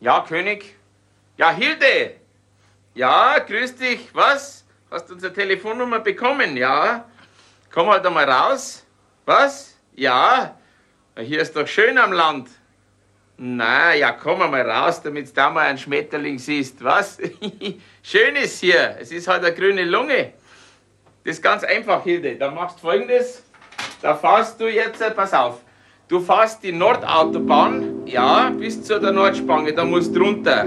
Ja, König. Ja, Hilde. Ja, grüß dich. Was? Hast du unsere Telefonnummer bekommen? Ja. Komm halt einmal raus. Was? Ja. Hier ist doch schön am Land. Na, ja, komm mal raus, damit du da mal einen Schmetterling siehst. Was? schön ist hier. Es ist halt eine grüne Lunge. Das ist ganz einfach, Hilde. Da machst du folgendes. Da fahrst du jetzt, äh, pass auf. Du fährst die Nordautobahn, ja, bis zu der Nordspange, da musst du runter.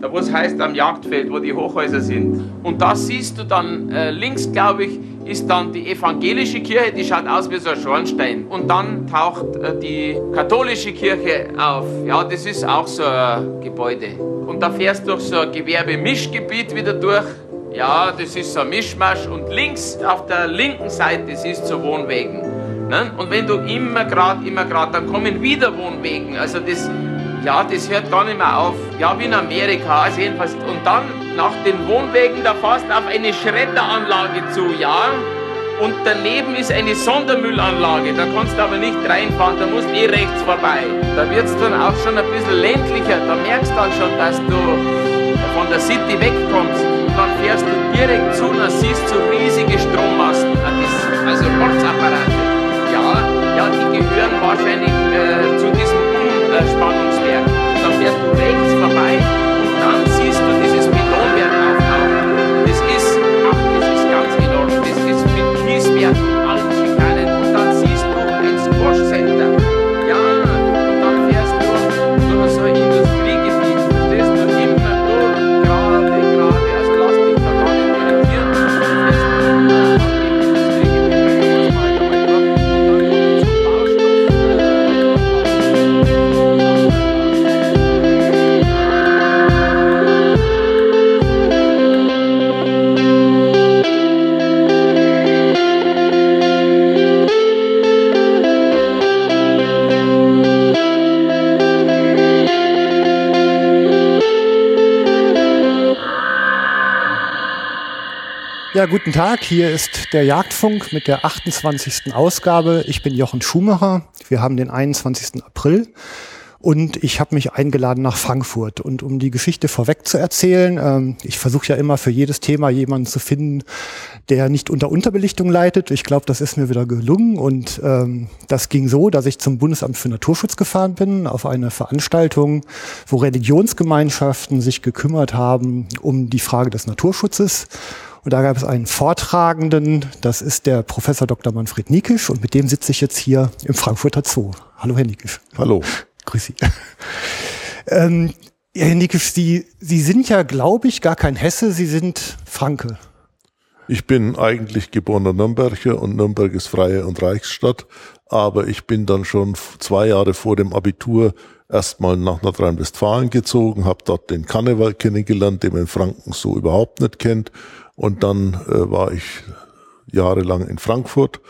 Da wo es heißt am Jagdfeld, wo die Hochhäuser sind. Und da siehst du dann äh, links, glaube ich, ist dann die evangelische Kirche, die schaut aus wie so ein Schornstein. Und dann taucht äh, die katholische Kirche auf. Ja, das ist auch so ein Gebäude. Und da fährst du durch so ein Gewerbemischgebiet wieder durch. Ja, das ist so ein Mischmasch. Und links auf der linken Seite, das ist so Wohnwegen. Ne? Und wenn du immer gerade, immer gerade, dann kommen wieder Wohnwegen. Also das, ja, das hört gar nicht mehr auf. Ja, wie in Amerika, also jedenfalls. Und dann nach den Wohnwegen, da fährst du auf eine Schredderanlage zu, ja. Und daneben ist eine Sondermüllanlage. Da kannst du aber nicht reinfahren, da musst du eh rechts vorbei. Da wird es dann auch schon ein bisschen ländlicher. Da merkst du dann schon, dass du von der City wegkommst. Und dann fährst du direkt zu dann siehst du riesige Strommasten. Also Ortsapparate. Ja, die gehören wahrscheinlich äh, zu diesem Umspannungswerk. Dann fährst du rechts vorbei und dann Ja, guten Tag. Hier ist der Jagdfunk mit der 28. Ausgabe. Ich bin Jochen Schumacher. Wir haben den 21. April und ich habe mich eingeladen nach Frankfurt. Und um die Geschichte vorweg zu erzählen, ähm, ich versuche ja immer für jedes Thema jemanden zu finden, der nicht unter Unterbelichtung leitet. Ich glaube, das ist mir wieder gelungen. Und ähm, das ging so, dass ich zum Bundesamt für Naturschutz gefahren bin, auf eine Veranstaltung, wo Religionsgemeinschaften sich gekümmert haben um die Frage des Naturschutzes. Und da gab es einen Vortragenden, das ist der Professor Dr. Manfred Niekisch und mit dem sitze ich jetzt hier im Frankfurter Zoo. Hallo, Herr Niekisch. Hallo. Grüß Sie. ähm, Herr Niekisch, Sie, Sie sind ja, glaube ich, gar kein Hesse, Sie sind Franke. Ich bin eigentlich geborener Nürnberger und Nürnberg ist freie und Reichsstadt, aber ich bin dann schon zwei Jahre vor dem Abitur erstmal nach Nordrhein-Westfalen gezogen, habe dort den Karneval kennengelernt, den man in Franken so überhaupt nicht kennt. Und dann äh, war ich jahrelang in Frankfurt,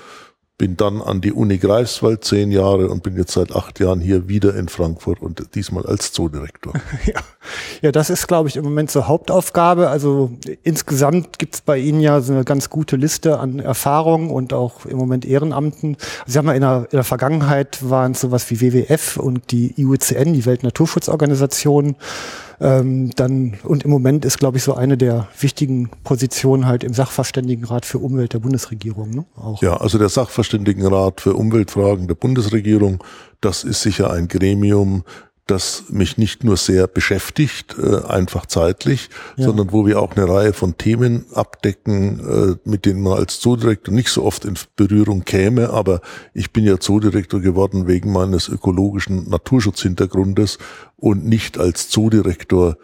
bin dann an die Uni Greifswald zehn Jahre und bin jetzt seit acht Jahren hier wieder in Frankfurt und diesmal als Zoodirektor. Ja, ja das ist, glaube ich, im Moment so Hauptaufgabe. Also insgesamt gibt es bei Ihnen ja so eine ganz gute Liste an Erfahrungen und auch im Moment Ehrenamten. Sie haben ja in der, in der Vergangenheit waren es sowas wie WWF und die IUCN, die Weltnaturschutzorganisation. Ähm, dann, und im Moment ist, glaube ich, so eine der wichtigen Positionen halt im Sachverständigenrat für Umwelt der Bundesregierung. Ne? Auch. Ja, also der Sachverständigenrat für Umweltfragen der Bundesregierung, das ist sicher ein Gremium, das mich nicht nur sehr beschäftigt, äh, einfach zeitlich, ja. sondern wo wir auch eine Reihe von Themen abdecken, äh, mit denen man als Zoodirektor nicht so oft in Berührung käme. Aber ich bin ja Zoodirektor geworden wegen meines ökologischen Naturschutzhintergrundes und nicht als Zoodirektor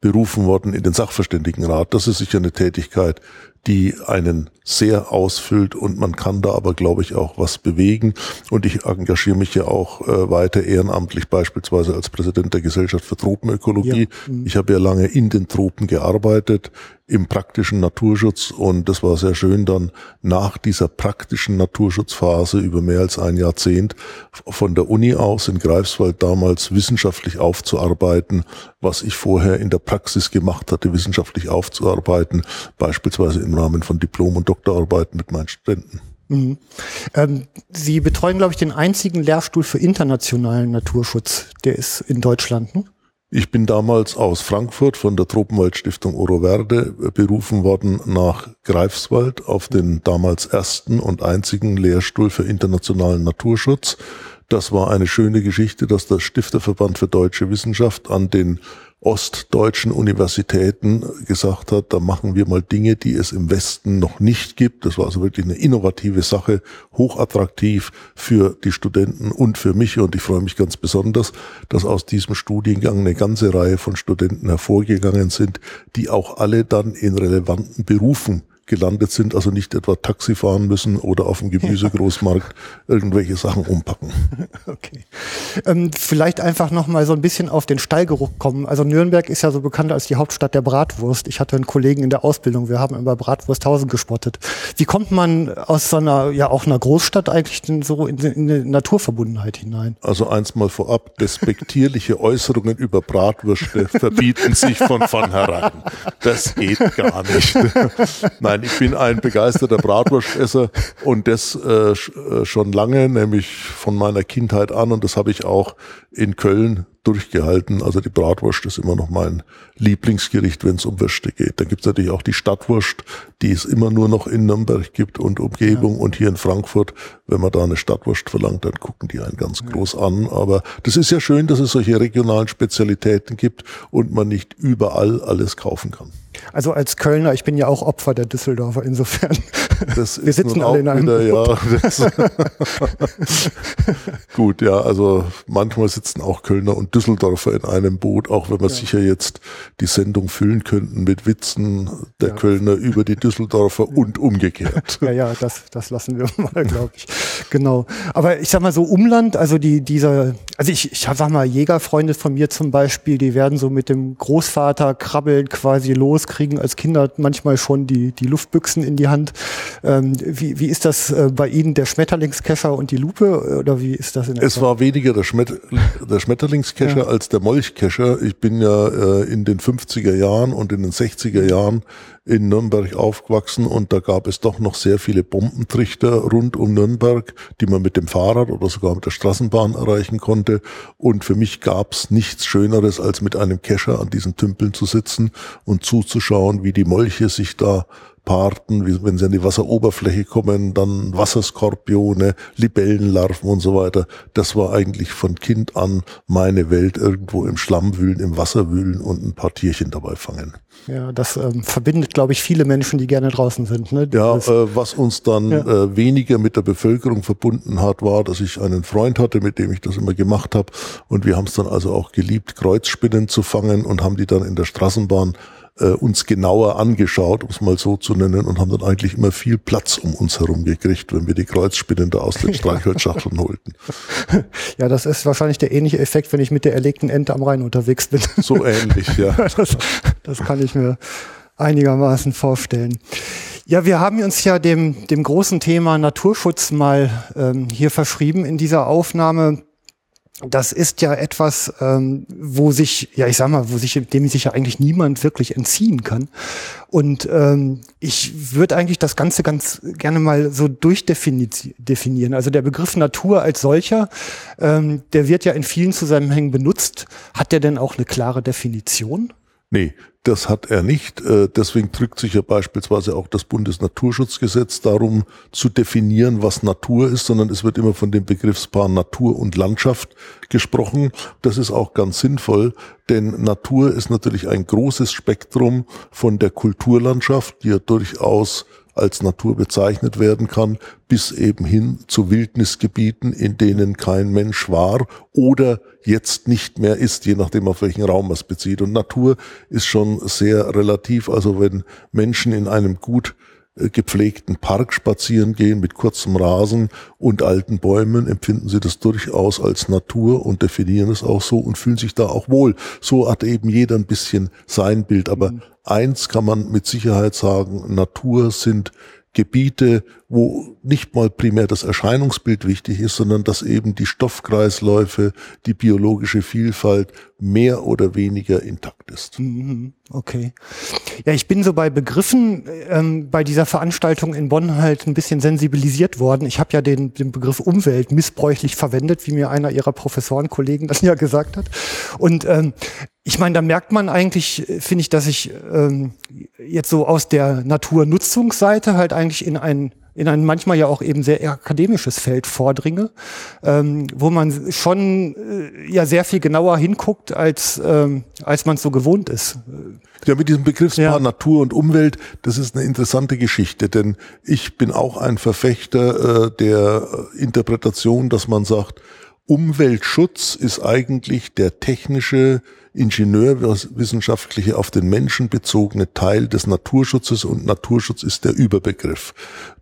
berufen worden in den Sachverständigenrat. Das ist sicher eine Tätigkeit, die einen sehr ausfüllt und man kann da aber, glaube ich, auch was bewegen. Und ich engagiere mich ja auch äh, weiter ehrenamtlich, beispielsweise als Präsident der Gesellschaft für Tropenökologie. Ja. Ich habe ja lange in den Tropen gearbeitet, im praktischen Naturschutz und das war sehr schön dann nach dieser praktischen Naturschutzphase über mehr als ein Jahrzehnt von der Uni aus in Greifswald damals wissenschaftlich aufzuarbeiten, was ich vorher in der Praxis gemacht hatte, wissenschaftlich aufzuarbeiten, beispielsweise im Rahmen von Diplom- und Doktorarbeiten mit meinen Studenten. Mhm. Ähm, Sie betreuen, glaube ich, den einzigen Lehrstuhl für internationalen Naturschutz. Der ist in Deutschland, ne? Ich bin damals aus Frankfurt von der Tropenwaldstiftung Oro Verde berufen worden nach Greifswald auf den damals ersten und einzigen Lehrstuhl für internationalen Naturschutz. Das war eine schöne Geschichte, dass der Stifterverband für deutsche Wissenschaft an den ostdeutschen Universitäten gesagt hat, da machen wir mal Dinge, die es im Westen noch nicht gibt. Das war also wirklich eine innovative Sache, hochattraktiv für die Studenten und für mich. Und ich freue mich ganz besonders, dass aus diesem Studiengang eine ganze Reihe von Studenten hervorgegangen sind, die auch alle dann in relevanten Berufen gelandet sind, also nicht etwa Taxi fahren müssen oder auf dem Gemüsegroßmarkt irgendwelche Sachen umpacken. Okay. Ähm, vielleicht einfach noch mal so ein bisschen auf den Stallgeruch kommen. Also Nürnberg ist ja so bekannt als die Hauptstadt der Bratwurst. Ich hatte einen Kollegen in der Ausbildung, wir haben über Bratwursthausen gespottet. Wie kommt man aus so einer, ja auch einer Großstadt eigentlich denn so in, in eine Naturverbundenheit hinein? Also eins mal vorab, despektierliche Äußerungen über Bratwürste verbieten sich von vornherein. Das geht gar nicht. Nein, Ich bin ein begeisterter Bratwurstesser und das äh, äh, schon lange, nämlich von meiner Kindheit an und das habe ich auch in Köln durchgehalten. Also die Bratwurst ist immer noch mein Lieblingsgericht, wenn es um Würste geht. Dann gibt es natürlich auch die Stadtwurst, die es immer nur noch in Nürnberg gibt und Umgebung. Ja. Und hier in Frankfurt, wenn man da eine Stadtwurst verlangt, dann gucken die einen ganz groß an. Aber das ist ja schön, dass es solche regionalen Spezialitäten gibt und man nicht überall alles kaufen kann. Also als Kölner, ich bin ja auch Opfer der Düsseldorfer, insofern. Das Wir sitzen alle in einem wieder, ja, Gut, ja, also manchmal sitzen auch Kölner und Düsseldorfer in einem Boot, auch wenn wir ja. sicher jetzt die Sendung füllen könnten mit Witzen der ja. Kölner über die Düsseldorfer und umgekehrt. Ja, ja, das, das lassen wir mal, glaube ich. Genau. Aber ich sag mal so Umland, also die, dieser, also ich, ich sag mal, Jägerfreunde von mir zum Beispiel, die werden so mit dem Großvater krabbeln quasi los, kriegen als Kinder manchmal schon die, die Luftbüchsen in die Hand. Ähm, wie, wie ist das äh, bei Ihnen, der Schmetterlingskescher und die Lupe? Oder wie ist das in Es war weniger der, Schmet der Schmetterlingskescher ja. als der Molchkescher. Ich bin ja äh, in den 50er Jahren und in den 60er Jahren in Nürnberg aufgewachsen und da gab es doch noch sehr viele Bombentrichter rund um Nürnberg, die man mit dem Fahrrad oder sogar mit der Straßenbahn erreichen konnte. Und für mich gab es nichts Schöneres, als mit einem Kescher an diesen Tümpeln zu sitzen und zuzuschauen, wie die Molche sich da Parten, wie, wenn sie an die Wasseroberfläche kommen, dann Wasserskorpione, Libellenlarven und so weiter. Das war eigentlich von Kind an meine Welt, irgendwo im Schlamm wühlen, im Wasser wühlen und ein paar Tierchen dabei fangen. Ja, das ähm, verbindet, glaube ich, viele Menschen, die gerne draußen sind. Ne? Ja, äh, was uns dann ja. äh, weniger mit der Bevölkerung verbunden hat, war, dass ich einen Freund hatte, mit dem ich das immer gemacht habe. Und wir haben es dann also auch geliebt, Kreuzspinnen zu fangen und haben die dann in der Straßenbahn äh, uns genauer angeschaut, um es mal so zu nennen, und haben dann eigentlich immer viel Platz um uns herum gekriegt, wenn wir die Kreuzspinnen da aus den Streichholzschachteln holten. Ja, das ist wahrscheinlich der ähnliche Effekt, wenn ich mit der erlegten Ente am Rhein unterwegs bin. So ähnlich, ja. Das, das kann ich mir einigermaßen vorstellen. Ja, wir haben uns ja dem, dem großen Thema Naturschutz mal ähm, hier verschrieben in dieser Aufnahme das ist ja etwas, ähm, wo sich, ja, ich sag mal, wo sich, dem sich ja eigentlich niemand wirklich entziehen kann. Und ähm, ich würde eigentlich das Ganze ganz gerne mal so durchdefinieren. Also der Begriff Natur als solcher, ähm, der wird ja in vielen Zusammenhängen benutzt. Hat der denn auch eine klare Definition? Nee, das hat er nicht. Äh, deswegen drückt sich ja beispielsweise auch das Bundesnaturschutzgesetz darum zu definieren, was Natur ist, sondern es wird immer von dem Begriffspaar Natur und Landschaft gesprochen. Das ist auch ganz sinnvoll, denn Natur ist natürlich ein großes Spektrum von der Kulturlandschaft, die ja durchaus als Natur bezeichnet werden kann, bis eben hin zu Wildnisgebieten, in denen kein Mensch war oder jetzt nicht mehr ist, je nachdem auf welchen Raum man es bezieht. Und Natur ist schon sehr relativ. Also wenn Menschen in einem gut gepflegten Park spazieren gehen mit kurzem Rasen und alten Bäumen, empfinden sie das durchaus als Natur und definieren es auch so und fühlen sich da auch wohl. So hat eben jeder ein bisschen sein Bild. Aber mhm. eins kann man mit Sicherheit sagen, Natur sind Gebiete, wo nicht mal primär das Erscheinungsbild wichtig ist, sondern dass eben die Stoffkreisläufe, die biologische Vielfalt mehr oder weniger intakt ist. Mhm, okay. Ja, ich bin so bei Begriffen ähm, bei dieser Veranstaltung in Bonn halt ein bisschen sensibilisiert worden. Ich habe ja den, den Begriff Umwelt missbräuchlich verwendet, wie mir einer ihrer Professorenkollegen das ja gesagt hat. Und ähm, ich meine, da merkt man eigentlich, finde ich, dass ich ähm, jetzt so aus der Naturnutzungsseite halt eigentlich in ein in ein manchmal ja auch eben sehr akademisches Feld vordringe, ähm, wo man schon äh, ja sehr viel genauer hinguckt, als, ähm, als man es so gewohnt ist. Ja, mit diesem Begriffspaar ja. Natur und Umwelt, das ist eine interessante Geschichte, denn ich bin auch ein Verfechter äh, der Interpretation, dass man sagt, Umweltschutz ist eigentlich der technische, ingenieurwissenschaftliche, auf den Menschen bezogene Teil des Naturschutzes und Naturschutz ist der Überbegriff.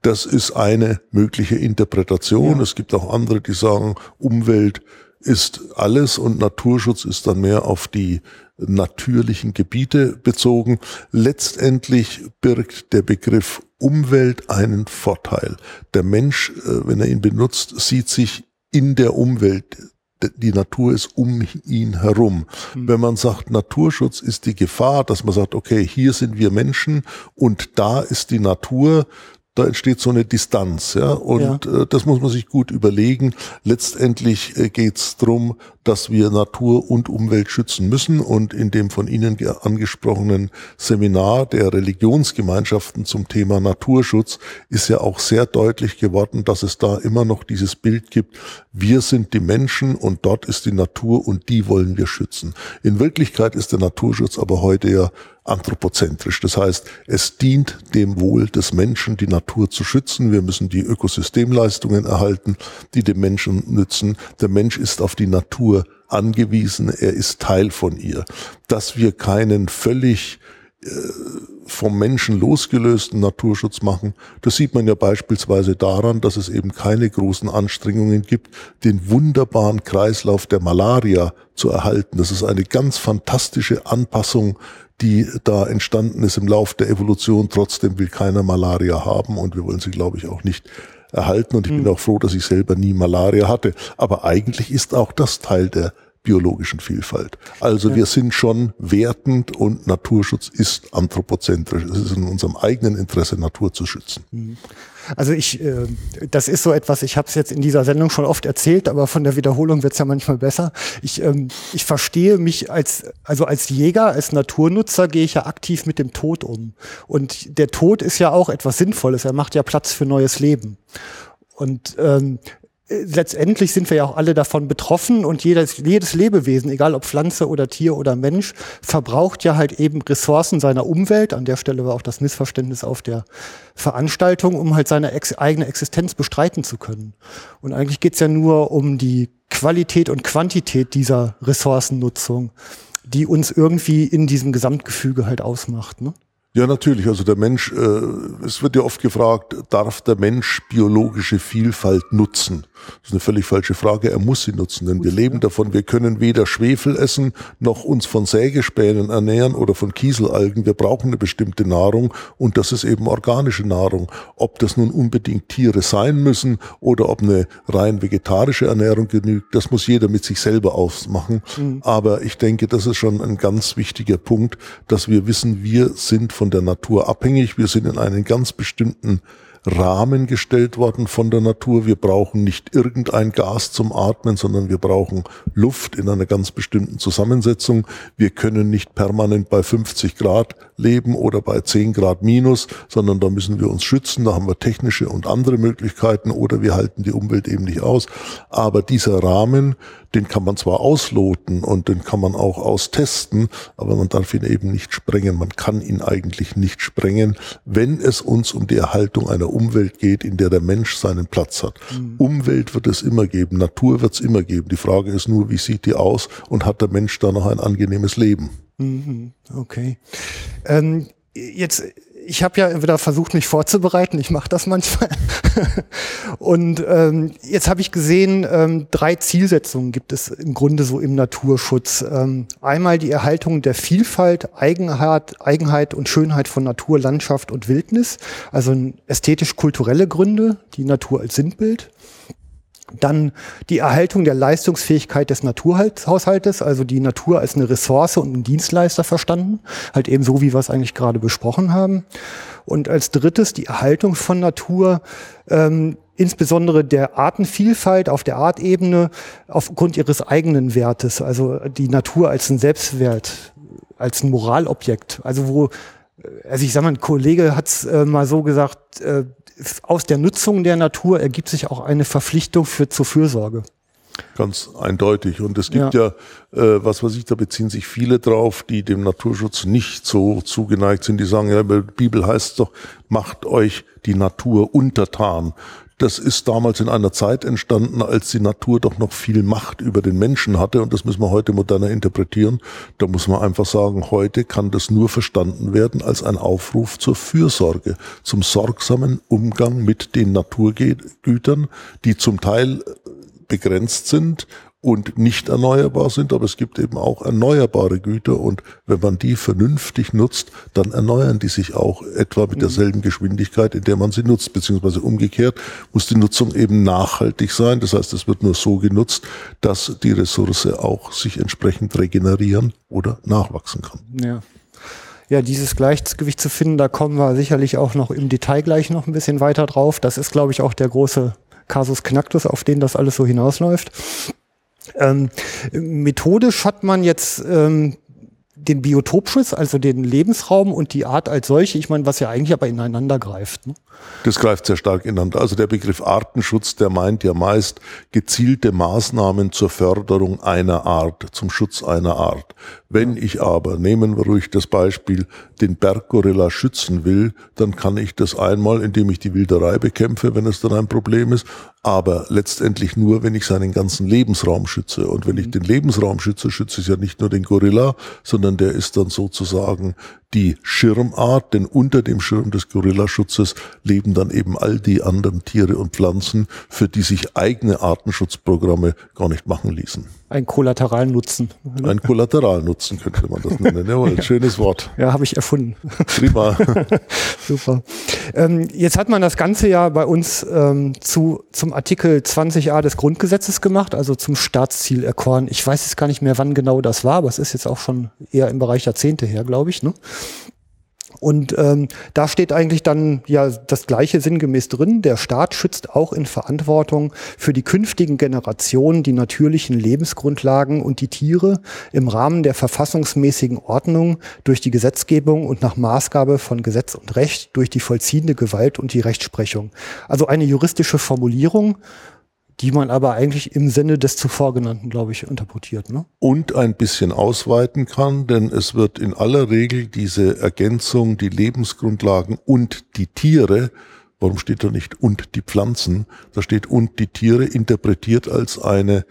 Das ist eine mögliche Interpretation. Ja. Es gibt auch andere, die sagen, Umwelt ist alles und Naturschutz ist dann mehr auf die natürlichen Gebiete bezogen. Letztendlich birgt der Begriff Umwelt einen Vorteil. Der Mensch, äh, wenn er ihn benutzt, sieht sich in der Umwelt. Die Natur ist um ihn herum. Mhm. Wenn man sagt, Naturschutz ist die Gefahr, dass man sagt, okay, hier sind wir Menschen und da ist die Natur, da entsteht so eine Distanz, ja, und ja. Äh, das muss man sich gut überlegen. Letztendlich äh, geht es darum, dass wir Natur und Umwelt schützen müssen und in dem von Ihnen angesprochenen Seminar der Religionsgemeinschaften zum Thema Naturschutz ist ja auch sehr deutlich geworden, dass es da immer noch dieses Bild gibt, wir sind die Menschen und dort ist die Natur und die wollen wir schützen. In Wirklichkeit ist der Naturschutz aber heute ja anthropozentrisch. Das heißt, es dient dem Wohl des Menschen, die Natur zu schützen. Wir müssen die Ökosystemleistungen erhalten, die dem Menschen nützen. Der Mensch ist auf die Natur angewiesen. Er ist Teil von ihr. Dass wir keinen völlig äh, vom Menschen losgelösten Naturschutz machen. Das sieht man ja beispielsweise daran, dass es eben keine großen Anstrengungen gibt, den wunderbaren Kreislauf der Malaria zu erhalten. Das ist eine ganz fantastische Anpassung die da entstanden ist im Lauf der Evolution. Trotzdem will keiner Malaria haben und wir wollen sie, glaube ich, auch nicht erhalten. Und ich bin hm. auch froh, dass ich selber nie Malaria hatte. Aber eigentlich ist auch das Teil der biologischen Vielfalt. Also ja. wir sind schon wertend und Naturschutz ist anthropozentrisch. Es ist in unserem eigenen Interesse, Natur zu schützen. Also ich, äh, das ist so etwas, ich habe es jetzt in dieser Sendung schon oft erzählt, aber von der Wiederholung wird es ja manchmal besser. Ich, ähm, ich verstehe mich als, also als Jäger, als Naturnutzer gehe ich ja aktiv mit dem Tod um. Und der Tod ist ja auch etwas Sinnvolles, er macht ja Platz für neues Leben. Und ähm, letztendlich sind wir ja auch alle davon betroffen und jedes, jedes Lebewesen, egal ob Pflanze oder Tier oder Mensch, verbraucht ja halt eben Ressourcen seiner Umwelt. An der Stelle war auch das Missverständnis auf der Veranstaltung, um halt seine ex eigene Existenz bestreiten zu können. Und eigentlich geht's ja nur um die Qualität und Quantität dieser Ressourcennutzung, die uns irgendwie in diesem Gesamtgefüge halt ausmacht. Ne? Ja, natürlich. Also der Mensch, äh, es wird ja oft gefragt, darf der Mensch biologische Vielfalt nutzen? Das ist eine völlig falsche Frage. Er muss sie nutzen, denn wir leben davon. Wir können weder Schwefel essen, noch uns von Sägespänen ernähren oder von Kieselalgen. Wir brauchen eine bestimmte Nahrung und das ist eben organische Nahrung. Ob das nun unbedingt Tiere sein müssen oder ob eine rein vegetarische Ernährung genügt, das muss jeder mit sich selber ausmachen. Mhm. Aber ich denke, das ist schon ein ganz wichtiger Punkt, dass wir wissen, wir sind von der Natur abhängig. Wir sind in einen ganz bestimmten Rahmen gestellt worden von der Natur. Wir brauchen nicht irgendein Gas zum Atmen, sondern wir brauchen Luft in einer ganz bestimmten Zusammensetzung. Wir können nicht permanent bei 50 Grad leben oder bei 10 Grad minus, sondern da müssen wir uns schützen. Da haben wir technische und andere Möglichkeiten oder wir halten die Umwelt eben nicht aus. Aber dieser Rahmen, den kann man zwar ausloten und den kann man auch austesten, aber man darf ihn eben nicht sprengen. Man kann ihn eigentlich nicht sprengen, wenn es uns um die Erhaltung einer Umwelt geht, in der der Mensch seinen Platz hat. Mhm. Umwelt wird es immer geben, Natur wird es immer geben. Die Frage ist nur, wie sieht die aus und hat der Mensch da noch ein angenehmes Leben? Mhm. Okay. Ähm, jetzt ich habe ja wieder versucht, mich vorzubereiten. Ich mache das manchmal. und ähm, jetzt habe ich gesehen, ähm, drei Zielsetzungen gibt es im Grunde so im Naturschutz. Ähm, einmal die Erhaltung der Vielfalt, Eigenheit, Eigenheit und Schönheit von Natur, Landschaft und Wildnis. Also ästhetisch-kulturelle Gründe, die Natur als Sinnbild. Dann die Erhaltung der Leistungsfähigkeit des Naturhaushaltes, also die Natur als eine Ressource und ein Dienstleister verstanden, halt eben so, wie wir es eigentlich gerade besprochen haben. Und als drittes die Erhaltung von Natur ähm, insbesondere der Artenvielfalt auf der Artebene aufgrund ihres eigenen Wertes, also die Natur als ein Selbstwert, als ein Moralobjekt. Also wo, also ich sag mal, ein Kollege hat es äh, mal so gesagt, äh, aus der Nutzung der Natur ergibt sich auch eine Verpflichtung für zur Fürsorge. Ganz eindeutig. Und es gibt ja, ja äh, was weiß ich, da beziehen sich viele drauf, die dem Naturschutz nicht so zugeneigt sind, die sagen, ja, die Bibel heißt doch, macht euch die Natur untertan. Das ist damals in einer Zeit entstanden, als die Natur doch noch viel Macht über den Menschen hatte und das müssen wir heute moderner interpretieren. Da muss man einfach sagen, heute kann das nur verstanden werden als ein Aufruf zur Fürsorge, zum sorgsamen Umgang mit den Naturgütern, die zum Teil begrenzt sind und nicht erneuerbar sind, aber es gibt eben auch erneuerbare Güter und wenn man die vernünftig nutzt, dann erneuern die sich auch etwa mit derselben Geschwindigkeit, in der man sie nutzt, beziehungsweise umgekehrt muss die Nutzung eben nachhaltig sein. Das heißt, es wird nur so genutzt, dass die Ressource auch sich entsprechend regenerieren oder nachwachsen kann. Ja. Ja, dieses Gleichgewicht zu finden, da kommen wir sicherlich auch noch im Detail gleich noch ein bisschen weiter drauf. Das ist, glaube ich, auch der große Kasus Knacktus, auf den das alles so hinausläuft. Ähm, methodisch hat man jetzt ähm, den Biotopschutz, also den Lebensraum und die Art als solche, ich meine, was ja eigentlich aber ineinander greift. Ne? Das greift sehr stark ineinander. Also der Begriff Artenschutz, der meint ja meist gezielte Maßnahmen zur Förderung einer Art, zum Schutz einer Art. Wenn ich aber, nehmen wir ruhig das Beispiel, den Berggorilla schützen will, dann kann ich das einmal, indem ich die Wilderei bekämpfe, wenn es dann ein Problem ist, aber letztendlich nur, wenn ich seinen ganzen Lebensraum schütze. Und wenn ich mhm. den Lebensraum schütze, schütze ich ja nicht nur den Gorilla, sondern der ist dann sozusagen die Schirmart, denn unter dem Schirm des Gorillaschutzes leben dann eben all die anderen Tiere und Pflanzen, für die sich eigene Artenschutzprogramme gar nicht machen ließen. Ein Kollateralnutzen. Ein Kollateralnutzen könnte man das nennen. Jawohl, ja. schönes Wort. Ja, habe ich erfunden. Prima. Super. Ähm, jetzt hat man das Ganze ja bei uns ähm, zu, zum Artikel 20a des Grundgesetzes gemacht, also zum Staatsziel erkoren. Ich weiß jetzt gar nicht mehr, wann genau das war, aber es ist jetzt auch schon eher im Bereich Jahrzehnte her, glaube ich. Ne? Und ähm, da steht eigentlich dann ja das gleiche sinngemäß drin. Der Staat schützt auch in Verantwortung für die künftigen Generationen die natürlichen Lebensgrundlagen und die Tiere im Rahmen der verfassungsmäßigen Ordnung durch die Gesetzgebung und nach Maßgabe von Gesetz und Recht durch die vollziehende Gewalt und die Rechtsprechung. Also eine juristische Formulierung, die man aber eigentlich im Sinne des zuvor genannten, glaube ich, interpretiert. Ne? Und ein bisschen ausweiten kann, denn es wird in aller Regel diese Ergänzung, die Lebensgrundlagen und die Tiere, warum steht da nicht und die Pflanzen, da steht und die Tiere interpretiert als eine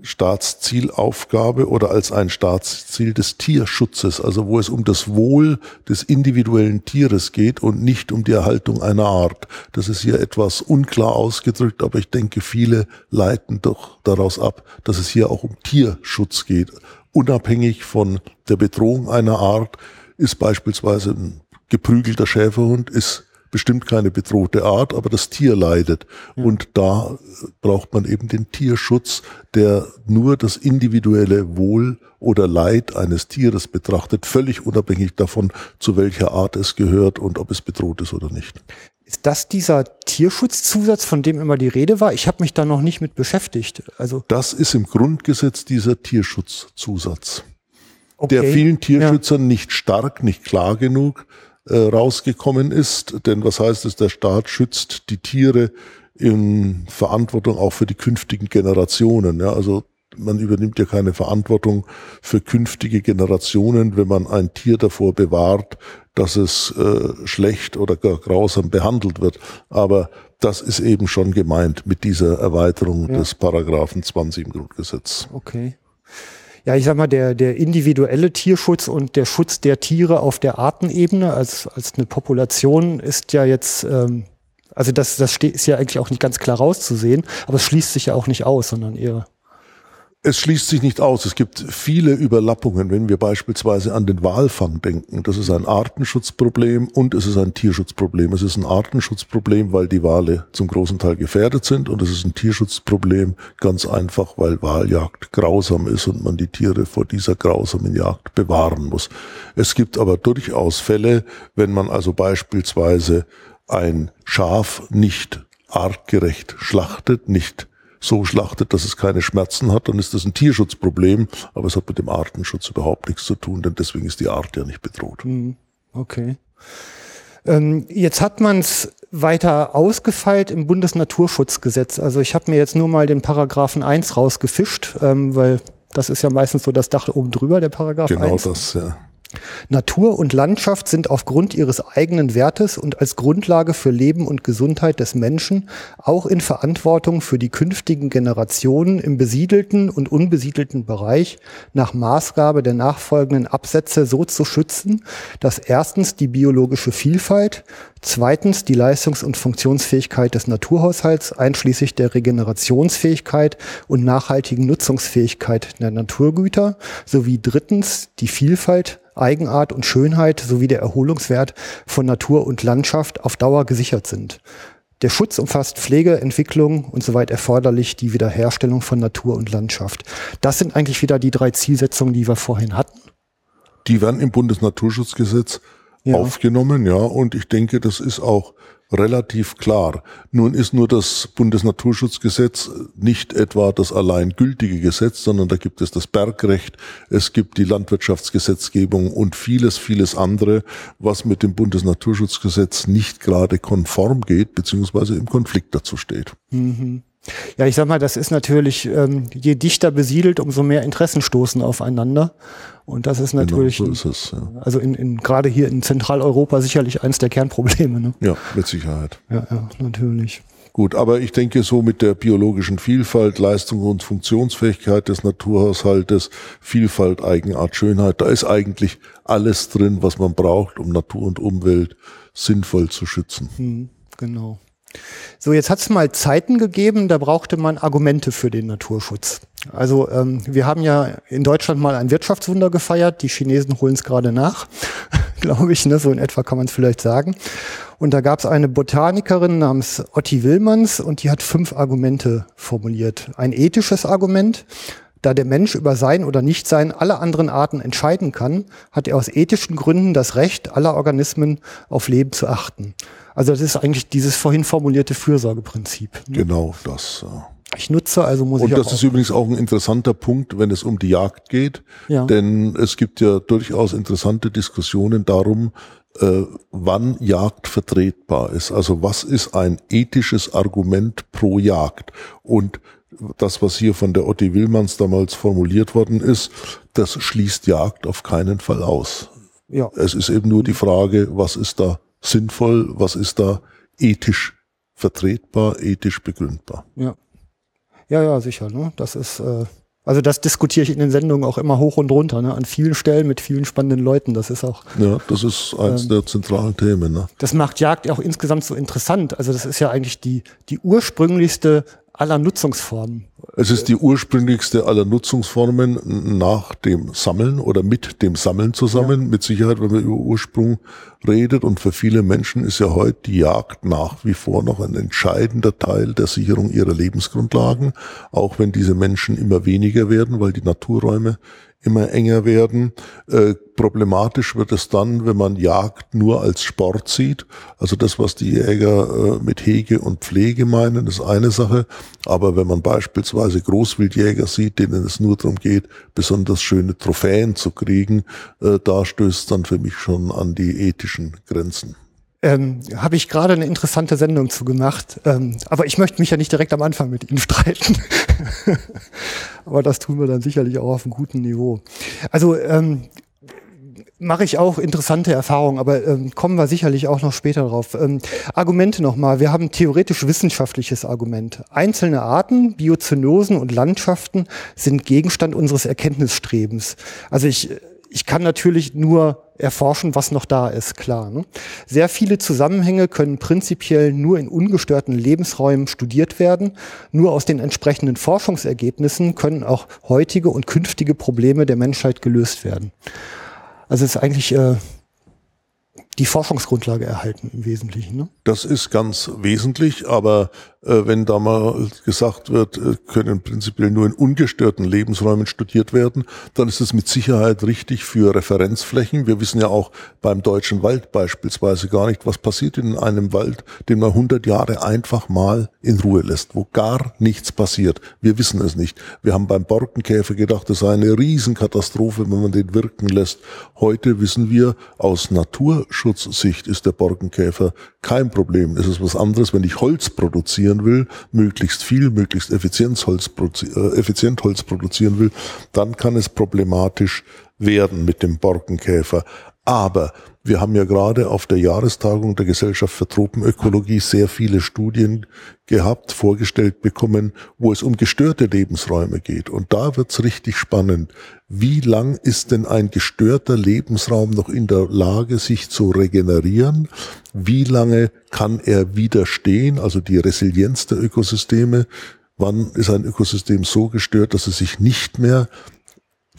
Staatszielaufgabe oder als ein Staatsziel des Tierschutzes, also wo es um das Wohl des individuellen Tieres geht und nicht um die Erhaltung einer Art. Das ist hier etwas unklar ausgedrückt, aber ich denke, viele leiten doch daraus ab, dass es hier auch um Tierschutz geht. Unabhängig von der Bedrohung einer Art ist beispielsweise ein geprügelter Schäferhund, ist bestimmt keine bedrohte Art, aber das Tier leidet. Ja. Und da braucht man eben den Tierschutz, der nur das individuelle Wohl oder Leid eines Tieres betrachtet, völlig unabhängig davon, zu welcher Art es gehört und ob es bedroht ist oder nicht. Ist das dieser Tierschutzzusatz, von dem immer die Rede war? Ich habe mich da noch nicht mit beschäftigt. Also das ist im Grundgesetz dieser Tierschutzzusatz, okay. der vielen Tierschützern ja. nicht stark, nicht klar genug äh, rausgekommen ist. Denn was heißt es, der Staat schützt die Tiere in Verantwortung auch für die künftigen Generationen. Ja, also man übernimmt ja keine Verantwortung für künftige Generationen, wenn man ein Tier davor bewahrt, dass es äh, schlecht oder gar grausam behandelt wird. Aber das ist eben schon gemeint mit dieser Erweiterung ja. des Paragraphen 20 im Grundgesetz. Okay ja, ich sag mal, der, der individuelle Tierschutz und der Schutz der Tiere auf der Artenebene als, als eine Population ist ja jetzt, ähm, also das, das ist ja eigentlich auch nicht ganz klar rauszusehen, aber es schließt sich ja auch nicht aus, sondern eher es schließt sich nicht aus. Es gibt viele Überlappungen, wenn wir beispielsweise an den Walfang denken. Das ist ein Artenschutzproblem und es ist ein Tierschutzproblem. Es ist ein Artenschutzproblem, weil die Wale zum großen Teil gefährdet sind und es ist ein Tierschutzproblem ganz einfach, weil Waljagd grausam ist und man die Tiere vor dieser grausamen Jagd bewahren muss. Es gibt aber durchaus Fälle, wenn man also beispielsweise ein Schaf nicht artgerecht schlachtet, nicht so schlachtet, dass es keine Schmerzen hat, dann ist das ein Tierschutzproblem, aber es hat mit dem Artenschutz überhaupt nichts zu tun, denn deswegen ist die Art ja nicht bedroht. Hm, okay. Ähm, jetzt hat man es weiter ausgefeilt im Bundesnaturschutzgesetz. Also ich habe mir jetzt nur mal den Paragraphen 1 rausgefischt, ähm, weil das ist ja meistens so das Dach oben drüber, der Paragraph genau 1. Genau das, ja. Natur und Landschaft sind aufgrund ihres eigenen Wertes und als Grundlage für Leben und Gesundheit des Menschen auch in Verantwortung für die künftigen Generationen im besiedelten und unbesiedelten Bereich nach Maßgabe der nachfolgenden Absätze so zu schützen, dass erstens die biologische Vielfalt, zweitens die Leistungs- und Funktionsfähigkeit des Naturhaushalts einschließlich der Regenerationsfähigkeit und nachhaltigen Nutzungsfähigkeit der Naturgüter sowie drittens die Vielfalt Eigenart und Schönheit sowie der Erholungswert von Natur und Landschaft auf Dauer gesichert sind. Der Schutz umfasst Pflege, Entwicklung und soweit erforderlich die Wiederherstellung von Natur und Landschaft. Das sind eigentlich wieder die drei Zielsetzungen, die wir vorhin hatten. Die werden im Bundesnaturschutzgesetz ja. aufgenommen, ja, und ich denke, das ist auch relativ klar. Nun ist nur das Bundesnaturschutzgesetz nicht etwa das allein gültige Gesetz, sondern da gibt es das Bergrecht, es gibt die Landwirtschaftsgesetzgebung und vieles, vieles andere, was mit dem Bundesnaturschutzgesetz nicht gerade konform geht, beziehungsweise im Konflikt dazu steht. Mhm. Ja, ich sag mal, das ist natürlich, ähm, je dichter besiedelt, umso mehr Interessen stoßen aufeinander. Und das ist genau, natürlich, genau, so ist es, ja. also in, in, gerade hier in Zentraleuropa sicherlich eines der Kernprobleme. Ne? Ja, mit Sicherheit. Ja, ja, natürlich. Gut, aber ich denke so mit der biologischen Vielfalt, Leistung und Funktionsfähigkeit des Naturhaushaltes, Vielfalt, Eigenart, Schönheit, da ist eigentlich alles drin, was man braucht, um Natur und Umwelt sinnvoll zu schützen. Hm, genau. So, jetzt hat es mal Zeiten gegeben, da brauchte man Argumente für den Naturschutz. Also ähm, wir haben ja in Deutschland mal ein Wirtschaftswunder gefeiert, die Chinesen holen es gerade nach, glaube ich, ne? so in etwa kann man es vielleicht sagen. Und da gab es eine Botanikerin namens Otti Willmanns und die hat fünf Argumente formuliert. Ein ethisches Argument, da der Mensch über sein oder Nichtsein aller anderen Arten entscheiden kann, hat er aus ethischen Gründen das Recht, aller Organismen auf Leben zu achten. Also das ist eigentlich dieses vorhin formulierte Fürsorgeprinzip. Ne? Genau, das. Ich nutze, also muss Und ich. Und das ist übrigens auch ein interessanter Punkt, wenn es um die Jagd geht. Ja. Denn es gibt ja durchaus interessante Diskussionen darum, äh, wann Jagd vertretbar ist. Also was ist ein ethisches Argument pro Jagd? Und das, was hier von der Otti Willmanns damals formuliert worden ist, das schließt Jagd auf keinen Fall aus. Ja. Es ist eben nur die Frage, was ist da sinnvoll, was ist da ethisch vertretbar, ethisch begründbar. Ja, ja, ja, sicher. Ne? Das ist, äh, also das diskutiere ich in den Sendungen auch immer hoch und runter, ne? an vielen Stellen mit vielen spannenden Leuten. Das ist auch. Ja, das ist eins ähm, der zentralen Themen. Ne? Das macht Jagd auch insgesamt so interessant. Also das ist ja eigentlich die, die ursprünglichste aller Nutzungsformen. Es ist die ursprünglichste aller Nutzungsformen nach dem Sammeln oder mit dem Sammeln zusammen. Ja. Mit Sicherheit, wenn man über Ursprung redet. Und für viele Menschen ist ja heute die Jagd nach wie vor noch ein entscheidender Teil der Sicherung ihrer Lebensgrundlagen. Auch wenn diese Menschen immer weniger werden, weil die Naturräume immer enger werden. Äh, problematisch wird es dann, wenn man Jagd nur als Sport sieht. Also das, was die Jäger äh, mit Hege und Pflege meinen, ist eine Sache. Aber wenn man beispielsweise Großwildjäger sieht, denen es nur darum geht, besonders schöne Trophäen zu kriegen, äh, da stößt dann für mich schon an die ethischen Grenzen ähm, habe ich gerade eine interessante Sendung zu gemacht. Ähm, aber ich möchte mich ja nicht direkt am Anfang mit Ihnen streiten. aber das tun wir dann sicherlich auch auf einem guten Niveau. Also ähm, mache ich auch interessante Erfahrungen, aber ähm, kommen wir sicherlich auch noch später drauf. Ähm, Argumente nochmal. Wir haben theoretisch wissenschaftliches Argument. Einzelne Arten, Biozynosen und Landschaften sind Gegenstand unseres Erkenntnisstrebens. Also ich ich kann natürlich nur erforschen, was noch da ist, klar. Ne? Sehr viele Zusammenhänge können prinzipiell nur in ungestörten Lebensräumen studiert werden. Nur aus den entsprechenden Forschungsergebnissen können auch heutige und künftige Probleme der Menschheit gelöst werden. Also ist eigentlich äh, die Forschungsgrundlage erhalten im Wesentlichen. Ne? Das ist ganz wesentlich, aber wenn da mal gesagt wird, äh, können prinzipiell nur in ungestörten Lebensräumen studiert werden, dann ist es mit Sicherheit richtig für Referenzflächen. Wir wissen ja auch beim deutschen Wald beispielsweise gar nicht, was passiert in einem Wald, den man 100 Jahre einfach mal in Ruhe lässt, wo gar nichts passiert. Wir wissen es nicht. Wir haben beim Borkenkäfer gedacht, das sei eine Riesenkatastrophe, wenn man den wirken lässt. Heute wissen wir, aus Naturschutzsicht ist der Borkenkäfer kein Problem. Es ist was anderes, wenn ich Holz produzieren will, möglichst viel, möglichst Holz, äh, effizient Holz produzieren will, dann kann es problematisch werden mit dem Borkenkäfer. Aber wir haben ja gerade auf der Jahrestagung der Gesellschaft für Tropenökologie sehr viele Studien gehabt, vorgestellt bekommen, wo es um gestörte Lebensräume geht. Und da wird's richtig spannend. Wie lang ist denn ein gestörter Lebensraum noch in der Lage, sich zu regenerieren? Wie lange kann er widerstehen? Also die Resilienz der Ökosysteme. Wann ist ein Ökosystem so gestört, dass es sich nicht mehr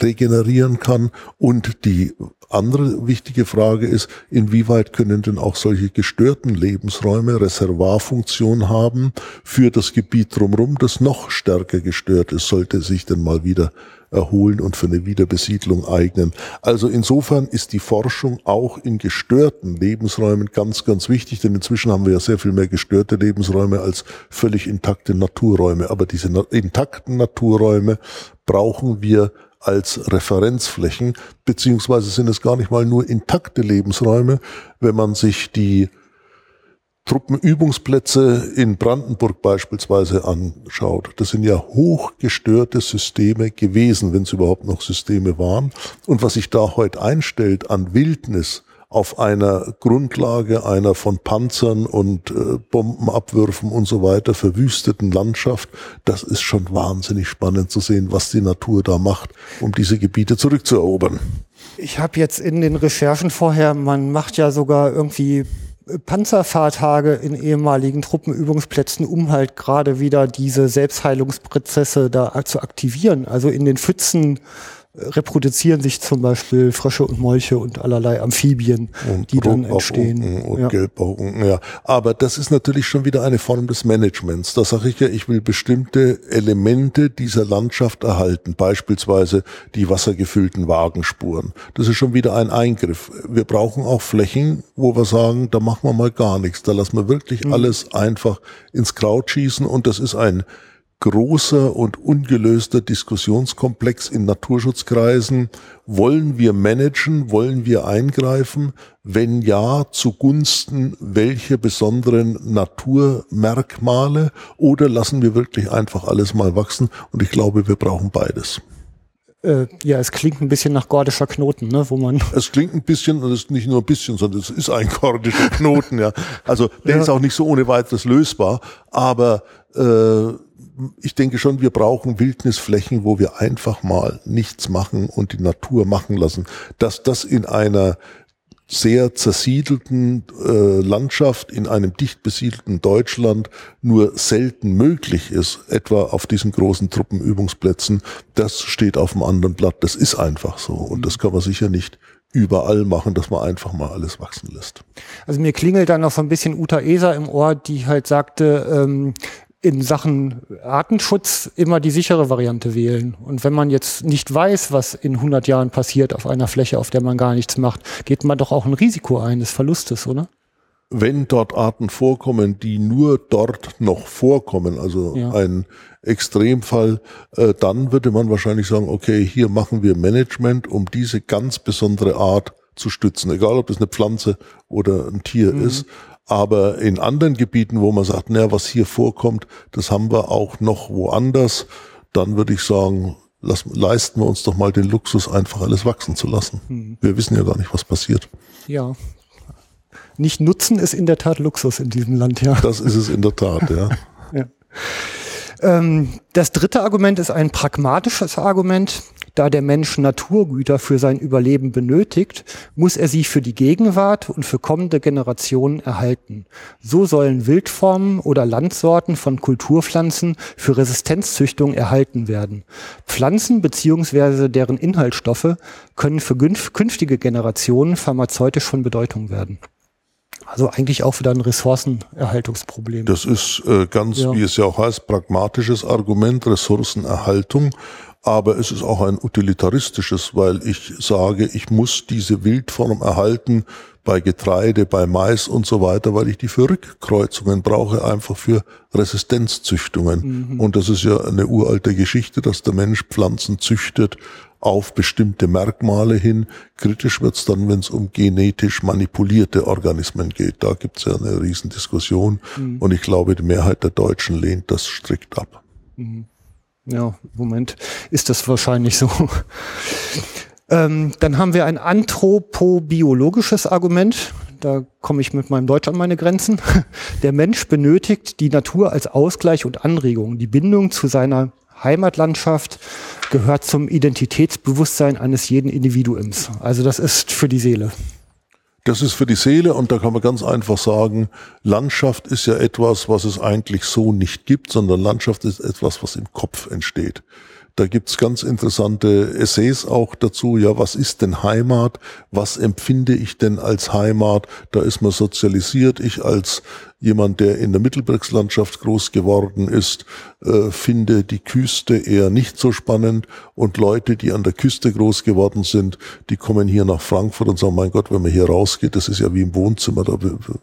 regenerieren kann. Und die andere wichtige Frage ist, inwieweit können denn auch solche gestörten Lebensräume Reservoirfunktion haben für das Gebiet drumherum, das noch stärker gestört ist, sollte sich denn mal wieder erholen und für eine Wiederbesiedlung eignen. Also insofern ist die Forschung auch in gestörten Lebensräumen ganz, ganz wichtig, denn inzwischen haben wir ja sehr viel mehr gestörte Lebensräume als völlig intakte Naturräume. Aber diese intakten Naturräume brauchen wir als Referenzflächen, beziehungsweise sind es gar nicht mal nur intakte Lebensräume, wenn man sich die Truppenübungsplätze in Brandenburg beispielsweise anschaut. Das sind ja hochgestörte Systeme gewesen, wenn es überhaupt noch Systeme waren. Und was sich da heute einstellt an Wildnis, auf einer Grundlage einer von Panzern und äh, Bombenabwürfen und so weiter verwüsteten Landschaft, das ist schon wahnsinnig spannend zu sehen, was die Natur da macht, um diese Gebiete zurückzuerobern. Ich habe jetzt in den Recherchen vorher, man macht ja sogar irgendwie Panzerfahrtage in ehemaligen Truppenübungsplätzen, um halt gerade wieder diese Selbstheilungsprozesse da zu aktivieren. Also in den Pfützen reproduzieren sich zum Beispiel Frösche und Molche und allerlei Amphibien, und die dann entstehen. Und ja. Gelbaugen, ja. Aber das ist natürlich schon wieder eine Form des Managements. Da sage ich ja, ich will bestimmte Elemente dieser Landschaft erhalten, beispielsweise die wassergefüllten Wagenspuren. Das ist schon wieder ein Eingriff. Wir brauchen auch Flächen, wo wir sagen, da machen wir mal gar nichts. Da lassen wir wirklich mhm. alles einfach ins Kraut schießen und das ist ein großer und ungelöster Diskussionskomplex in Naturschutzkreisen. Wollen wir managen? Wollen wir eingreifen? Wenn ja, zugunsten welcher besonderen Naturmerkmale? Oder lassen wir wirklich einfach alles mal wachsen? Und ich glaube, wir brauchen beides äh, ja, es klingt ein bisschen nach gordischer Knoten, ne, wo man. Es klingt ein bisschen, und es ist nicht nur ein bisschen, sondern es ist ein gordischer Knoten, ja. Also der ja. ist auch nicht so ohne weiteres lösbar, aber äh, ich denke schon, wir brauchen Wildnisflächen, wo wir einfach mal nichts machen und die Natur machen lassen. Dass das in einer sehr zersiedelten äh, Landschaft, in einem dicht besiedelten Deutschland nur selten möglich ist, etwa auf diesen großen Truppenübungsplätzen, das steht auf dem anderen Blatt. Das ist einfach so. Und das kann man sicher nicht überall machen, dass man einfach mal alles wachsen lässt. Also mir klingelt dann noch so ein bisschen Uta Eser im Ohr, die halt sagte, ähm, in Sachen Artenschutz immer die sichere Variante wählen. Und wenn man jetzt nicht weiß, was in 100 Jahren passiert auf einer Fläche, auf der man gar nichts macht, geht man doch auch ein Risiko ein des Verlustes, oder? Wenn dort Arten vorkommen, die nur dort noch vorkommen, also ja. ein Extremfall, äh, dann würde man wahrscheinlich sagen, okay, hier machen wir Management, um diese ganz besondere Art zu stützen, egal ob es eine Pflanze oder ein Tier mhm. ist. Aber in anderen Gebieten, wo man sagt, naja, was hier vorkommt, das haben wir auch noch woanders, dann würde ich sagen, lass, leisten wir uns doch mal den Luxus, einfach alles wachsen zu lassen. Hm. Wir wissen ja gar nicht, was passiert. Ja. Nicht nutzen ist in der Tat Luxus in diesem Land, ja. Das ist es in der Tat, ja. ja. Ähm, das dritte Argument ist ein pragmatisches Argument. Da der Mensch Naturgüter für sein Überleben benötigt, muss er sie für die Gegenwart und für kommende Generationen erhalten. So sollen Wildformen oder Landsorten von Kulturpflanzen für Resistenzzüchtung erhalten werden. Pflanzen bzw. deren Inhaltsstoffe können für künftige Generationen pharmazeutisch von Bedeutung werden. Also eigentlich auch wieder ein Ressourcenerhaltungsproblem. Das ist äh, ganz, ja. wie es ja auch heißt, pragmatisches Argument, Ressourcenerhaltung. Aber es ist auch ein utilitaristisches, weil ich sage, ich muss diese Wildform erhalten bei Getreide, bei Mais und so weiter, weil ich die für Rückkreuzungen brauche, einfach für Resistenzzüchtungen. Mhm. Und das ist ja eine uralte Geschichte, dass der Mensch Pflanzen züchtet auf bestimmte Merkmale hin. Kritisch wird es dann, wenn es um genetisch manipulierte Organismen geht. Da gibt es ja eine Riesendiskussion mhm. und ich glaube, die Mehrheit der Deutschen lehnt das strikt ab. Mhm. Ja, im Moment ist das wahrscheinlich so. ähm, dann haben wir ein anthropobiologisches Argument. Da komme ich mit meinem Deutsch an meine Grenzen. Der Mensch benötigt die Natur als Ausgleich und Anregung, die Bindung zu seiner Heimatlandschaft gehört zum Identitätsbewusstsein eines jeden Individuums. Also das ist für die Seele. Das ist für die Seele und da kann man ganz einfach sagen, Landschaft ist ja etwas, was es eigentlich so nicht gibt, sondern Landschaft ist etwas, was im Kopf entsteht. Da gibt's ganz interessante Essays auch dazu. Ja, was ist denn Heimat? Was empfinde ich denn als Heimat? Da ist man sozialisiert. Ich als jemand, der in der Mittelbergslandschaft groß geworden ist, äh, finde die Küste eher nicht so spannend und Leute, die an der Küste groß geworden sind, die kommen hier nach Frankfurt und sagen, mein Gott, wenn man hier rausgeht, das ist ja wie im Wohnzimmer, da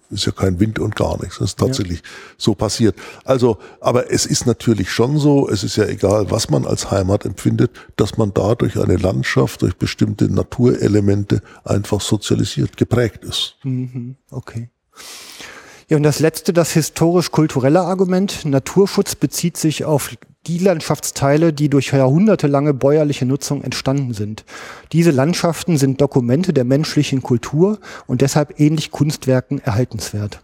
ist ja kein Wind und gar nichts. Das ist tatsächlich ja. so passiert. Also, aber es ist natürlich schon so, es ist ja egal, was man als Heimat empfindet, dass man da durch eine Landschaft, durch bestimmte Naturelemente einfach sozialisiert, geprägt ist. Mhm. Okay. Ja, und das letzte, das historisch-kulturelle Argument. Naturschutz bezieht sich auf die Landschaftsteile, die durch jahrhundertelange bäuerliche Nutzung entstanden sind. Diese Landschaften sind Dokumente der menschlichen Kultur und deshalb ähnlich Kunstwerken erhaltenswert.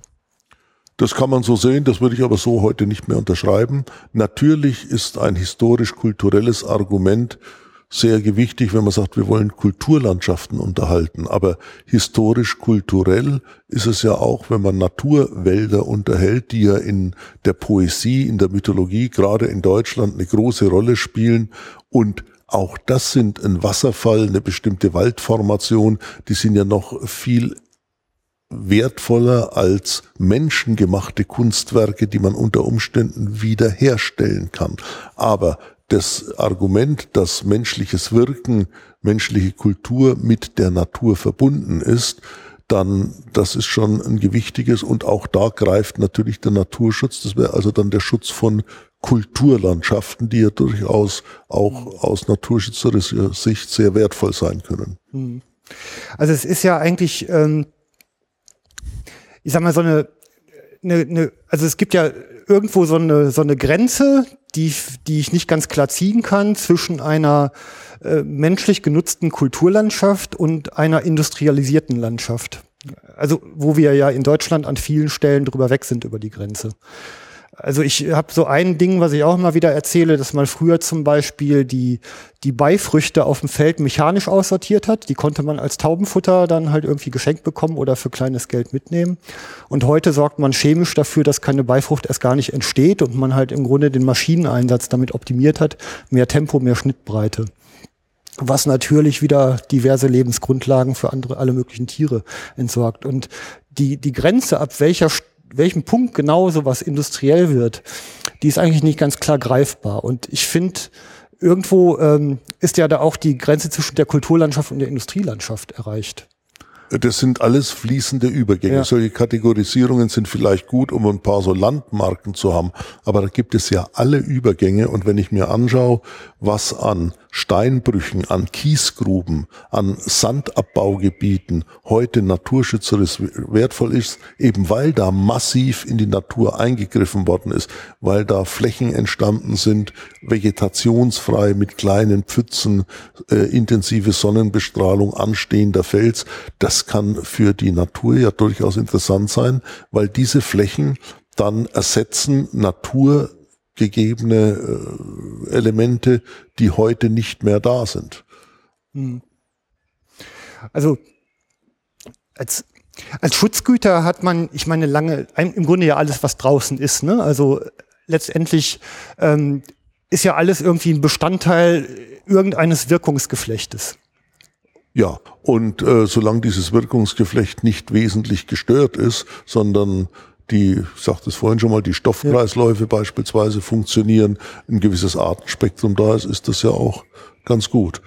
Das kann man so sehen, das würde ich aber so heute nicht mehr unterschreiben. Natürlich ist ein historisch-kulturelles Argument sehr gewichtig, wenn man sagt, wir wollen Kulturlandschaften unterhalten. Aber historisch, kulturell ist es ja auch, wenn man Naturwälder unterhält, die ja in der Poesie, in der Mythologie, gerade in Deutschland eine große Rolle spielen und auch das sind ein Wasserfall, eine bestimmte Waldformation, die sind ja noch viel wertvoller als menschengemachte Kunstwerke, die man unter Umständen wiederherstellen kann. Aber das Argument, dass menschliches Wirken, menschliche Kultur mit der Natur verbunden ist, dann das ist schon ein gewichtiges und auch da greift natürlich der Naturschutz. Das wäre also dann der Schutz von Kulturlandschaften, die ja durchaus auch aus naturschützerischer Sicht sehr wertvoll sein können. Hm. Also es ist ja eigentlich, ähm, ich sag mal, so eine, eine, eine, also es gibt ja irgendwo so eine, so eine Grenze, die, die ich nicht ganz klar ziehen kann zwischen einer äh, menschlich genutzten Kulturlandschaft und einer industrialisierten Landschaft. Also wo wir ja in Deutschland an vielen Stellen drüber weg sind über die Grenze. Also ich habe so ein Ding, was ich auch immer wieder erzähle, dass man früher zum Beispiel die, die Beifrüchte auf dem Feld mechanisch aussortiert hat. Die konnte man als Taubenfutter dann halt irgendwie geschenkt bekommen oder für kleines Geld mitnehmen. Und heute sorgt man chemisch dafür, dass keine Beifrucht erst gar nicht entsteht und man halt im Grunde den Maschineneinsatz damit optimiert hat. Mehr Tempo, mehr Schnittbreite was natürlich wieder diverse Lebensgrundlagen für andere, alle möglichen Tiere entsorgt. Und die, die Grenze, ab welcher welchem Punkt genau sowas industriell wird, die ist eigentlich nicht ganz klar greifbar. Und ich finde, irgendwo ähm, ist ja da auch die Grenze zwischen der Kulturlandschaft und der Industrielandschaft erreicht. Das sind alles fließende Übergänge. Ja. Solche Kategorisierungen sind vielleicht gut, um ein paar so Landmarken zu haben. Aber da gibt es ja alle Übergänge. Und wenn ich mir anschaue, was an Steinbrüchen, an Kiesgruben, an Sandabbaugebieten heute naturschützerisch wertvoll ist, eben weil da massiv in die Natur eingegriffen worden ist, weil da Flächen entstanden sind, vegetationsfrei mit kleinen Pfützen, äh, intensive Sonnenbestrahlung, anstehender Fels. Das kann für die Natur ja durchaus interessant sein, weil diese Flächen dann ersetzen Natur gegebene äh, Elemente, die heute nicht mehr da sind. Hm. Also als als Schutzgüter hat man, ich meine, lange, im Grunde ja alles, was draußen ist. Ne? Also letztendlich ähm, ist ja alles irgendwie ein Bestandteil irgendeines Wirkungsgeflechtes. Ja, und äh, solange dieses Wirkungsgeflecht nicht wesentlich gestört ist, sondern die, ich sagte es vorhin schon mal, die Stoffkreisläufe ja. beispielsweise funktionieren, ein gewisses Artenspektrum da ist, ist das ja auch ganz gut.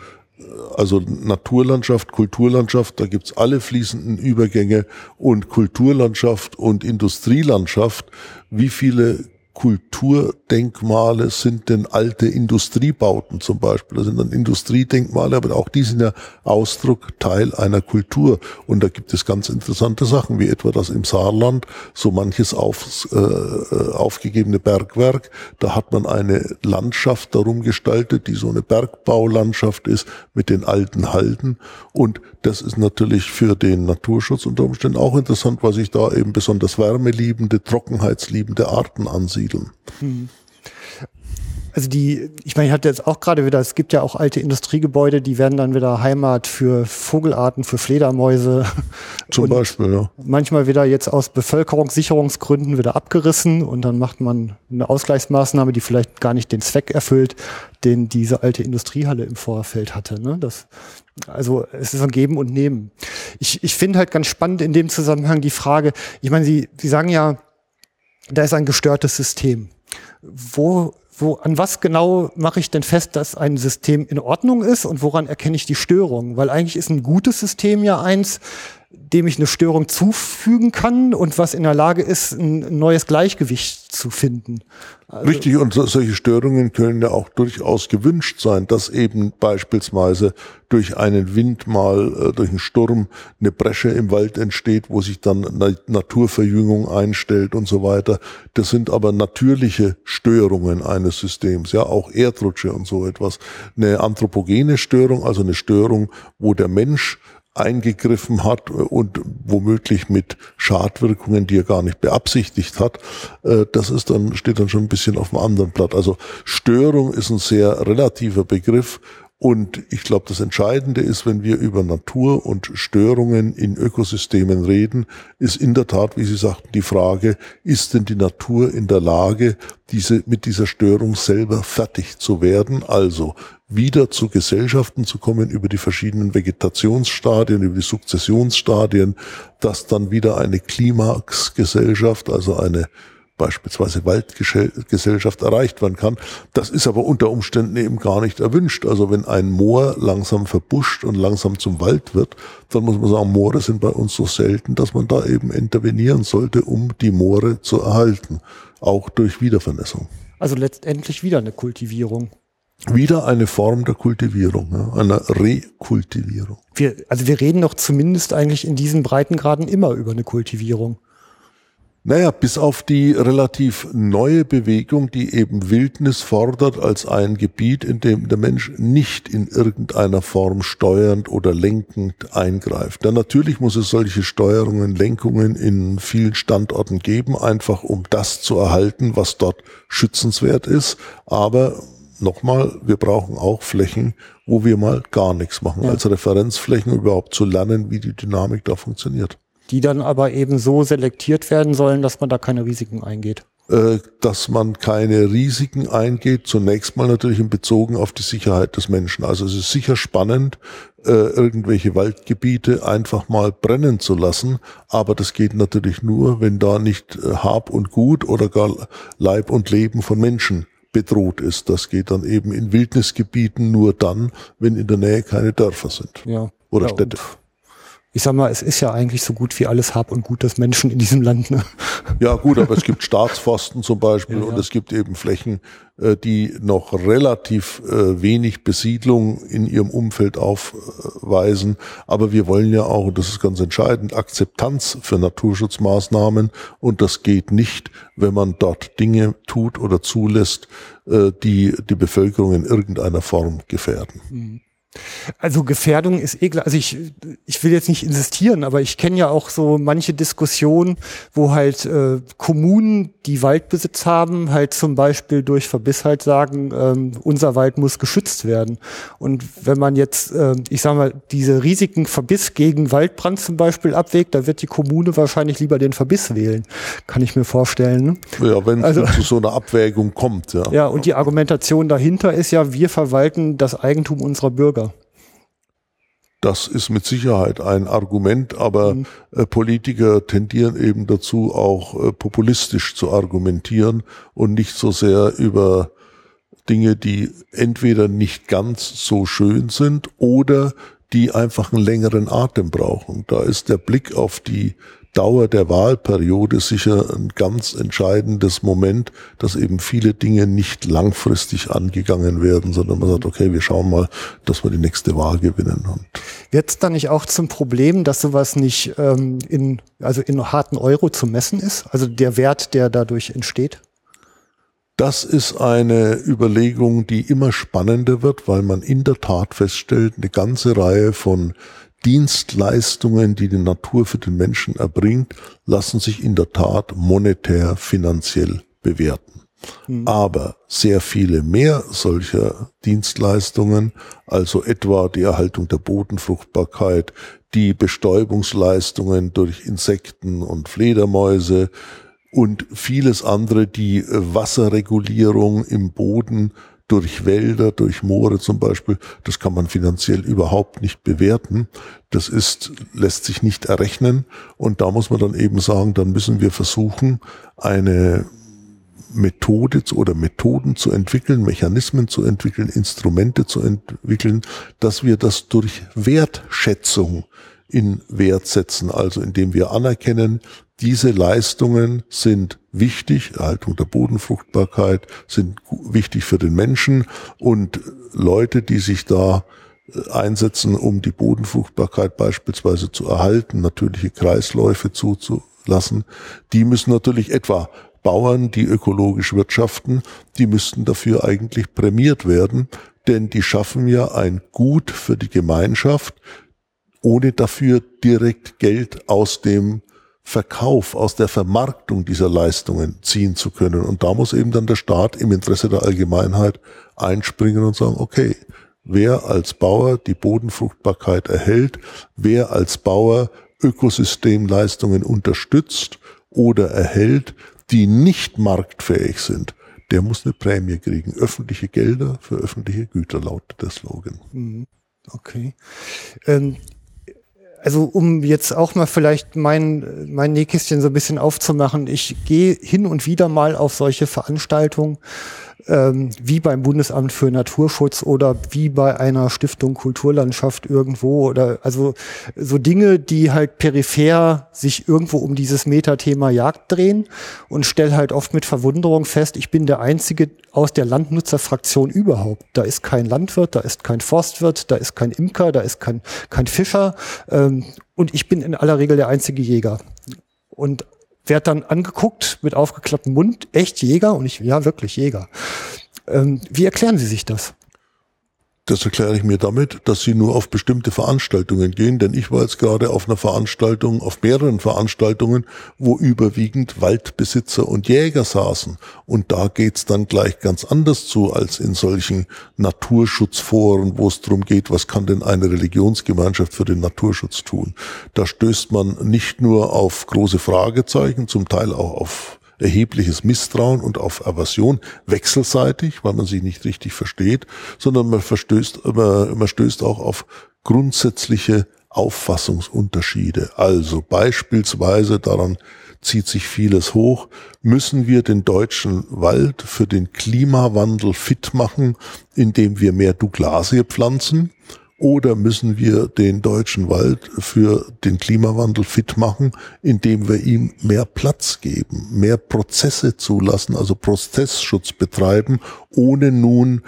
Also Naturlandschaft, Kulturlandschaft, da gibt's alle fließenden Übergänge und Kulturlandschaft und Industrielandschaft. Wie viele Kulturdenkmale sind denn alte Industriebauten zum Beispiel. Das sind dann Industriedenkmale, aber auch die sind ja Ausdruck, Teil einer Kultur. Und da gibt es ganz interessante Sachen, wie etwa das im Saarland, so manches aufs, äh, aufgegebene Bergwerk. Da hat man eine Landschaft darum gestaltet, die so eine Bergbaulandschaft ist mit den alten Halden. Und das ist natürlich für den Naturschutz unter Umständen auch interessant, weil sich da eben besonders wärmeliebende, trockenheitsliebende Arten ansiedeln ansiedeln. Also die, ich meine, ich hatte jetzt auch gerade wieder, es gibt ja auch alte Industriegebäude, die werden dann wieder Heimat für Vogelarten, für Fledermäuse. Zum Beispiel, ja. Manchmal wieder jetzt aus Bevölkerungssicherungsgründen wieder abgerissen und dann macht man eine Ausgleichsmaßnahme, die vielleicht gar nicht den Zweck erfüllt, den diese alte Industriehalle im Vorfeld hatte. Ne? Das, also es ist ein Geben und Nehmen. Ich, ich finde halt ganz spannend in dem Zusammenhang die Frage, ich meine, Sie, Sie sagen ja, da ist ein gestörtes System. Wo, wo, an was genau mache ich denn fest, dass ein System in Ordnung ist und woran erkenne ich die Störung? Weil eigentlich ist ein gutes System ja eins, dem ich eine Störung zufügen kann und was in der Lage ist, ein neues Gleichgewicht zu finden. Also Richtig, und so, solche Störungen können ja auch durchaus gewünscht sein, dass eben beispielsweise durch einen Wind mal, äh, durch einen Sturm eine Bresche im Wald entsteht, wo sich dann eine Naturverjüngung einstellt und so weiter. Das sind aber natürliche Störungen eines Systems, ja, auch Erdrutsche und so etwas. Eine anthropogene Störung, also eine Störung, wo der Mensch eingegriffen hat und womöglich mit Schadwirkungen, die er gar nicht beabsichtigt hat, äh, das ist dann, steht dann schon ein bisschen auf dem anderen Blatt. Also Störung ist ein sehr relativer Begriff und ich glaube, das Entscheidende ist, wenn wir über Natur und Störungen in Ökosystemen reden, ist in der Tat, wie Sie sagten, die Frage, ist denn die Natur in der Lage, diese, mit dieser Störung selber fertig zu werden? Also wieder zu Gesellschaften zu kommen über die verschiedenen Vegetationsstadien, über die Sukzessionsstadien, dass dann wieder eine Klimaxgesellschaft, also eine beispielsweise Waldgesellschaft erreicht werden kann. Das ist aber unter Umständen eben gar nicht erwünscht. Also wenn ein Moor langsam verbuscht und langsam zum Wald wird, dann muss man sagen, Moore sind bei uns so selten, dass man da eben intervenieren sollte, um die Moore zu erhalten. Auch durch Wiedervernässung. Also letztendlich wieder eine Kultivierung. Wieder eine Form der Kultivierung, einer Rekultivierung. Wir, also wir reden doch zumindest eigentlich in diesen Breitengraden immer über eine Kultivierung. Naja, bis auf die relativ neue Bewegung, die eben Wildnis fordert als ein Gebiet, in dem der Mensch nicht in irgendeiner Form steuernd oder lenkend eingreift. Denn natürlich muss es solche Steuerungen, Lenkungen in vielen Standorten geben, einfach um das zu erhalten, was dort schützenswert ist. Aber nochmal, wir brauchen auch Flächen, wo wir mal gar nichts machen, ja. als Referenzflächen überhaupt zu lernen, wie die Dynamik da funktioniert die dann aber eben so selektiert werden sollen, dass man da keine Risiken eingeht. Äh, dass man keine Risiken eingeht, zunächst mal natürlich in Bezogen auf die Sicherheit des Menschen. Also es ist sicher spannend, äh, irgendwelche Waldgebiete einfach mal brennen zu lassen, aber das geht natürlich nur, wenn da nicht äh, Hab und Gut oder gar Leib und Leben von Menschen bedroht ist. Das geht dann eben in Wildnisgebieten nur dann, wenn in der Nähe keine Dörfer sind. Ja. Oder ja, Städte ich sag mal, es ist ja eigentlich so gut wie alles Hab und Gut des Menschen in diesem Land. Ne? Ja gut, aber es gibt Staatsforsten zum Beispiel ja, ja. und es gibt eben Flächen, äh, die noch relativ äh, wenig Besiedlung in ihrem Umfeld aufweisen. Aber wir wollen ja auch, und das ist ganz entscheidend, Akzeptanz für Naturschutzmaßnahmen. Und das geht nicht, wenn man dort Dinge tut oder zulässt, äh, die die Bevölkerung in irgendeiner Form gefährden. Mhm. Also Gefährdung ist eh klar. Also ich, ich will jetzt nicht insistieren, aber ich kenne ja auch so manche Diskussionen, wo halt äh, Kommunen, die Waldbesitz haben, halt zum Beispiel durch Verbiss halt sagen, ähm, unser Wald muss geschützt werden. Und wenn man jetzt, äh, ich sag mal, diese Risiken Verbiss gegen Waldbrand zum Beispiel abwägt, da wird die Kommune wahrscheinlich lieber den Verbiss wählen. Kann ich mir vorstellen. Ne? Ja, wenn also, zu so einer Abwägung kommt, ja. Ja, und die Argumentation dahinter ist ja, wir verwalten das Eigentum unserer Bürger. Das ist mit Sicherheit ein Argument, aber mhm. äh, Politiker tendieren eben dazu, auch äh, populistisch zu argumentieren und nicht so sehr über Dinge, die entweder nicht ganz so schön sind oder die einfach einen längeren Atem brauchen. Da ist der Blick auf die Dauer der Wahlperiode sicher ein ganz entscheidendes Moment, dass eben viele Dinge nicht langfristig angegangen werden, sondern man sagt, okay, wir schauen mal, dass wir die nächste Wahl gewinnen. Wird es dann nicht auch zum Problem, dass sowas nicht ähm, in, also in harten Euro zu messen ist? Also der Wert, der dadurch entsteht? Das ist eine Überlegung, die immer spannender wird, weil man in der Tat feststellt, eine ganze Reihe von Dienstleistungen, die die Natur für den Menschen erbringt, lassen sich in der Tat monetär, finanziell bewerten. Mhm. Aber sehr viele mehr solcher Dienstleistungen, also etwa die Erhaltung der Bodenfruchtbarkeit, die Bestäubungsleistungen durch Insekten und Fledermäuse und vieles andere, die Wasserregulierung im Boden durch Wälder, durch Moore zum Beispiel, das kann man finanziell überhaupt nicht bewerten. Das ist, lässt sich nicht errechnen. Und da muss man dann eben sagen, dann müssen wir versuchen, eine Methode oder Methoden zu entwickeln, Mechanismen zu entwickeln, Instrumente zu entwickeln, dass wir das durch Wertschätzung in Wert setzen, also indem wir anerkennen, diese Leistungen sind wichtig, Erhaltung der Bodenfruchtbarkeit, sind wichtig für den Menschen und Leute, die sich da äh, einsetzen, um die Bodenfruchtbarkeit beispielsweise zu erhalten, natürliche Kreisläufe zuzulassen, die müssen natürlich etwa Bauern, die ökologisch wirtschaften, die müssten dafür eigentlich prämiert werden, denn die schaffen ja ein Gut für die Gemeinschaft, ohne dafür direkt Geld aus dem Verkauf, aus der Vermarktung dieser Leistungen ziehen zu können. Und da muss eben dann der Staat im Interesse der Allgemeinheit einspringen und sagen, okay, wer als Bauer die Bodenfruchtbarkeit erhält, wer als Bauer Ökosystemleistungen unterstützt oder erhält, die nicht marktfähig sind, der muss eine Prämie kriegen. Öffentliche Gelder für öffentliche Güter lautet der Slogan. Mhm. Okay. Ähm, also um jetzt auch mal vielleicht mein, mein Nähkästchen so ein bisschen aufzumachen, ich gehe hin und wieder mal auf solche Veranstaltungen ähm, wie beim Bundesamt für Naturschutz oder wie bei einer Stiftung Kulturlandschaft irgendwo oder also so Dinge, die halt peripher sich irgendwo um dieses Metathema Jagd drehen und stell halt oft mit Verwunderung fest, ich bin der einzige aus der Landnutzerfraktion überhaupt. Da ist kein Landwirt, da ist kein Forstwirt, da ist kein Imker, da ist kein, kein Fischer ähm, und ich bin in aller Regel der einzige Jäger. Und werd dann angeguckt mit aufgeklapptem Mund, echt Jäger? Und ich, ja, wirklich Jäger. Ähm, wie erklären Sie sich das? Das erkläre ich mir damit, dass sie nur auf bestimmte Veranstaltungen gehen, denn ich war jetzt gerade auf einer Veranstaltung, auf mehreren Veranstaltungen, wo überwiegend Waldbesitzer und Jäger saßen. Und da geht's dann gleich ganz anders zu als in solchen Naturschutzforen, wo es darum geht, was kann denn eine Religionsgemeinschaft für den Naturschutz tun. Da stößt man nicht nur auf große Fragezeichen, zum Teil auch auf erhebliches Misstrauen und auf Aversion wechselseitig, weil man sich nicht richtig versteht, sondern man verstößt, man, man stößt auch auf grundsätzliche Auffassungsunterschiede. Also beispielsweise daran zieht sich vieles hoch. Müssen wir den deutschen Wald für den Klimawandel fit machen, indem wir mehr Douglasie pflanzen? Oder müssen wir den deutschen Wald für den Klimawandel fit machen, indem wir ihm mehr Platz geben, mehr Prozesse zulassen, also Prozessschutz betreiben, ohne nun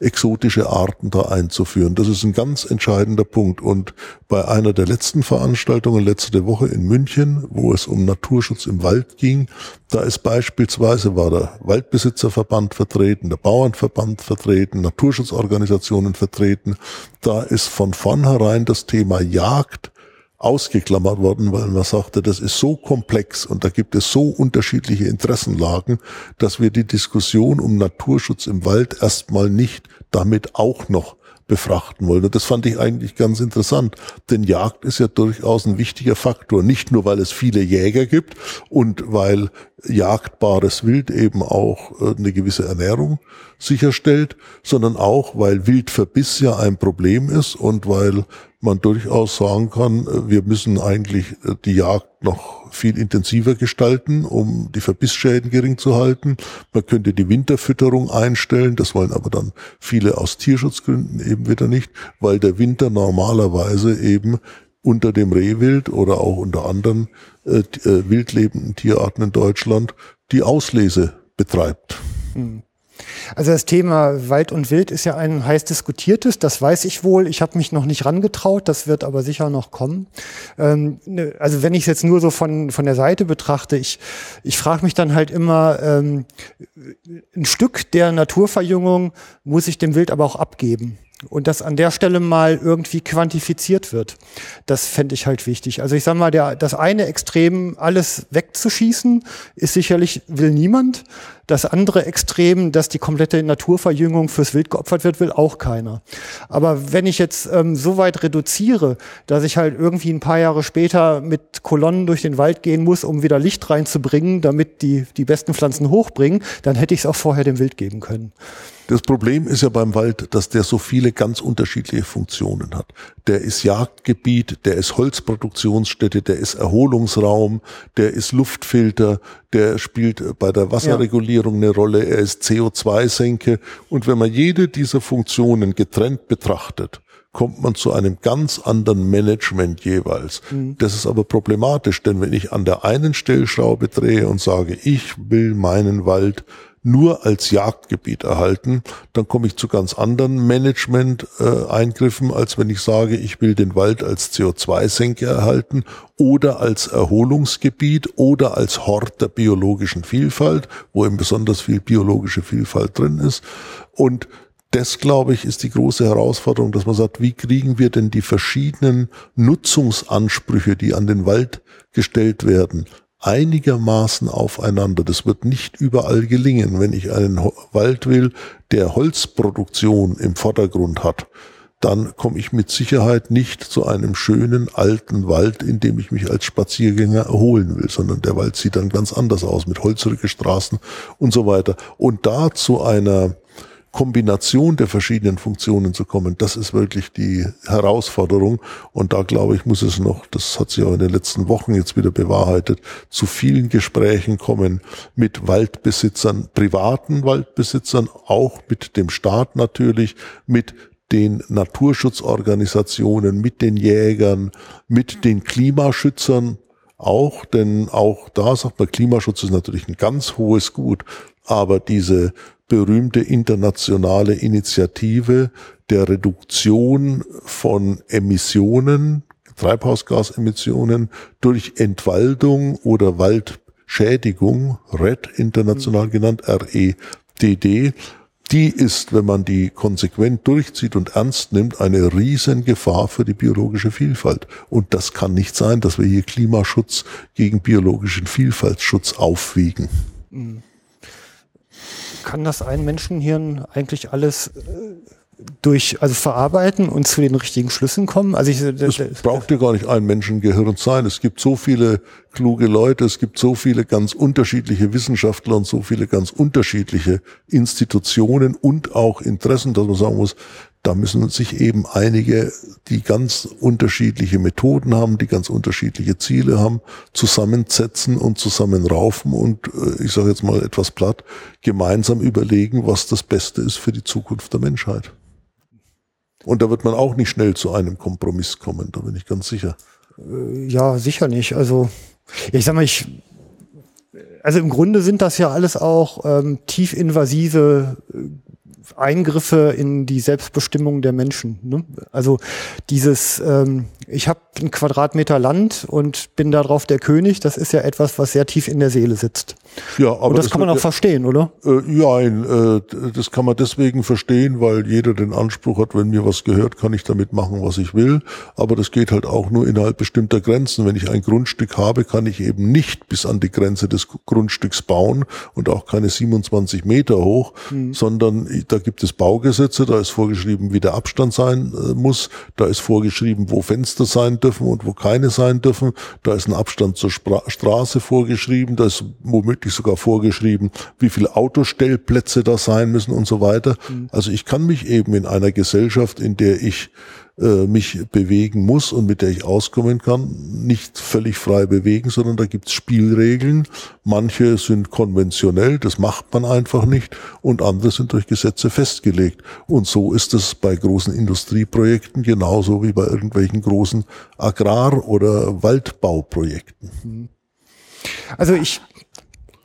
exotische Arten da einzuführen. Das ist ein ganz entscheidender Punkt. Und bei einer der letzten Veranstaltungen letzte Woche in München, wo es um Naturschutz im Wald ging, da ist beispielsweise war der Waldbesitzerverband vertreten, der Bauernverband vertreten, Naturschutzorganisationen vertreten. Da ist von vornherein das Thema Jagd ausgeklammert worden, weil man sagte, das ist so komplex und da gibt es so unterschiedliche Interessenlagen, dass wir die Diskussion um Naturschutz im Wald erstmal nicht damit auch noch befrachten wollen. Und das fand ich eigentlich ganz interessant, denn Jagd ist ja durchaus ein wichtiger Faktor, nicht nur weil es viele Jäger gibt und weil jagdbares Wild eben auch äh, eine gewisse Ernährung sicherstellt, sondern auch, weil Wildverbiss ja ein Problem ist und weil man durchaus sagen kann, wir müssen eigentlich äh, die Jagd noch viel intensiver gestalten, um die Verbissschäden gering zu halten. Man könnte die Winterfütterung einstellen, das wollen aber dann viele aus Tierschutzgründen eben wieder nicht, weil der Winter normalerweise eben unter dem Rehwild oder auch unter anderen äh, äh wildlebenden Tierarten in Deutschland die Auslese betreibt. Hm. Also das Thema Wald und Wild ist ja ein heiß diskutiertes, das weiß ich wohl. Ich habe mich noch nicht rangetraut, das wird aber sicher noch kommen. Ähm, ne, also wenn ich es jetzt nur so von, von der Seite betrachte, ich, ich frage mich dann halt immer, ähm, ein Stück der Naturverjüngung muss ich dem Wild aber auch abgeben und das an der Stelle mal irgendwie quantifiziert wird. Das fände ich halt wichtig. Also ich sage mal, der, das eine Extrem, alles wegzuschießen, ist sicherlich, will niemand. Das andere Extrem, dass die komplette Naturverjüngung fürs Wild geopfert wird, will auch keiner. Aber wenn ich jetzt ähm, so weit reduziere, dass ich halt irgendwie ein paar Jahre später mit Kolonnen durch den Wald gehen muss, um wieder Licht reinzubringen, damit die die besten Pflanzen hochbringen, dann hätte ich es auch vorher dem Wild geben können. Das Problem ist ja beim Wald, dass der so viele ganz unterschiedliche Funktionen hat. Der ist Jagdgebiet, der ist Holzproduktionsstätte, der ist Erholungsraum, der ist Luftfilter, der spielt bei der Wasserregulierung eine Rolle, er ist CO2-Senke. Und wenn man jede dieser Funktionen getrennt betrachtet, kommt man zu einem ganz anderen Management jeweils. Mhm. Das ist aber problematisch, denn wenn ich an der einen Stellschraube drehe und sage, ich will meinen Wald nur als Jagdgebiet erhalten, dann komme ich zu ganz anderen Management-Eingriffen, äh, als wenn ich sage, ich will den Wald als CO2-Senke erhalten oder als Erholungsgebiet oder als Hort der biologischen Vielfalt, wo eben besonders viel biologische Vielfalt drin ist. Und das, glaube ich, ist die große Herausforderung, dass man sagt, wie kriegen wir denn die verschiedenen Nutzungsansprüche, die an den Wald gestellt werden, einigermaßen aufeinander. Das wird nicht überall gelingen. Wenn ich einen Wald will, der Holzproduktion im Vordergrund hat, dann komme ich mit Sicherheit nicht zu einem schönen alten Wald, in dem ich mich als Spaziergänger erholen will, sondern der Wald sieht dann ganz anders aus mit holzrige Straßen und so weiter. Und da zu einer Kombination der verschiedenen Funktionen zu kommen, das ist wirklich die Herausforderung. Und da glaube ich, muss es noch, das hat sich auch in den letzten Wochen jetzt wieder bewahrheitet, zu vielen Gesprächen kommen mit Waldbesitzern, privaten Waldbesitzern, auch mit dem Staat natürlich, mit den Naturschutzorganisationen, mit den Jägern, mit den Klimaschützern auch, denn auch da sagt man, Klimaschutz ist natürlich ein ganz hohes Gut, aber diese berühmte internationale Initiative der Reduktion von Emissionen, Treibhausgasemissionen durch Entwaldung oder Waldschädigung, RED international mhm. genannt, R-E-D-D, die ist, wenn man die konsequent durchzieht und ernst nimmt, eine Riesengefahr für die biologische Vielfalt. Und das kann nicht sein, dass wir hier Klimaschutz gegen biologischen Vielfaltsschutz aufwiegen. Mhm kann das ein Menschenhirn eigentlich alles äh, durch, also verarbeiten und zu den richtigen Schlüssen kommen? Also ich, es braucht ja gar nicht ein Menschengehirn sein. Es gibt so viele kluge Leute, es gibt so viele ganz unterschiedliche Wissenschaftler und so viele ganz unterschiedliche Institutionen und auch Interessen, dass man sagen muss, da müssen sich eben einige, die ganz unterschiedliche Methoden haben, die ganz unterschiedliche Ziele haben, zusammensetzen und zusammenraufen und äh, ich sage jetzt mal etwas platt, gemeinsam überlegen, was das Beste ist für die Zukunft der Menschheit. Und da wird man auch nicht schnell zu einem Kompromiss kommen, da bin ich ganz sicher. Äh, ja, sicher nicht. Also ich sag mal, ich also im Grunde sind das ja alles auch ähm, tiefinvasive Eingriffe in die Selbstbestimmung der Menschen. Ne? Also dieses, ähm, ich habe einen Quadratmeter Land und bin darauf der König, das ist ja etwas, was sehr tief in der Seele sitzt. Ja, aber und das, das kann man auch ja, verstehen, oder? Äh, ja, äh, das kann man deswegen verstehen, weil jeder den Anspruch hat, wenn mir was gehört, kann ich damit machen, was ich will. Aber das geht halt auch nur innerhalb bestimmter Grenzen. Wenn ich ein Grundstück habe, kann ich eben nicht bis an die Grenze des Grundstücks bauen und auch keine 27 Meter hoch, mhm. sondern da gibt es Baugesetze, da ist vorgeschrieben, wie der Abstand sein äh, muss, da ist vorgeschrieben, wo Fenster sein dürfen und wo keine sein dürfen, da ist ein Abstand zur Spra Straße vorgeschrieben, da ist womöglich sogar vorgeschrieben, wie viele Autostellplätze da sein müssen und so weiter. Mhm. Also ich kann mich eben in einer Gesellschaft, in der ich äh, mich bewegen muss und mit der ich auskommen kann, nicht völlig frei bewegen, sondern da gibt's Spielregeln. Manche sind konventionell, das macht man einfach nicht, und andere sind durch Gesetze festgelegt. Und so ist es bei großen Industrieprojekten genauso wie bei irgendwelchen großen Agrar- oder Waldbauprojekten. Also ich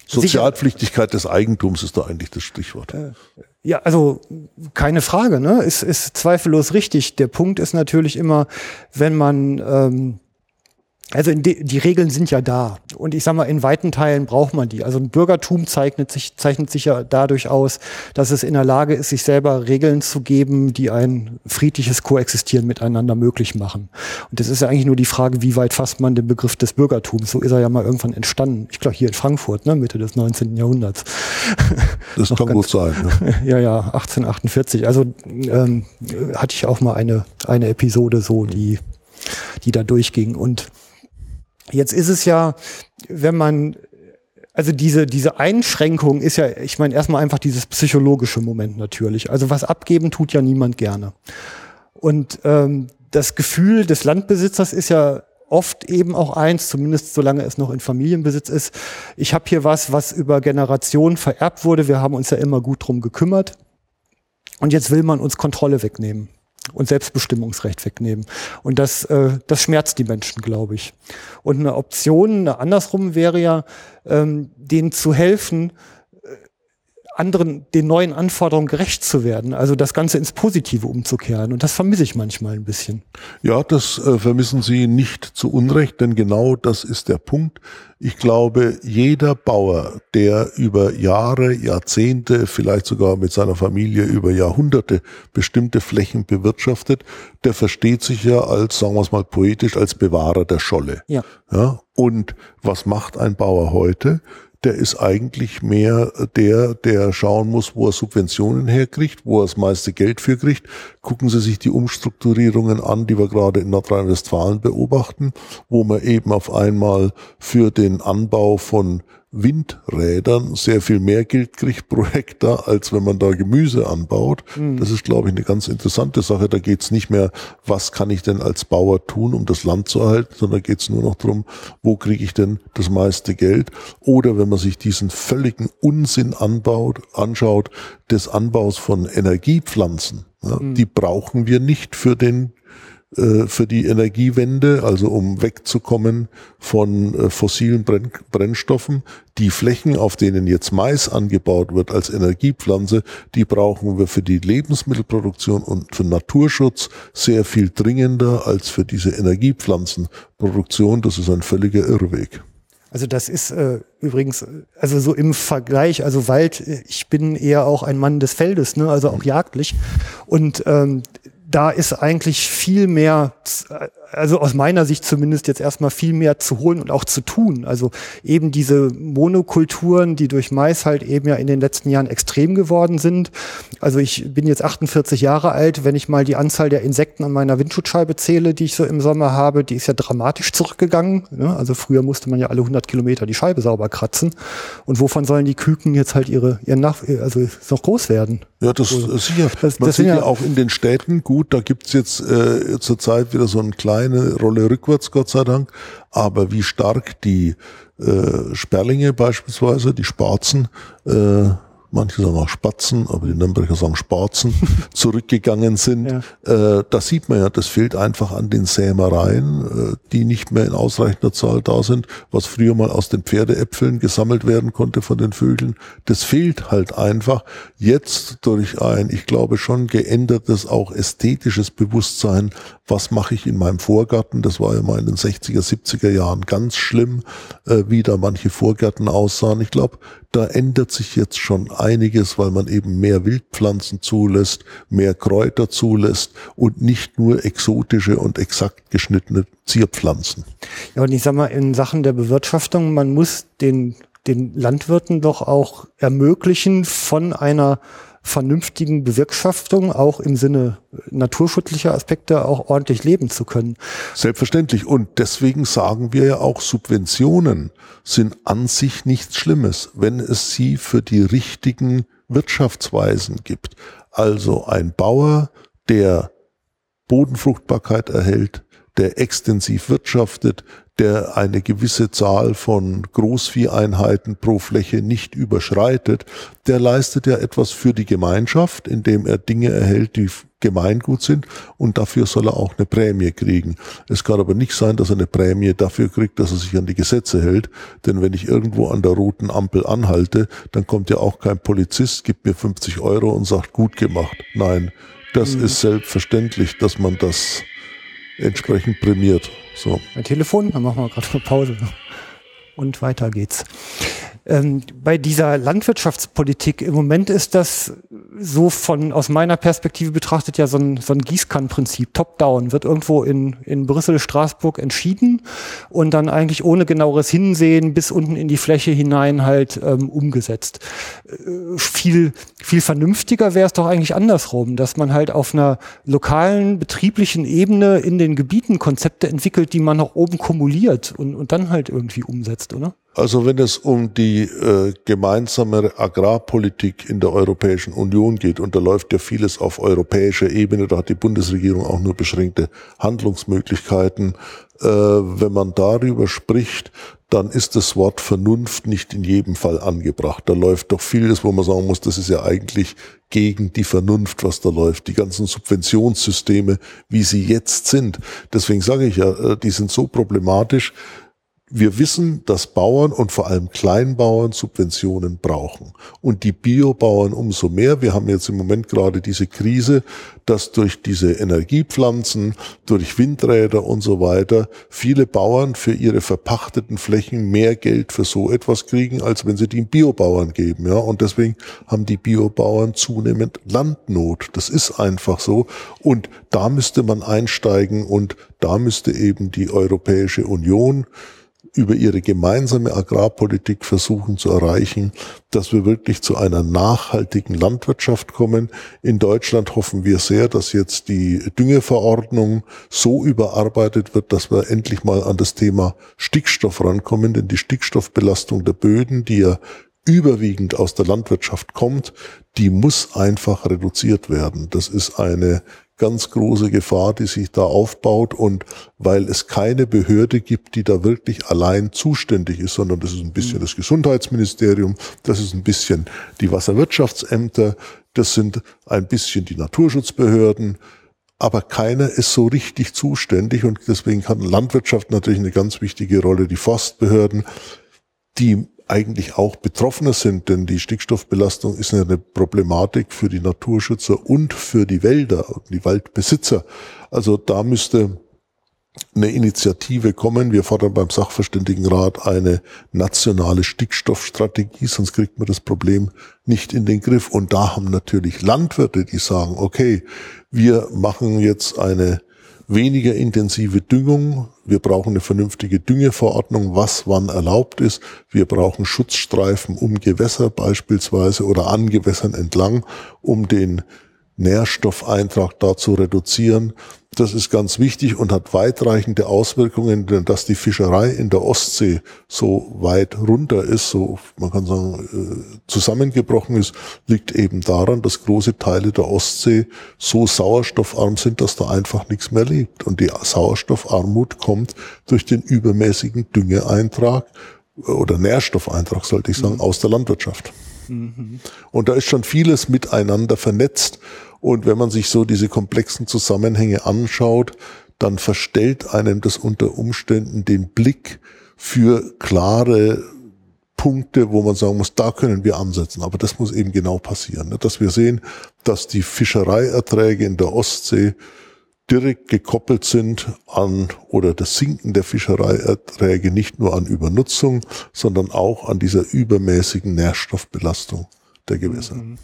Sozialpflichtigkeit des Eigentums ist da eigentlich das Stichwort. Ja, also keine Frage, ne? Ist, ist zweifellos richtig. Der Punkt ist natürlich immer, wenn man ähm, also die, Regeln sind ja da. Und ich sage mal, in weiten Teilen braucht man die. Also ein Bürgertum zeichnet sich, zeichnet sich ja dadurch aus, dass es in der Lage ist, sich selber Regeln zu geben, die ein friedliches Koexistieren miteinander möglich machen. Und das ist ja eigentlich nur die Frage, wie weit fasst man den Begriff des Bürgertums? So ist er ja mal irgendwann entstanden. Ich glaube hier in Frankfurt, ne, Mitte des 19. Jahrhunderts. Das kann gut sein. Ja. ja, ja, 1848. Also ähm, hatte ich auch mal eine, eine Episode so, die, die da durchging. Und Jetzt ist es ja, wenn man also diese, diese Einschränkung ist ja, ich meine, erstmal einfach dieses psychologische Moment natürlich. Also was abgeben tut ja niemand gerne. Und ähm, das Gefühl des Landbesitzers ist ja oft eben auch eins, zumindest solange es noch in Familienbesitz ist. Ich habe hier was, was über Generationen vererbt wurde. Wir haben uns ja immer gut drum gekümmert. Und jetzt will man uns Kontrolle wegnehmen und Selbstbestimmungsrecht wegnehmen. Und das, äh, das schmerzt die Menschen, glaube ich. Und eine Option, eine andersrum wäre ja, ähm, denen zu helfen, anderen, den neuen Anforderungen gerecht zu werden, also das Ganze ins Positive umzukehren. Und das vermisse ich manchmal ein bisschen. Ja, das äh, vermissen Sie nicht zu Unrecht, denn genau das ist der Punkt. Ich glaube, jeder Bauer, der über Jahre, Jahrzehnte, vielleicht sogar mit seiner Familie über Jahrhunderte bestimmte Flächen bewirtschaftet, der versteht sich ja als, sagen wir es mal poetisch, als Bewahrer der Scholle. Ja. ja. Und was macht ein Bauer heute? Der ist eigentlich mehr der, der schauen muss, wo er Subventionen herkriegt, wo er das meiste Geld für kriegt. Gucken Sie sich die Umstrukturierungen an, die wir gerade in Nordrhein-Westfalen beobachten, wo man eben auf einmal für den Anbau von Windrädern sehr viel mehr Geld kriegt pro Hektar, als wenn man da Gemüse anbaut. Mhm. Das ist, glaube ich, eine ganz interessante Sache. Da geht es nicht mehr, was kann ich denn als Bauer tun, um das Land zu erhalten, sondern geht es nur noch darum, wo kriege ich denn das meiste Geld. Oder wenn man sich diesen völligen Unsinn anbaut, anschaut, des Anbaus von Energiepflanzen. Ja, mhm. Die brauchen wir nicht für den äh, für die Energiewende, also um wegzukommen von äh, fossilen Brenn Brennstoffen. Die Flächen, auf denen jetzt Mais angebaut wird als Energiepflanze, die brauchen wir für die Lebensmittelproduktion und für Naturschutz sehr viel dringender als für diese Energiepflanzenproduktion. Das ist ein völliger Irrweg. Also das ist äh, übrigens, also so im Vergleich, also Wald, ich bin eher auch ein Mann des Feldes, ne, also auch jagdlich. Und ähm, da ist eigentlich viel mehr, also aus meiner Sicht zumindest jetzt erstmal viel mehr zu holen und auch zu tun. Also eben diese Monokulturen, die durch Mais halt eben ja in den letzten Jahren extrem geworden sind. Also ich bin jetzt 48 Jahre alt. Wenn ich mal die Anzahl der Insekten an meiner Windschutzscheibe zähle, die ich so im Sommer habe, die ist ja dramatisch zurückgegangen. Ne? Also früher musste man ja alle 100 Kilometer die Scheibe sauber kratzen. Und wovon sollen die Küken jetzt halt ihre, ihren Nach also noch groß werden? Ja, das ist sicher. Das, man das sieht ja auch in den Städten gut, da gibt's jetzt äh, zurzeit wieder so eine kleine Rolle rückwärts, Gott sei Dank. Aber wie stark die äh, Sperlinge beispielsweise, die Sparzen, äh, manche sagen auch Spatzen, aber die Nürnberger sagen Spatzen, zurückgegangen sind. Ja. Äh, da sieht man ja, das fehlt einfach an den Sämereien, äh, die nicht mehr in ausreichender Zahl da sind, was früher mal aus den Pferdeäpfeln gesammelt werden konnte von den Vögeln. Das fehlt halt einfach. Jetzt durch ein, ich glaube schon geändertes, auch ästhetisches Bewusstsein, was mache ich in meinem Vorgarten, das war ja mal in den 60er, 70er Jahren ganz schlimm, äh, wie da manche Vorgärten aussahen. Ich glaube, da ändert sich jetzt schon einiges, weil man eben mehr Wildpflanzen zulässt, mehr Kräuter zulässt und nicht nur exotische und exakt geschnittene Zierpflanzen. Ja, und ich sag mal, in Sachen der Bewirtschaftung, man muss den, den Landwirten doch auch ermöglichen, von einer vernünftigen Bewirtschaftung auch im Sinne naturschutzlicher Aspekte auch ordentlich leben zu können. Selbstverständlich. Und deswegen sagen wir ja auch, Subventionen sind an sich nichts Schlimmes, wenn es sie für die richtigen Wirtschaftsweisen gibt. Also ein Bauer, der Bodenfruchtbarkeit erhält, der extensiv wirtschaftet, der eine gewisse Zahl von Großvieheinheiten pro Fläche nicht überschreitet, der leistet ja etwas für die Gemeinschaft, indem er Dinge erhält, die Gemeingut sind und dafür soll er auch eine Prämie kriegen. Es kann aber nicht sein, dass er eine Prämie dafür kriegt, dass er sich an die Gesetze hält, denn wenn ich irgendwo an der roten Ampel anhalte, dann kommt ja auch kein Polizist, gibt mir 50 Euro und sagt, gut gemacht. Nein, das mhm. ist selbstverständlich, dass man das entsprechend prämiert. So. Ein Telefon, dann machen wir gerade eine Pause. Und weiter geht's. Ähm, bei dieser Landwirtschaftspolitik im Moment ist das so von aus meiner Perspektive betrachtet ja so ein, so ein Gießkannenprinzip, top-down, wird irgendwo in, in Brüssel, Straßburg entschieden und dann eigentlich ohne genaueres Hinsehen bis unten in die Fläche hinein halt ähm, umgesetzt. Äh, viel, viel vernünftiger wäre es doch eigentlich andersrum, dass man halt auf einer lokalen, betrieblichen Ebene in den Gebieten Konzepte entwickelt, die man nach oben kumuliert und, und dann halt irgendwie umsetzt, oder? Also wenn es um die äh, gemeinsame Agrarpolitik in der Europäischen Union geht, und da läuft ja vieles auf europäischer Ebene, da hat die Bundesregierung auch nur beschränkte Handlungsmöglichkeiten. Äh, wenn man darüber spricht, dann ist das Wort Vernunft nicht in jedem Fall angebracht. Da läuft doch vieles, wo man sagen muss, das ist ja eigentlich gegen die Vernunft, was da läuft. Die ganzen Subventionssysteme, wie sie jetzt sind. Deswegen sage ich ja, äh, die sind so problematisch, wir wissen, dass Bauern und vor allem Kleinbauern Subventionen brauchen. Und die Biobauern umso mehr. Wir haben jetzt im Moment gerade diese Krise, dass durch diese Energiepflanzen, durch Windräder und so weiter viele Bauern für ihre verpachteten Flächen mehr Geld für so etwas kriegen, als wenn sie die Biobauern geben. Ja, und deswegen haben die Biobauern zunehmend Landnot. Das ist einfach so. Und da müsste man einsteigen und da müsste eben die Europäische Union über ihre gemeinsame Agrarpolitik versuchen zu erreichen, dass wir wirklich zu einer nachhaltigen Landwirtschaft kommen. In Deutschland hoffen wir sehr, dass jetzt die Düngeverordnung so überarbeitet wird, dass wir endlich mal an das Thema Stickstoff rankommen, denn die Stickstoffbelastung der Böden, die ja überwiegend aus der Landwirtschaft kommt, die muss einfach reduziert werden. Das ist eine ganz große Gefahr, die sich da aufbaut. Und weil es keine Behörde gibt, die da wirklich allein zuständig ist, sondern das ist ein bisschen mhm. das Gesundheitsministerium, das ist ein bisschen die Wasserwirtschaftsämter, das sind ein bisschen die Naturschutzbehörden, aber keiner ist so richtig zuständig. Und deswegen kann Landwirtschaft natürlich eine ganz wichtige Rolle, die Forstbehörden, die eigentlich auch Betroffener sind, denn die Stickstoffbelastung ist eine Problematik für die Naturschützer und für die Wälder und die Waldbesitzer. Also da müsste eine Initiative kommen. Wir fordern beim Sachverständigenrat eine nationale Stickstoffstrategie, sonst kriegt man das Problem nicht in den Griff. Und da haben natürlich Landwirte, die sagen, okay, wir machen jetzt eine weniger intensive Düngung. Wir brauchen eine vernünftige Düngeverordnung, was wann erlaubt ist. Wir brauchen Schutzstreifen um Gewässer beispielsweise oder an Gewässern entlang, um den Nährstoffeintrag da zu reduzieren. Das ist ganz wichtig und hat weitreichende Auswirkungen, denn dass die Fischerei in der Ostsee so weit runter ist, so man kann sagen äh, zusammengebrochen ist, liegt eben daran, dass große Teile der Ostsee so sauerstoffarm sind, dass da einfach nichts mehr lebt. Und die Sauerstoffarmut kommt durch den übermäßigen Düngeeintrag oder Nährstoffeintrag, sollte ich sagen, mhm. aus der Landwirtschaft. Und da ist schon vieles miteinander vernetzt. Und wenn man sich so diese komplexen Zusammenhänge anschaut, dann verstellt einem das unter Umständen den Blick für klare Punkte, wo man sagen muss, da können wir ansetzen. Aber das muss eben genau passieren, ne? dass wir sehen, dass die Fischereierträge in der Ostsee direkt gekoppelt sind an oder das Sinken der Fischereierträge nicht nur an Übernutzung, sondern auch an dieser übermäßigen Nährstoffbelastung der Gewässer. Mhm.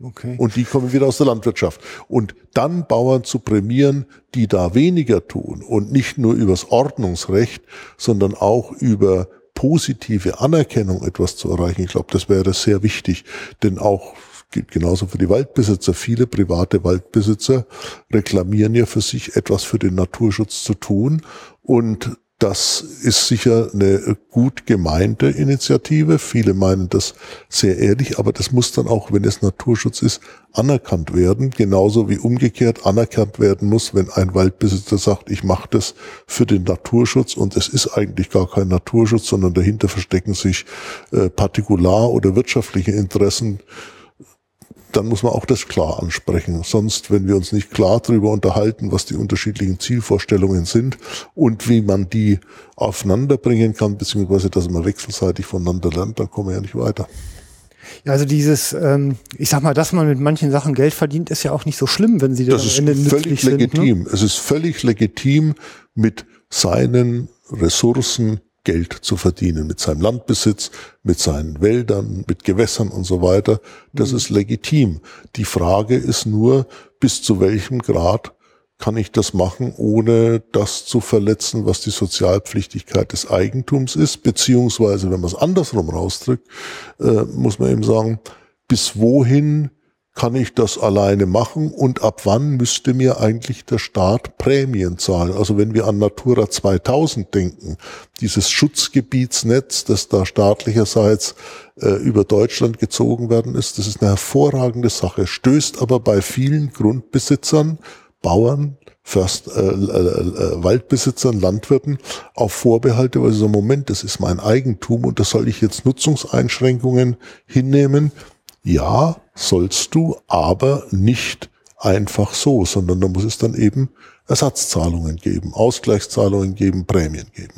Okay. Und die kommen wieder aus der Landwirtschaft. Und dann Bauern zu prämieren, die da weniger tun und nicht nur übers Ordnungsrecht, sondern auch über positive Anerkennung etwas zu erreichen. Ich glaube, das wäre sehr wichtig, denn auch gilt genauso für die Waldbesitzer. Viele private Waldbesitzer reklamieren ja für sich etwas für den Naturschutz zu tun und das ist sicher eine gut gemeinte Initiative. Viele meinen das sehr ehrlich, aber das muss dann auch, wenn es Naturschutz ist, anerkannt werden. Genauso wie umgekehrt anerkannt werden muss, wenn ein Waldbesitzer sagt, ich mache das für den Naturschutz und es ist eigentlich gar kein Naturschutz, sondern dahinter verstecken sich äh, Partikular- oder wirtschaftliche Interessen dann muss man auch das klar ansprechen. Sonst, wenn wir uns nicht klar darüber unterhalten, was die unterschiedlichen Zielvorstellungen sind und wie man die aufeinander bringen kann, beziehungsweise dass man wechselseitig voneinander lernt, dann kommen wir ja nicht weiter. Ja, also dieses, ähm, ich sag mal, dass man mit manchen Sachen Geld verdient, ist ja auch nicht so schlimm, wenn sie das dann am Ende ist völlig legitim. Sind, ne? Es ist völlig legitim, mit seinen Ressourcen Geld zu verdienen mit seinem Landbesitz, mit seinen Wäldern, mit Gewässern und so weiter. Das mhm. ist legitim. Die Frage ist nur, bis zu welchem Grad kann ich das machen, ohne das zu verletzen, was die Sozialpflichtigkeit des Eigentums ist, beziehungsweise wenn man es andersrum rausdrückt, äh, muss man eben sagen, bis wohin kann ich das alleine machen und ab wann müsste mir eigentlich der Staat Prämien zahlen? Also wenn wir an Natura 2000 denken, dieses Schutzgebietsnetz, das da staatlicherseits äh, über Deutschland gezogen werden ist, das ist eine hervorragende Sache, stößt aber bei vielen Grundbesitzern, Bauern, Först, äh, äh, äh, Waldbesitzern, Landwirten auf Vorbehalte, weil sie sagen, Moment, das ist mein Eigentum und das soll ich jetzt Nutzungseinschränkungen hinnehmen. Ja, sollst du, aber nicht einfach so, sondern da muss es dann eben Ersatzzahlungen geben, Ausgleichszahlungen geben, Prämien geben.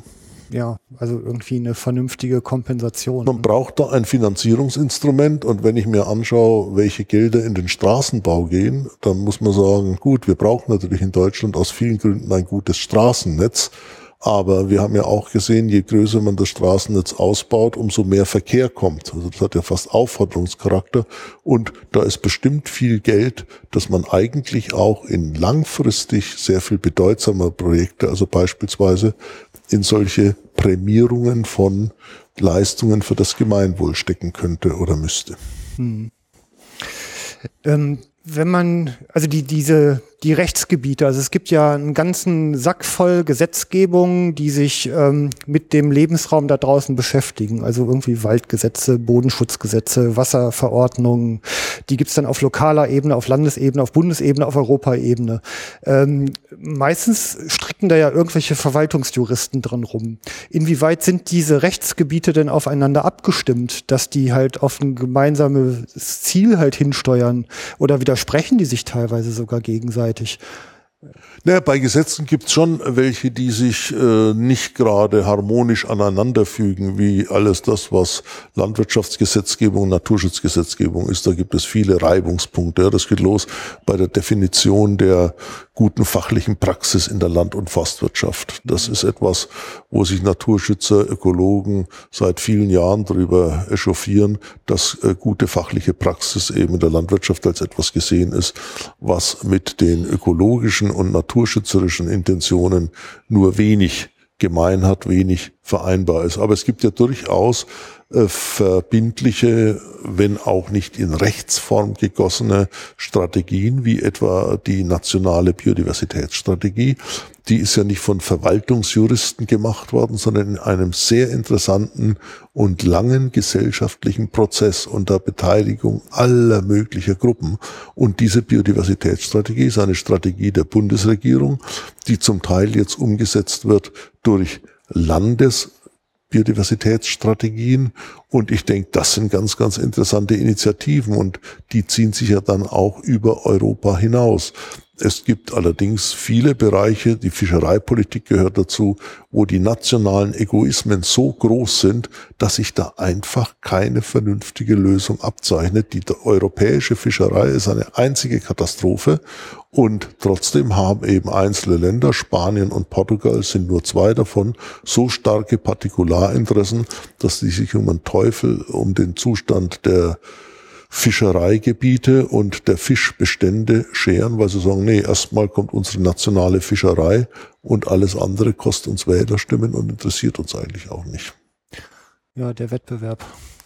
Ja, also irgendwie eine vernünftige Kompensation. Man braucht da ein Finanzierungsinstrument und wenn ich mir anschaue, welche Gelder in den Straßenbau gehen, dann muss man sagen, gut, wir brauchen natürlich in Deutschland aus vielen Gründen ein gutes Straßennetz, aber wir haben ja auch gesehen, je größer man das Straßennetz ausbaut, umso mehr Verkehr kommt. Also das hat ja fast Aufforderungscharakter. Und da ist bestimmt viel Geld, dass man eigentlich auch in langfristig sehr viel bedeutsamer Projekte, also beispielsweise in solche Prämierungen von Leistungen für das Gemeinwohl stecken könnte oder müsste. Hm. Ähm, wenn man, also die, diese die Rechtsgebiete. Also es gibt ja einen ganzen Sack voll Gesetzgebungen, die sich ähm, mit dem Lebensraum da draußen beschäftigen. Also irgendwie Waldgesetze, Bodenschutzgesetze, Wasserverordnungen. Die gibt's dann auf lokaler Ebene, auf Landesebene, auf Bundesebene, auf Europaebene. Ähm, meistens stricken da ja irgendwelche Verwaltungsjuristen drin rum. Inwieweit sind diese Rechtsgebiete denn aufeinander abgestimmt, dass die halt auf ein gemeinsames Ziel halt hinsteuern? Oder widersprechen die sich teilweise sogar gegenseitig? Gegenseitig. Naja, bei Gesetzen gibt es schon welche, die sich äh, nicht gerade harmonisch aneinanderfügen, wie alles das, was Landwirtschaftsgesetzgebung, Naturschutzgesetzgebung ist. Da gibt es viele Reibungspunkte. Das geht los bei der Definition der guten fachlichen Praxis in der Land- und Forstwirtschaft. Das ist etwas, wo sich Naturschützer, Ökologen seit vielen Jahren darüber echauffieren, dass äh, gute fachliche Praxis eben in der Landwirtschaft als etwas gesehen ist, was mit den ökologischen und naturschützerischen Intentionen nur wenig gemein hat, wenig vereinbar ist. Aber es gibt ja durchaus verbindliche, wenn auch nicht in Rechtsform gegossene Strategien, wie etwa die nationale Biodiversitätsstrategie. Die ist ja nicht von Verwaltungsjuristen gemacht worden, sondern in einem sehr interessanten und langen gesellschaftlichen Prozess unter Beteiligung aller möglicher Gruppen. Und diese Biodiversitätsstrategie ist eine Strategie der Bundesregierung, die zum Teil jetzt umgesetzt wird durch Landes Biodiversitätsstrategien. Und ich denke, das sind ganz, ganz interessante Initiativen und die ziehen sich ja dann auch über Europa hinaus. Es gibt allerdings viele Bereiche, die Fischereipolitik gehört dazu, wo die nationalen Egoismen so groß sind, dass sich da einfach keine vernünftige Lösung abzeichnet. Die europäische Fischerei ist eine einzige Katastrophe und trotzdem haben eben einzelne Länder, Spanien und Portugal sind nur zwei davon, so starke Partikularinteressen, dass die sich um einen Teufel, um den Zustand der Fischereigebiete und der Fischbestände scheren, weil sie sagen, nee, erstmal kommt unsere nationale Fischerei und alles andere kostet uns Wählerstimmen und interessiert uns eigentlich auch nicht. Ja, der Wettbewerb,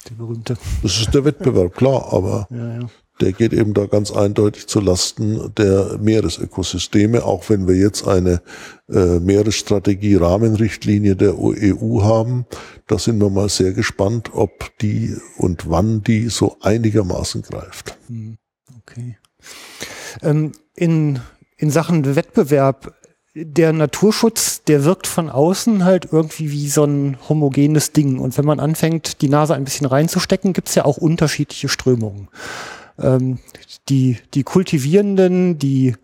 der berühmte. Das ist der Wettbewerb, klar, aber ja, ja der geht eben da ganz eindeutig zu Lasten der Meeresökosysteme, auch wenn wir jetzt eine äh, Meeresstrategie Rahmenrichtlinie der EU haben. Da sind wir mal sehr gespannt, ob die und wann die so einigermaßen greift. Hm, okay. Ähm, in, in Sachen Wettbewerb der Naturschutz, der wirkt von außen halt irgendwie wie so ein homogenes Ding. Und wenn man anfängt, die Nase ein bisschen reinzustecken, gibt es ja auch unterschiedliche Strömungen ähm, die, die Kultivierenden, die,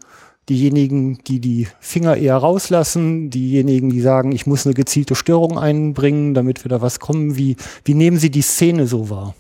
diejenigen, die die Finger eher rauslassen, diejenigen, die sagen, ich muss eine gezielte Störung einbringen, damit wir da was kommen. Wie, wie nehmen Sie die Szene so wahr?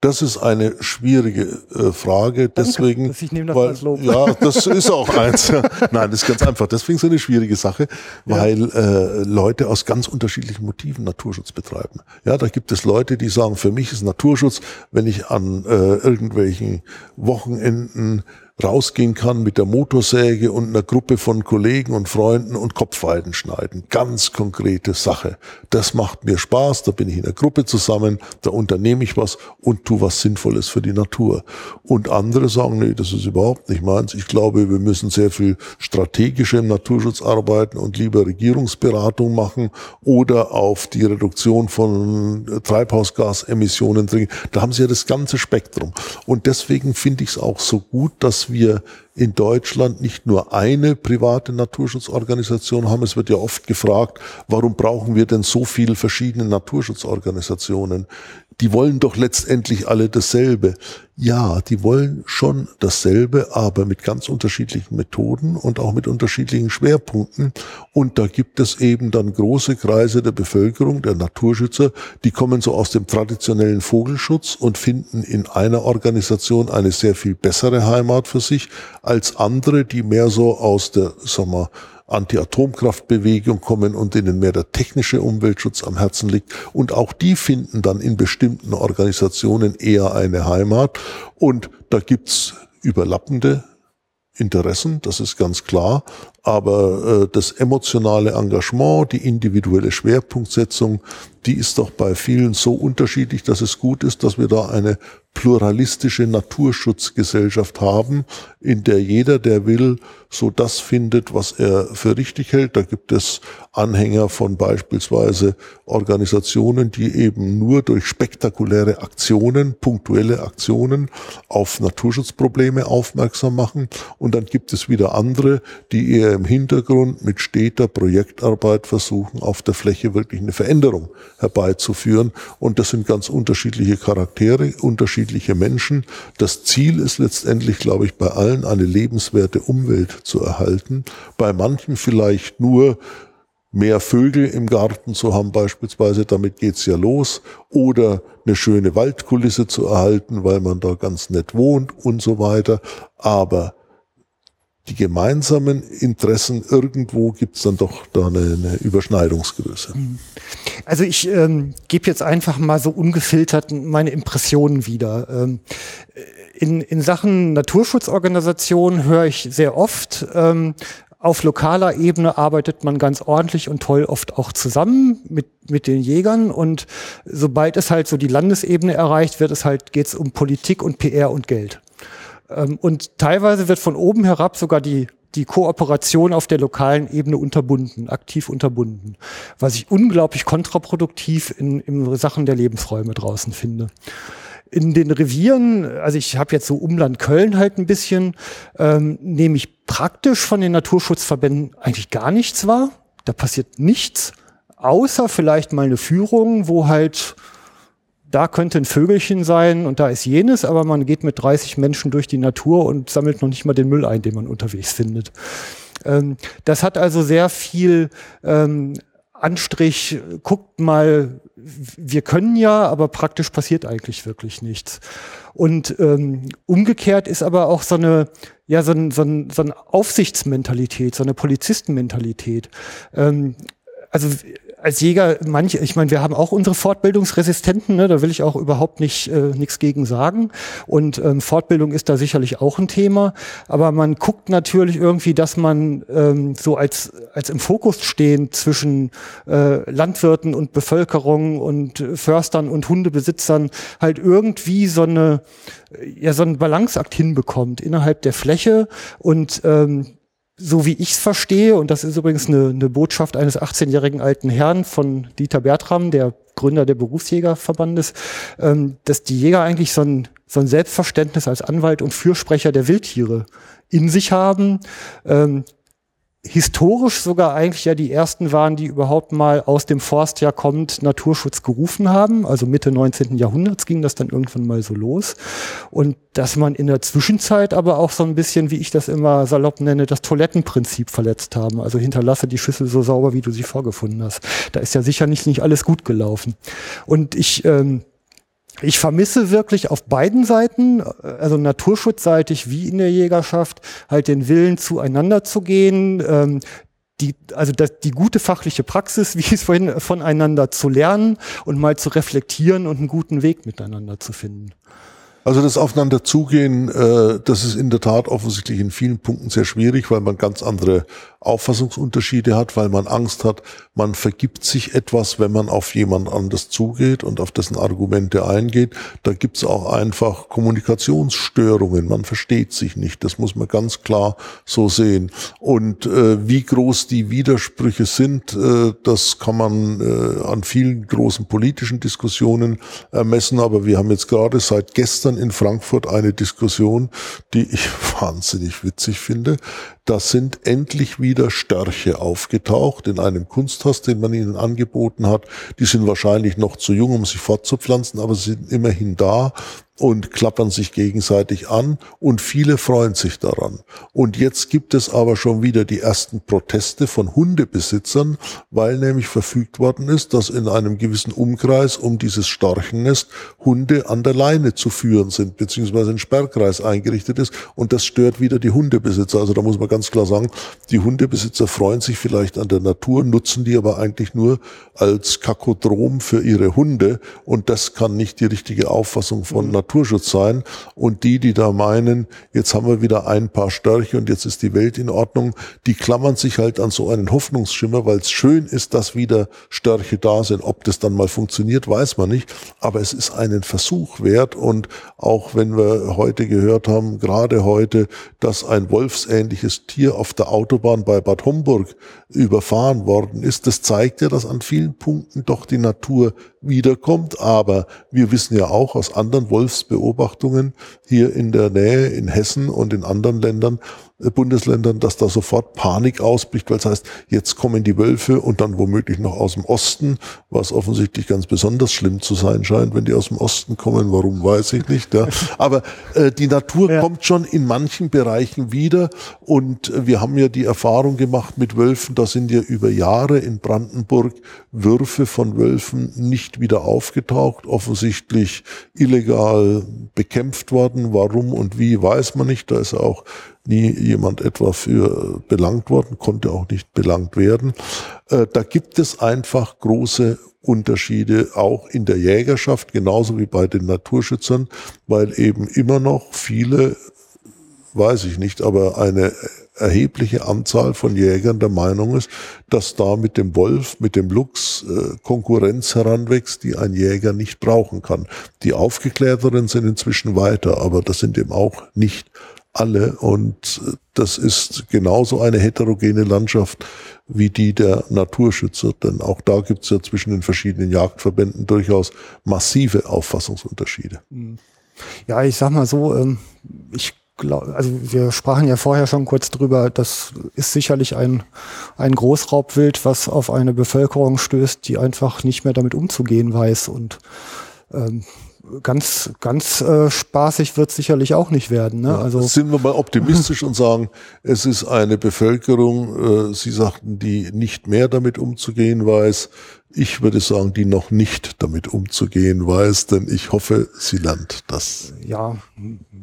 Das ist eine schwierige äh, Frage. Deswegen, ich nehme das weil, als Lob. ja, das ist auch eins. Nein, das ist ganz einfach. Deswegen ist es eine schwierige Sache, weil ja. äh, Leute aus ganz unterschiedlichen Motiven Naturschutz betreiben. Ja, da gibt es Leute, die sagen, für mich ist Naturschutz, wenn ich an äh, irgendwelchen Wochenenden rausgehen kann mit der Motorsäge und einer Gruppe von Kollegen und Freunden und Kopfweiden schneiden. Ganz konkrete Sache. Das macht mir Spaß, da bin ich in einer Gruppe zusammen, da unternehme ich was und tu was Sinnvolles für die Natur. Und andere sagen, nee, das ist überhaupt nicht meins. Ich glaube, wir müssen sehr viel strategischer im Naturschutz arbeiten und lieber Regierungsberatung machen oder auf die Reduktion von Treibhausgasemissionen dringen. Da haben sie ja das ganze Spektrum. Und deswegen finde ich es auch so gut, dass wir in Deutschland nicht nur eine private Naturschutzorganisation haben. Es wird ja oft gefragt, warum brauchen wir denn so viele verschiedene Naturschutzorganisationen? Die wollen doch letztendlich alle dasselbe. Ja, die wollen schon dasselbe, aber mit ganz unterschiedlichen Methoden und auch mit unterschiedlichen Schwerpunkten. Und da gibt es eben dann große Kreise der Bevölkerung, der Naturschützer, die kommen so aus dem traditionellen Vogelschutz und finden in einer Organisation eine sehr viel bessere Heimat für sich als andere, die mehr so aus der, sag mal, Anti-Atomkraftbewegung kommen und denen mehr der technische Umweltschutz am Herzen liegt. Und auch die finden dann in bestimmten Organisationen eher eine Heimat. Und da gibt's überlappende Interessen, das ist ganz klar. Aber äh, das emotionale Engagement, die individuelle Schwerpunktsetzung, die ist doch bei vielen so unterschiedlich, dass es gut ist, dass wir da eine pluralistische Naturschutzgesellschaft haben, in der jeder, der will, so das findet, was er für richtig hält. Da gibt es Anhänger von beispielsweise Organisationen, die eben nur durch spektakuläre Aktionen, punktuelle Aktionen auf Naturschutzprobleme aufmerksam machen. Und dann gibt es wieder andere, die eher im Hintergrund mit steter Projektarbeit versuchen, auf der Fläche wirklich eine Veränderung herbeizuführen. Und das sind ganz unterschiedliche Charaktere, unterschiedliche Menschen. Das Ziel ist letztendlich, glaube ich, bei allen eine lebenswerte Umwelt zu erhalten. Bei manchen vielleicht nur mehr Vögel im Garten zu haben beispielsweise, damit geht's ja los, oder eine schöne Waldkulisse zu erhalten, weil man da ganz nett wohnt und so weiter. Aber die gemeinsamen Interessen, irgendwo gibt's dann doch da eine, eine Überschneidungsgröße. Mhm. Also ich ähm, gebe jetzt einfach mal so ungefiltert meine Impressionen wieder. Ähm, in, in Sachen Naturschutzorganisation höre ich sehr oft, ähm, auf lokaler Ebene arbeitet man ganz ordentlich und toll oft auch zusammen mit, mit den Jägern. Und sobald es halt so die Landesebene erreicht, wird es halt, geht es um Politik und PR und Geld. Ähm, und teilweise wird von oben herab sogar die, die Kooperation auf der lokalen Ebene unterbunden, aktiv unterbunden, was ich unglaublich kontraproduktiv in, in Sachen der Lebensräume draußen finde. In den Revieren, also ich habe jetzt so Umland Köln halt ein bisschen, ähm, nehme ich praktisch von den Naturschutzverbänden eigentlich gar nichts wahr. Da passiert nichts außer vielleicht mal eine Führung, wo halt da könnte ein Vögelchen sein und da ist jenes, aber man geht mit 30 Menschen durch die Natur und sammelt noch nicht mal den Müll ein, den man unterwegs findet. Ähm, das hat also sehr viel ähm, Anstrich, guckt mal, wir können ja, aber praktisch passiert eigentlich wirklich nichts. Und ähm, umgekehrt ist aber auch so eine, ja, so, ein, so, ein, so eine Aufsichtsmentalität, so eine Polizistenmentalität. Ähm, also als Jäger, manche, ich meine, wir haben auch unsere Fortbildungsresistenten, ne, da will ich auch überhaupt nicht äh, nichts gegen sagen. Und ähm, Fortbildung ist da sicherlich auch ein Thema. Aber man guckt natürlich irgendwie, dass man ähm, so als, als im Fokus stehen zwischen äh, Landwirten und Bevölkerung und Förstern und Hundebesitzern halt irgendwie so eine ja so einen Balanceakt hinbekommt innerhalb der Fläche und ähm, so wie ich es verstehe, und das ist übrigens eine, eine Botschaft eines 18-jährigen alten Herrn von Dieter Bertram, der Gründer der Berufsjägerverbandes, ähm, dass die Jäger eigentlich so ein, so ein Selbstverständnis als Anwalt und Fürsprecher der Wildtiere in sich haben, ähm, historisch sogar eigentlich ja die ersten waren, die überhaupt mal aus dem Forst ja kommt, Naturschutz gerufen haben. Also Mitte 19. Jahrhunderts ging das dann irgendwann mal so los. Und dass man in der Zwischenzeit aber auch so ein bisschen, wie ich das immer salopp nenne, das Toilettenprinzip verletzt haben. Also hinterlasse die Schüssel so sauber, wie du sie vorgefunden hast. Da ist ja sicher nicht, nicht alles gut gelaufen. Und ich, ähm, ich vermisse wirklich auf beiden Seiten, also naturschutzseitig wie in der Jägerschaft, halt den Willen zueinander zu gehen, ähm, die, also das, die gute fachliche Praxis, wie es vorhin, voneinander zu lernen und mal zu reflektieren und einen guten Weg miteinander zu finden. Also das Aufeinanderzugehen, äh, das ist in der Tat offensichtlich in vielen Punkten sehr schwierig, weil man ganz andere Auffassungsunterschiede hat, weil man Angst hat, man vergibt sich etwas, wenn man auf jemand anders zugeht und auf dessen Argumente eingeht. Da gibt's auch einfach Kommunikationsstörungen. Man versteht sich nicht. Das muss man ganz klar so sehen. Und äh, wie groß die Widersprüche sind, äh, das kann man äh, an vielen großen politischen Diskussionen ermessen. Aber wir haben jetzt gerade seit gestern in Frankfurt eine Diskussion, die ich wahnsinnig witzig finde. Das sind endlich wieder Störche aufgetaucht in einem Kunsthaus, den man ihnen angeboten hat. Die sind wahrscheinlich noch zu jung, um sich fortzupflanzen, aber sie sind immerhin da und klappern sich gegenseitig an und viele freuen sich daran. Und jetzt gibt es aber schon wieder die ersten Proteste von Hundebesitzern, weil nämlich verfügt worden ist, dass in einem gewissen Umkreis um dieses Storchennest Hunde an der Leine zu führen sind, beziehungsweise ein Sperrkreis eingerichtet ist und das stört wieder die Hundebesitzer. Also da muss man ganz klar sagen, die Hundebesitzer freuen sich vielleicht an der Natur, nutzen die aber eigentlich nur als Kakodrom für ihre Hunde und das kann nicht die richtige Auffassung von mhm. Naturschutz sein. Und die, die da meinen, jetzt haben wir wieder ein paar Störche und jetzt ist die Welt in Ordnung, die klammern sich halt an so einen Hoffnungsschimmer, weil es schön ist, dass wieder Störche da sind. Ob das dann mal funktioniert, weiß man nicht. Aber es ist einen Versuch wert. Und auch wenn wir heute gehört haben, gerade heute, dass ein wolfsähnliches Tier auf der Autobahn bei Bad Homburg überfahren worden ist, das zeigt ja, dass an vielen Punkten doch die Natur wiederkommt. Aber wir wissen ja auch aus anderen Wolfsbeobachtungen hier in der Nähe, in Hessen und in anderen Ländern, Bundesländern, dass da sofort Panik ausbricht, weil es heißt, jetzt kommen die Wölfe und dann womöglich noch aus dem Osten, was offensichtlich ganz besonders schlimm zu sein scheint, wenn die aus dem Osten kommen. Warum weiß ich nicht. Ja. Aber äh, die Natur ja. kommt schon in manchen Bereichen wieder und wir haben ja die Erfahrung gemacht mit Wölfen, da sind ja über Jahre in Brandenburg Würfe von Wölfen nicht wieder aufgetaucht, offensichtlich illegal bekämpft worden. Warum und wie weiß man nicht. Da ist auch nie jemand etwa für belangt worden, konnte auch nicht belangt werden. Äh, da gibt es einfach große Unterschiede auch in der Jägerschaft, genauso wie bei den Naturschützern, weil eben immer noch viele, weiß ich nicht, aber eine erhebliche Anzahl von Jägern der Meinung ist, dass da mit dem Wolf, mit dem Luchs äh, Konkurrenz heranwächst, die ein Jäger nicht brauchen kann. Die Aufgeklärteren sind inzwischen weiter, aber das sind eben auch nicht alle. Und das ist genauso eine heterogene Landschaft wie die der Naturschützer. Denn auch da gibt es ja zwischen den verschiedenen Jagdverbänden durchaus massive Auffassungsunterschiede. Ja, ich sag mal so, ähm, ich glaub, also wir sprachen ja vorher schon kurz drüber, das ist sicherlich ein, ein Großraubwild, was auf eine Bevölkerung stößt, die einfach nicht mehr damit umzugehen weiß und ähm, ganz, ganz äh, spaßig wird sicherlich auch nicht werden. Ne? Ja, also sind wir mal optimistisch und sagen, es ist eine Bevölkerung, äh, Sie sagten, die nicht mehr damit umzugehen weiß. Ich würde sagen, die noch nicht damit umzugehen weiß, denn ich hoffe, sie lernt das. Ja,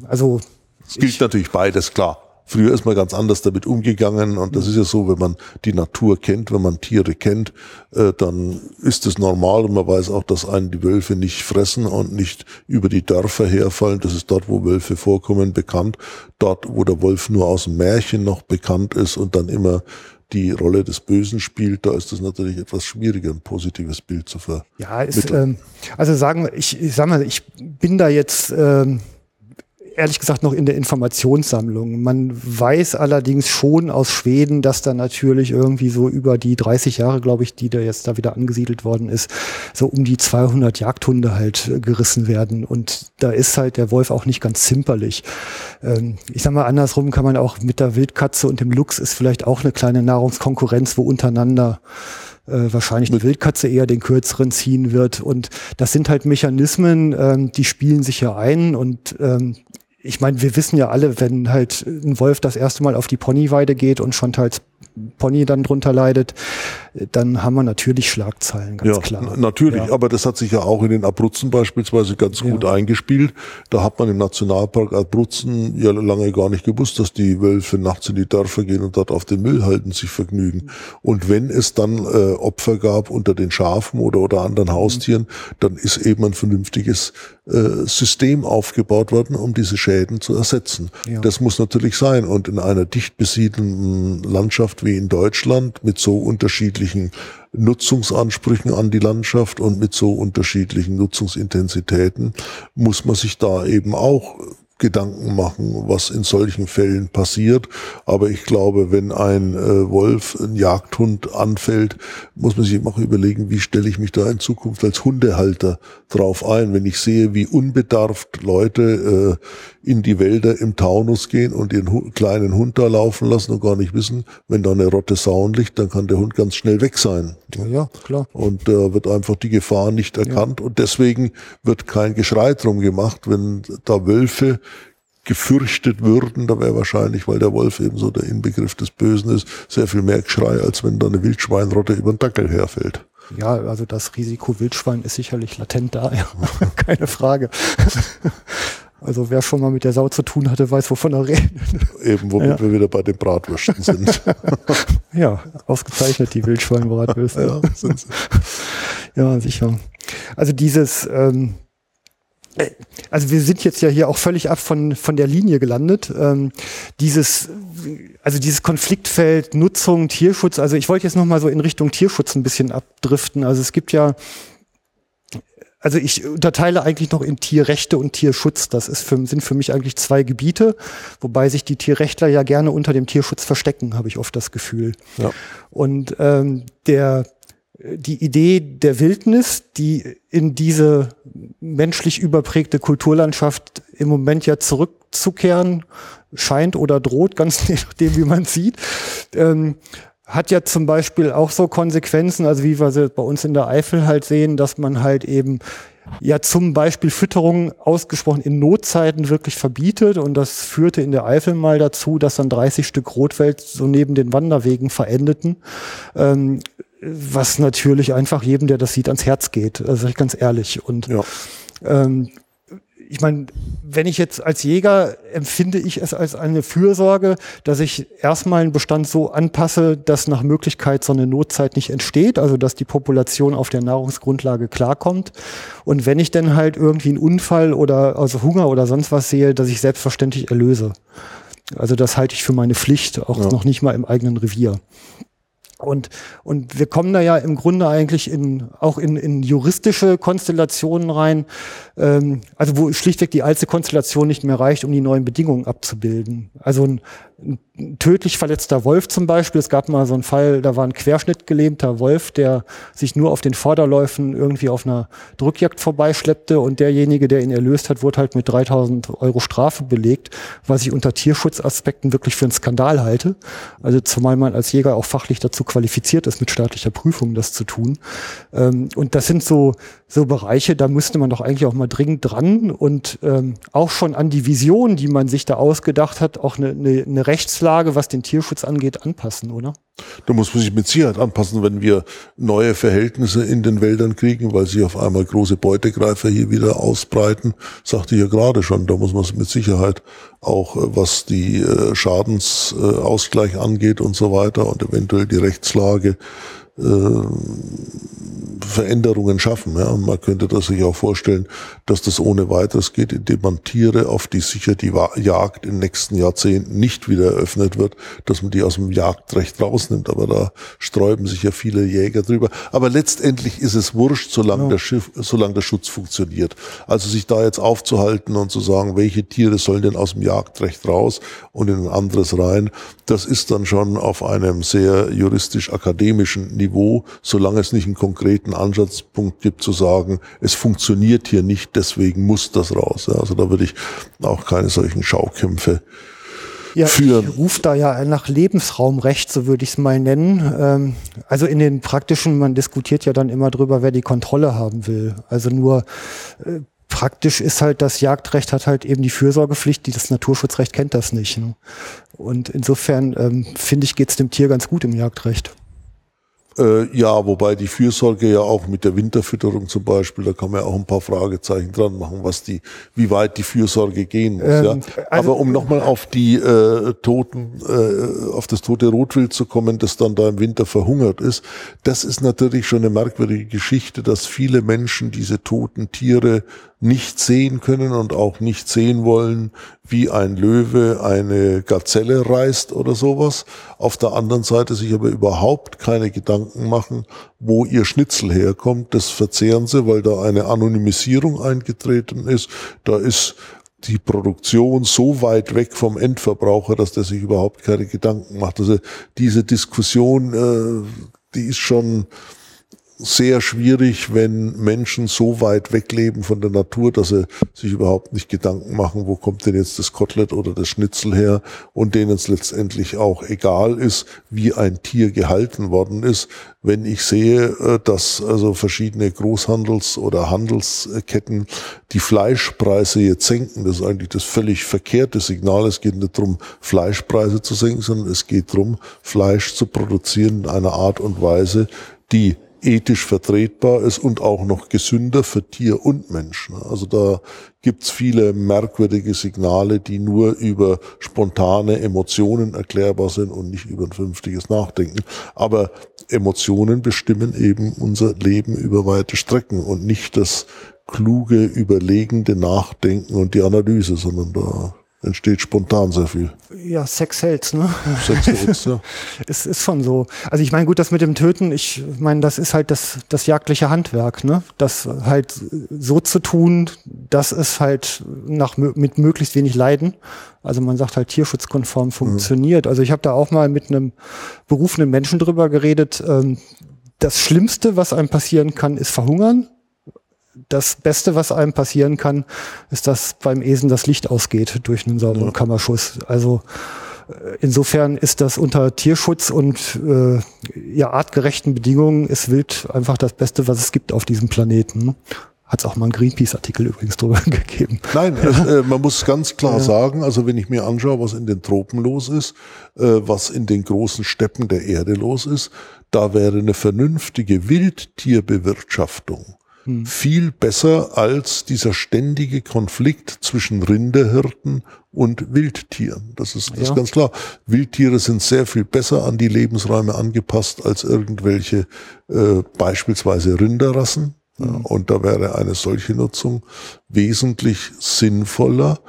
also es gilt natürlich beides, klar. Früher ist man ganz anders damit umgegangen und das ist ja so, wenn man die Natur kennt, wenn man Tiere kennt, äh, dann ist es normal und man weiß auch, dass einen die Wölfe nicht fressen und nicht über die Dörfer herfallen. Das ist dort, wo Wölfe vorkommen, bekannt. Dort, wo der Wolf nur aus dem Märchen noch bekannt ist und dann immer die Rolle des Bösen spielt, da ist es natürlich etwas schwieriger, ein positives Bild zu ver. Ja, ist, ähm, also sagen wir, ich, ich sag mal, ich bin da jetzt ähm, ehrlich gesagt noch in der Informationssammlung. Man weiß allerdings schon aus Schweden, dass da natürlich irgendwie so über die 30 Jahre, glaube ich, die da jetzt da wieder angesiedelt worden ist, so um die 200 Jagdhunde halt äh, gerissen werden. Und da ist halt der Wolf auch nicht ganz zimperlich. Ähm, ich sag mal, andersrum kann man auch mit der Wildkatze und dem Luchs ist vielleicht auch eine kleine Nahrungskonkurrenz, wo untereinander äh, wahrscheinlich eine Wildkatze eher den kürzeren ziehen wird. Und das sind halt Mechanismen, ähm, die spielen sich ja ein und ähm, ich meine, wir wissen ja alle, wenn halt ein Wolf das erste Mal auf die Ponyweide geht und schon teils Pony dann drunter leidet, dann haben wir natürlich Schlagzeilen, ganz ja, klar. Natürlich, ja. aber das hat sich ja auch in den Abruzzen beispielsweise ganz gut ja. eingespielt. Da hat man im Nationalpark Abruzzen ja lange gar nicht gewusst, dass die Wölfe nachts in die Dörfer gehen und dort auf den Müll halten, sich vergnügen. Und wenn es dann äh, Opfer gab unter den Schafen oder, oder anderen Haustieren, dann ist eben ein vernünftiges äh, System aufgebaut worden, um diese Schäden zu ersetzen. Ja. Das muss natürlich sein. Und in einer dicht besiedelten Landschaft wie in Deutschland mit so unterschiedlichen Nutzungsansprüchen an die Landschaft und mit so unterschiedlichen Nutzungsintensitäten muss man sich da eben auch Gedanken machen, was in solchen Fällen passiert. Aber ich glaube, wenn ein äh, Wolf, ein Jagdhund anfällt, muss man sich eben auch überlegen, wie stelle ich mich da in Zukunft als Hundehalter drauf ein. Wenn ich sehe, wie unbedarft Leute äh, in die Wälder im Taunus gehen und ihren kleinen Hund da laufen lassen und gar nicht wissen, wenn da eine Rotte Sauen liegt, dann kann der Hund ganz schnell weg sein. Ja, klar. Und da äh, wird einfach die Gefahr nicht erkannt ja. und deswegen wird kein Geschrei drum gemacht, wenn da Wölfe gefürchtet würden, da wäre wahrscheinlich, weil der Wolf eben so der Inbegriff des Bösen ist, sehr viel mehr Geschrei, als wenn da eine Wildschweinrotte über den Dackel herfällt. Ja, also das Risiko Wildschwein ist sicherlich latent da, ja. keine Frage. Also wer schon mal mit der Sau zu tun hatte, weiß, wovon er redet. Eben, womit ja. wir wieder bei den Bratwürsten sind. ja, ausgezeichnet, die Wildschweinbratwürste. ja, sind sie. ja, sicher. Also dieses, ähm, äh, also wir sind jetzt ja hier auch völlig ab von, von der Linie gelandet. Ähm, dieses, also dieses Konfliktfeld Nutzung, Tierschutz, also ich wollte jetzt nochmal so in Richtung Tierschutz ein bisschen abdriften. Also es gibt ja also ich unterteile eigentlich noch in Tierrechte und Tierschutz. Das ist für, sind für mich eigentlich zwei Gebiete, wobei sich die Tierrechtler ja gerne unter dem Tierschutz verstecken, habe ich oft das Gefühl. Ja. Und ähm, der die Idee der Wildnis, die in diese menschlich überprägte Kulturlandschaft im Moment ja zurückzukehren scheint oder droht, ganz nachdem, wie man sieht, ähm, hat ja zum Beispiel auch so Konsequenzen, also wie wir sie bei uns in der Eifel halt sehen, dass man halt eben ja zum Beispiel Fütterung ausgesprochen in Notzeiten wirklich verbietet. Und das führte in der Eifel mal dazu, dass dann 30 Stück Rotwelt so neben den Wanderwegen verendeten, ähm, was natürlich einfach jedem, der das sieht, ans Herz geht, also ich ganz ehrlich. Und ja. ähm, ich meine, wenn ich jetzt als Jäger empfinde ich es als eine Fürsorge, dass ich erstmal einen Bestand so anpasse, dass nach Möglichkeit so eine Notzeit nicht entsteht, also dass die Population auf der Nahrungsgrundlage klarkommt. Und wenn ich dann halt irgendwie einen Unfall oder also Hunger oder sonst was sehe, dass ich selbstverständlich erlöse. Also das halte ich für meine Pflicht, auch ja. noch nicht mal im eigenen Revier. Und, und wir kommen da ja im Grunde eigentlich in, auch in, in juristische Konstellationen rein, ähm, also wo schlichtweg die alte Konstellation nicht mehr reicht, um die neuen Bedingungen abzubilden. Also ein, ein tödlich verletzter Wolf zum Beispiel. Es gab mal so einen Fall, da war ein querschnittgelähmter Wolf, der sich nur auf den Vorderläufen irgendwie auf einer Drückjagd vorbeischleppte und derjenige, der ihn erlöst hat, wurde halt mit 3000 Euro Strafe belegt, was ich unter Tierschutzaspekten wirklich für einen Skandal halte. Also zumal man als Jäger auch fachlich dazu qualifiziert ist, mit staatlicher Prüfung das zu tun. Ähm, und das sind so, so Bereiche, da müsste man doch eigentlich auch mal dringend dran und ähm, auch schon an die Vision, die man sich da ausgedacht hat, auch eine, eine, eine Rechtslage, was den Tierschutz angeht, anpassen, oder? Da muss man sich mit Sicherheit anpassen, wenn wir neue Verhältnisse in den Wäldern kriegen, weil sich auf einmal große Beutegreifer hier wieder ausbreiten. Sagte ich ja gerade schon, da muss man mit Sicherheit auch, äh, was die äh, Schadensausgleich angeht und so weiter und eventuell die Rechtslage äh, Veränderungen schaffen. Ja. Und man könnte das sich auch vorstellen, dass das ohne weiteres geht, indem man Tiere, auf die sicher die Jagd in den nächsten Jahrzehnten nicht wieder eröffnet wird, dass man die aus dem Jagdrecht rausnimmt. Aber da sträuben sich ja viele Jäger drüber. Aber letztendlich ist es wurscht, solange, ja. der, Schiff, solange der Schutz funktioniert. Also sich da jetzt aufzuhalten und zu sagen, welche Tiere sollen denn aus dem Jagdrecht raus und in ein anderes rein, das ist dann schon auf einem sehr juristisch-akademischen Niveau, solange es nicht einen konkreten Ansatzpunkt gibt zu sagen, es funktioniert hier nicht, deswegen muss das raus. Also da würde ich auch keine solchen Schaukämpfe ja, führen. Ich rufe da ja nach Lebensraumrecht, so würde ich es mal nennen. Ähm, also in den praktischen, man diskutiert ja dann immer drüber, wer die Kontrolle haben will. Also nur äh, praktisch ist halt, das Jagdrecht hat halt eben die Fürsorgepflicht, die das Naturschutzrecht kennt das nicht. Ne? Und insofern ähm, finde ich, geht es dem Tier ganz gut im Jagdrecht. Äh, ja, wobei die Fürsorge ja auch mit der Winterfütterung zum Beispiel, da kann man ja auch ein paar Fragezeichen dran machen, was die, wie weit die Fürsorge gehen muss. Ähm, ja. Also, Aber um nochmal auf die äh, Toten, äh, auf das tote Rotwild zu kommen, das dann da im Winter verhungert ist, das ist natürlich schon eine merkwürdige Geschichte, dass viele Menschen diese toten Tiere nicht sehen können und auch nicht sehen wollen, wie ein Löwe eine Gazelle reißt oder sowas. Auf der anderen Seite sich aber überhaupt keine Gedanken machen, wo ihr Schnitzel herkommt. Das verzehren sie, weil da eine Anonymisierung eingetreten ist. Da ist die Produktion so weit weg vom Endverbraucher, dass der sich überhaupt keine Gedanken macht. Also diese Diskussion, äh, die ist schon sehr schwierig, wenn Menschen so weit wegleben von der Natur, dass sie sich überhaupt nicht Gedanken machen, wo kommt denn jetzt das Kotelett oder das Schnitzel her und denen es letztendlich auch egal ist, wie ein Tier gehalten worden ist. Wenn ich sehe, äh, dass also verschiedene Großhandels- oder Handelsketten die Fleischpreise jetzt senken, das ist eigentlich das völlig verkehrte Signal. Es geht nicht darum, Fleischpreise zu senken, sondern es geht darum, Fleisch zu produzieren in einer Art und Weise, die ethisch vertretbar ist und auch noch gesünder für Tier und Mensch. Also da gibt's viele merkwürdige Signale, die nur über spontane Emotionen erklärbar sind und nicht über ein vernünftiges Nachdenken. Aber Emotionen bestimmen eben unser Leben über weite Strecken und nicht das kluge, überlegende Nachdenken und die Analyse, sondern da entsteht spontan sehr viel. Ja, Sex hält, ne? Sex hält, ja. es ist schon so. Also ich meine, gut, das mit dem Töten, ich meine, das ist halt das, das jagdliche Handwerk, ne? Das halt so zu tun, dass es halt nach, mit möglichst wenig Leiden, also man sagt halt tierschutzkonform funktioniert. Mhm. Also ich habe da auch mal mit einem berufenen Menschen drüber geredet. Ähm, das Schlimmste, was einem passieren kann, ist verhungern das Beste, was einem passieren kann, ist, dass beim Esen das Licht ausgeht durch einen sauberen ja. Kammerschuss. Also äh, insofern ist das unter Tierschutz und äh, ja, artgerechten Bedingungen ist Wild einfach das Beste, was es gibt auf diesem Planeten. Hat es auch mal einen Greenpeace-Artikel übrigens drüber gegeben. Nein, äh, man muss ganz klar ja. sagen, also wenn ich mir anschaue, was in den Tropen los ist, äh, was in den großen Steppen der Erde los ist, da wäre eine vernünftige Wildtierbewirtschaftung hm. viel besser als dieser ständige Konflikt zwischen Rinderhirten und Wildtieren. Das ist, das ja. ist ganz klar. Wildtiere sind sehr viel besser an die Lebensräume angepasst als irgendwelche äh, beispielsweise Rinderrassen. Ja, hm. und da wäre eine solche Nutzung wesentlich sinnvoller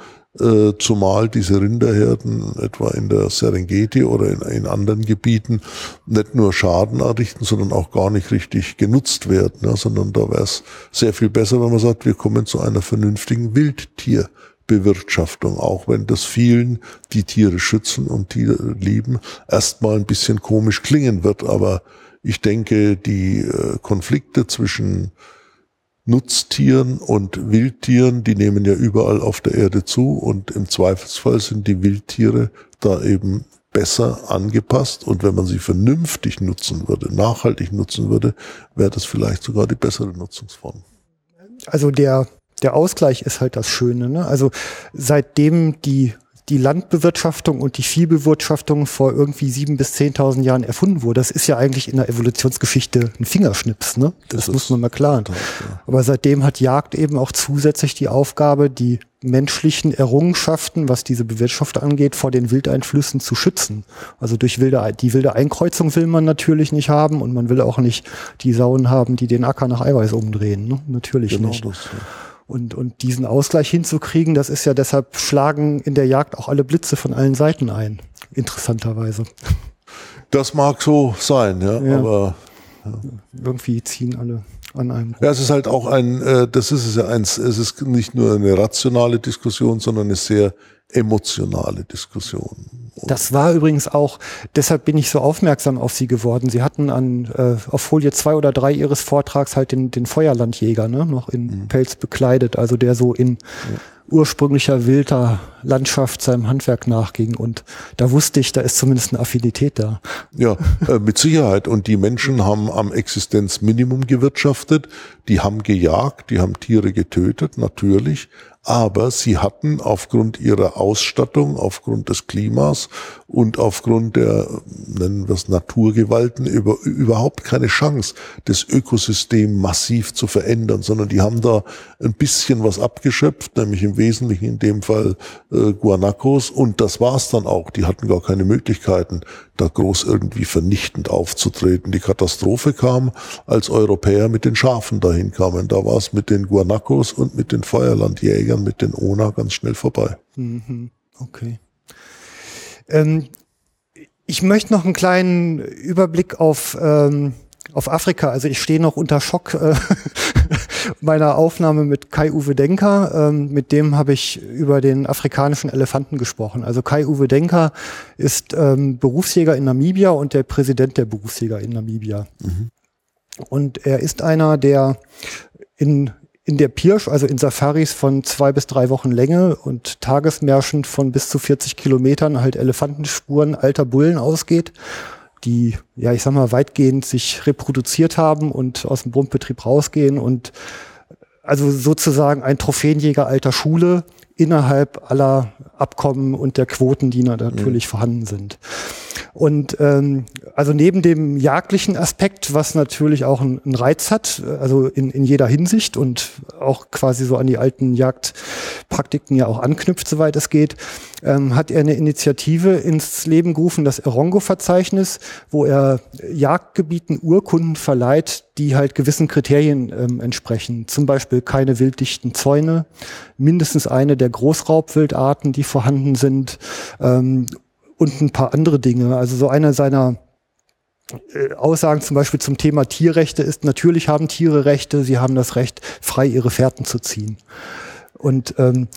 zumal diese Rinderherden etwa in der Serengeti oder in, in anderen Gebieten nicht nur Schaden errichten, sondern auch gar nicht richtig genutzt werden, ja, sondern da wäre es sehr viel besser, wenn man sagt, wir kommen zu einer vernünftigen Wildtierbewirtschaftung, auch wenn das vielen, die Tiere schützen und Tiere lieben, erstmal ein bisschen komisch klingen wird, aber ich denke, die äh, Konflikte zwischen Nutztieren und Wildtieren, die nehmen ja überall auf der Erde zu und im Zweifelsfall sind die Wildtiere da eben besser angepasst und wenn man sie vernünftig nutzen würde, nachhaltig nutzen würde, wäre das vielleicht sogar die bessere Nutzungsform. Also der, der Ausgleich ist halt das Schöne. Ne? Also seitdem die die Landbewirtschaftung und die Viehbewirtschaftung vor irgendwie sieben bis zehntausend Jahren erfunden wurde. Das ist ja eigentlich in der Evolutionsgeschichte ein Fingerschnips, ne? Das, das muss man mal klar. Ja. Aber seitdem hat Jagd eben auch zusätzlich die Aufgabe, die menschlichen Errungenschaften, was diese Bewirtschaftung angeht, vor den Wildeinflüssen zu schützen. Also durch wilde, die wilde Einkreuzung will man natürlich nicht haben und man will auch nicht die Sauen haben, die den Acker nach Eiweiß umdrehen. Ne? Natürlich genau nicht. Das, ja. Und, und diesen Ausgleich hinzukriegen, das ist ja deshalb schlagen in der Jagd auch alle Blitze von allen Seiten ein. Interessanterweise. Das mag so sein, ja, ja. aber ja. irgendwie ziehen alle an einem. Ja, es ist halt auch ein, äh, das ist es ja eins, es ist nicht nur eine rationale Diskussion, sondern eine sehr emotionale Diskussion. Das war übrigens auch, deshalb bin ich so aufmerksam auf Sie geworden. Sie hatten an äh, auf Folie zwei oder drei Ihres Vortrags halt den, den Feuerlandjäger, ne, noch in mhm. Pelz bekleidet, also der so in ja. ursprünglicher wilder Landschaft seinem Handwerk nachging. Und da wusste ich, da ist zumindest eine Affinität da. Ja, äh, mit Sicherheit. Und die Menschen haben am Existenzminimum gewirtschaftet, die haben gejagt, die haben Tiere getötet, natürlich aber sie hatten aufgrund ihrer Ausstattung, aufgrund des Klimas und aufgrund der, nennen wir es Naturgewalten, über, überhaupt keine Chance, das Ökosystem massiv zu verändern, sondern die haben da ein bisschen was abgeschöpft, nämlich im Wesentlichen in dem Fall äh, Guanacos und das war's dann auch. Die hatten gar keine Möglichkeiten, da groß irgendwie vernichtend aufzutreten. Die Katastrophe kam, als Europäer mit den Schafen dahin kamen. Da war es mit den Guanacos und mit den Feuerlandjägern, mit den Ona ganz schnell vorbei. Mhm. Okay. Ähm, ich möchte noch einen kleinen Überblick auf, ähm, auf Afrika. Also ich stehe noch unter Schock äh, meiner Aufnahme mit Kai-Uwe Denker. Ähm, mit dem habe ich über den afrikanischen Elefanten gesprochen. Also Kai-Uwe Denker ist ähm, Berufsjäger in Namibia und der Präsident der Berufsjäger in Namibia. Mhm. Und er ist einer, der in, in der Pirsch, also in Safaris von zwei bis drei Wochen Länge und Tagesmärschen von bis zu 40 Kilometern halt Elefantenspuren alter Bullen ausgeht die, ja, ich sag mal, weitgehend sich reproduziert haben und aus dem Brummbetrieb rausgehen und also sozusagen ein Trophäenjäger alter Schule innerhalb aller Abkommen und der Quoten, die natürlich mhm. vorhanden sind. Und ähm, also neben dem jagdlichen Aspekt, was natürlich auch einen Reiz hat, also in, in jeder Hinsicht und auch quasi so an die alten Jagdpraktiken ja auch anknüpft, soweit es geht, ähm, hat er eine Initiative ins Leben gerufen, das Erongo-Verzeichnis, wo er Jagdgebieten Urkunden verleiht, die halt gewissen Kriterien ähm, entsprechen. Zum Beispiel keine wilddichten Zäune, mindestens eine der Großraubwildarten, die vorhanden sind ähm, und ein paar andere Dinge. Also so einer seiner äh, Aussagen zum Beispiel zum Thema Tierrechte ist, natürlich haben Tiere Rechte, sie haben das Recht, frei ihre Fährten zu ziehen. Und ähm,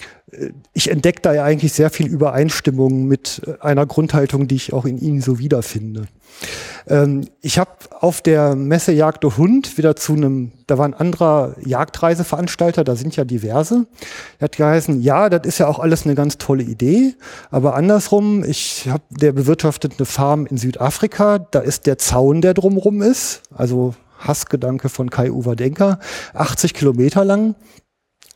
ich entdecke da ja eigentlich sehr viel Übereinstimmung mit einer Grundhaltung, die ich auch in Ihnen so wiederfinde. Ähm, ich habe auf der Messe Jagd und Hund wieder zu einem, da war ein anderer Jagdreiseveranstalter, da sind ja diverse. Der hat geheißen, ja, das ist ja auch alles eine ganz tolle Idee, aber andersrum, ich habe, der bewirtschaftet eine Farm in Südafrika, da ist der Zaun, der drumrum ist, also Hassgedanke von Kai-Uwe Denker, 80 Kilometer lang.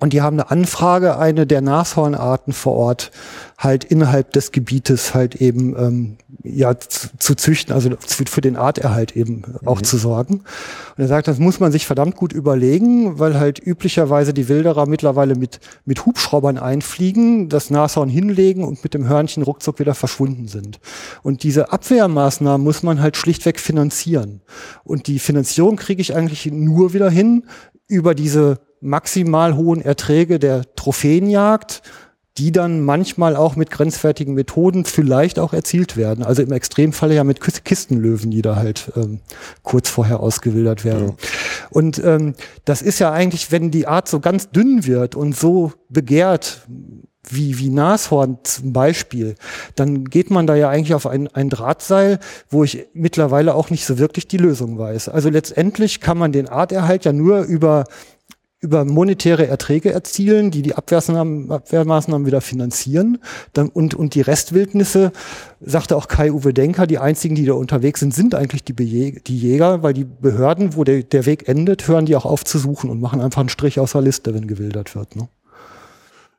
Und die haben eine Anfrage, eine der Nashornarten vor Ort halt innerhalb des Gebietes halt eben ähm, ja zu, zu züchten, also für den Arterhalt eben auch mhm. zu sorgen. Und er sagt, das muss man sich verdammt gut überlegen, weil halt üblicherweise die Wilderer mittlerweile mit mit Hubschraubern einfliegen, das Nashorn hinlegen und mit dem Hörnchen ruckzuck wieder verschwunden sind. Und diese Abwehrmaßnahmen muss man halt schlichtweg finanzieren. Und die Finanzierung kriege ich eigentlich nur wieder hin über diese maximal hohen Erträge der Trophäenjagd die dann manchmal auch mit grenzwertigen Methoden vielleicht auch erzielt werden. Also im Extremfalle ja mit Kistenlöwen, die da halt ähm, kurz vorher ausgewildert werden. Ja. Und ähm, das ist ja eigentlich, wenn die Art so ganz dünn wird und so begehrt, wie, wie Nashorn zum Beispiel, dann geht man da ja eigentlich auf ein, ein Drahtseil, wo ich mittlerweile auch nicht so wirklich die Lösung weiß. Also letztendlich kann man den Arterhalt ja nur über über monetäre Erträge erzielen, die die Abwehrmaßnahmen, wieder finanzieren. Und, und die Restwildnisse, sagte auch Kai-Uwe Denker, die einzigen, die da unterwegs sind, sind eigentlich die, die Jäger, weil die Behörden, wo der, der Weg endet, hören die auch auf zu suchen und machen einfach einen Strich aus der Liste, wenn gewildert wird. Ne?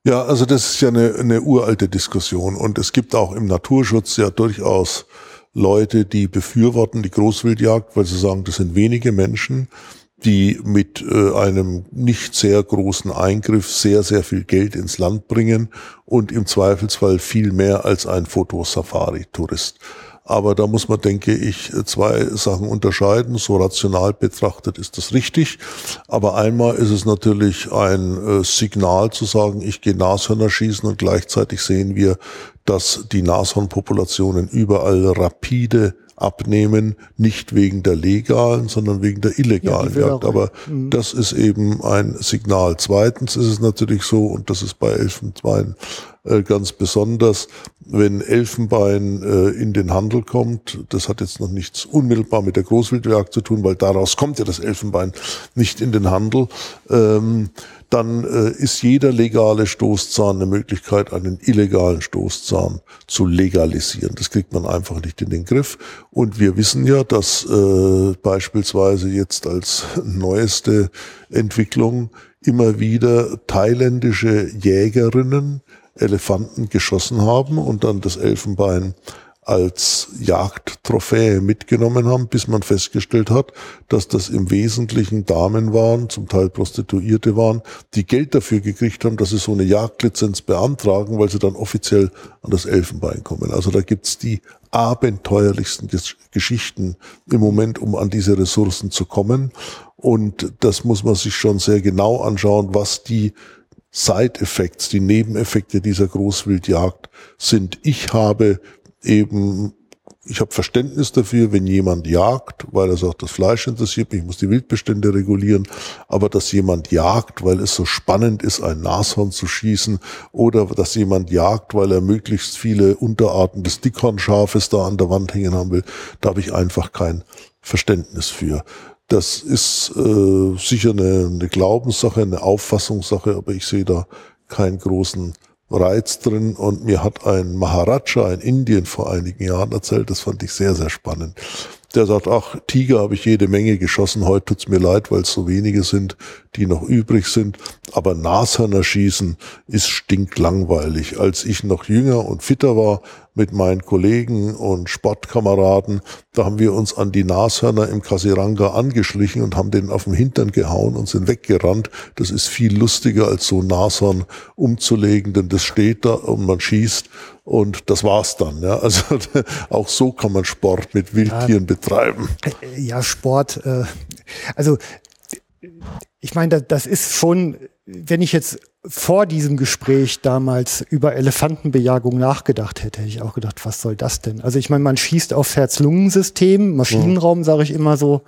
Ja, also das ist ja eine, eine uralte Diskussion und es gibt auch im Naturschutz ja durchaus Leute, die befürworten die Großwildjagd, weil sie sagen, das sind wenige Menschen die mit äh, einem nicht sehr großen Eingriff sehr, sehr viel Geld ins Land bringen und im Zweifelsfall viel mehr als ein Fotosafari-Tourist. Aber da muss man, denke ich, zwei Sachen unterscheiden. So rational betrachtet ist das richtig. Aber einmal ist es natürlich ein äh, Signal zu sagen, ich gehe Nashörner schießen und gleichzeitig sehen wir, dass die Nashornpopulationen überall rapide abnehmen, nicht wegen der legalen, sondern wegen der illegalen ja, Jagd. Aber mhm. das ist eben ein Signal. Zweitens ist es natürlich so, und das ist bei Elfenbein äh, ganz besonders, wenn Elfenbein äh, in den Handel kommt, das hat jetzt noch nichts unmittelbar mit der Großwildjagd zu tun, weil daraus kommt ja das Elfenbein nicht in den Handel. Ähm, dann äh, ist jeder legale Stoßzahn eine Möglichkeit, einen illegalen Stoßzahn zu legalisieren. Das kriegt man einfach nicht in den Griff. Und wir wissen ja, dass äh, beispielsweise jetzt als neueste Entwicklung immer wieder thailändische Jägerinnen Elefanten geschossen haben und dann das Elfenbein als Jagdtrophäe mitgenommen haben, bis man festgestellt hat, dass das im Wesentlichen Damen waren, zum Teil Prostituierte waren, die Geld dafür gekriegt haben, dass sie so eine Jagdlizenz beantragen, weil sie dann offiziell an das Elfenbein kommen. Also da gibt's die abenteuerlichsten Geschichten im Moment, um an diese Ressourcen zu kommen. Und das muss man sich schon sehr genau anschauen, was die Side-Effects, die Nebeneffekte dieser Großwildjagd sind. Ich habe eben, ich habe Verständnis dafür, wenn jemand jagt, weil er sagt, das Fleisch interessiert mich, ich muss die Wildbestände regulieren, aber dass jemand jagt, weil es so spannend ist, ein Nashorn zu schießen, oder dass jemand jagt, weil er möglichst viele Unterarten des Dickhornschafes da an der Wand hängen haben will, da habe ich einfach kein Verständnis für. Das ist äh, sicher eine, eine Glaubenssache, eine Auffassungssache, aber ich sehe da keinen großen Reiz drin und mir hat ein Maharaja in Indien vor einigen Jahren erzählt, das fand ich sehr, sehr spannend. Der sagt, ach, Tiger habe ich jede Menge geschossen, heute tut's mir leid, weil es so wenige sind, die noch übrig sind. Aber Nashörner schießen ist stinklangweilig. Als ich noch jünger und fitter war, mit meinen Kollegen und Sportkameraden, da haben wir uns an die Nashörner im Kasiranga angeschlichen und haben den auf den Hintern gehauen und sind weggerannt. Das ist viel lustiger, als so ein Nashorn umzulegen, denn das steht da und man schießt und das war's dann. Ja. Also auch so kann man Sport mit Wildtieren ja, betreiben. Äh, ja, Sport. Äh, also ich meine, das ist schon, wenn ich jetzt vor diesem Gespräch damals über Elefantenbejagung nachgedacht hätte, hätte ich auch gedacht, was soll das denn? Also ich meine, man schießt aufs Herz-Lungen-System, Maschinenraum, sage ich immer so,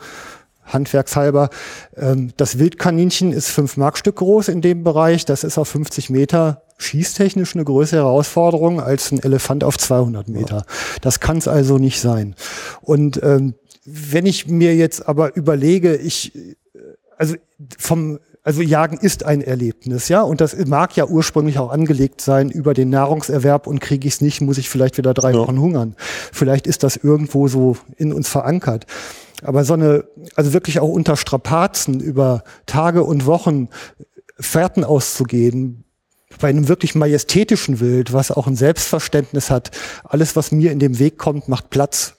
handwerkshalber. Ähm, das Wildkaninchen ist fünf Markstück groß in dem Bereich. Das ist auf 50 Meter schießtechnisch eine größere Herausforderung als ein Elefant auf 200 Meter. Das kann es also nicht sein. Und ähm, wenn ich mir jetzt aber überlege, ich also vom also Jagen ist ein Erlebnis, ja, und das mag ja ursprünglich auch angelegt sein über den Nahrungserwerb und kriege ich es nicht, muss ich vielleicht wieder drei ja. Wochen hungern. Vielleicht ist das irgendwo so in uns verankert. Aber so eine, also wirklich auch unter Strapazen über Tage und Wochen Fährten auszugehen, bei einem wirklich majestätischen Wild, was auch ein Selbstverständnis hat, alles, was mir in dem Weg kommt, macht Platz.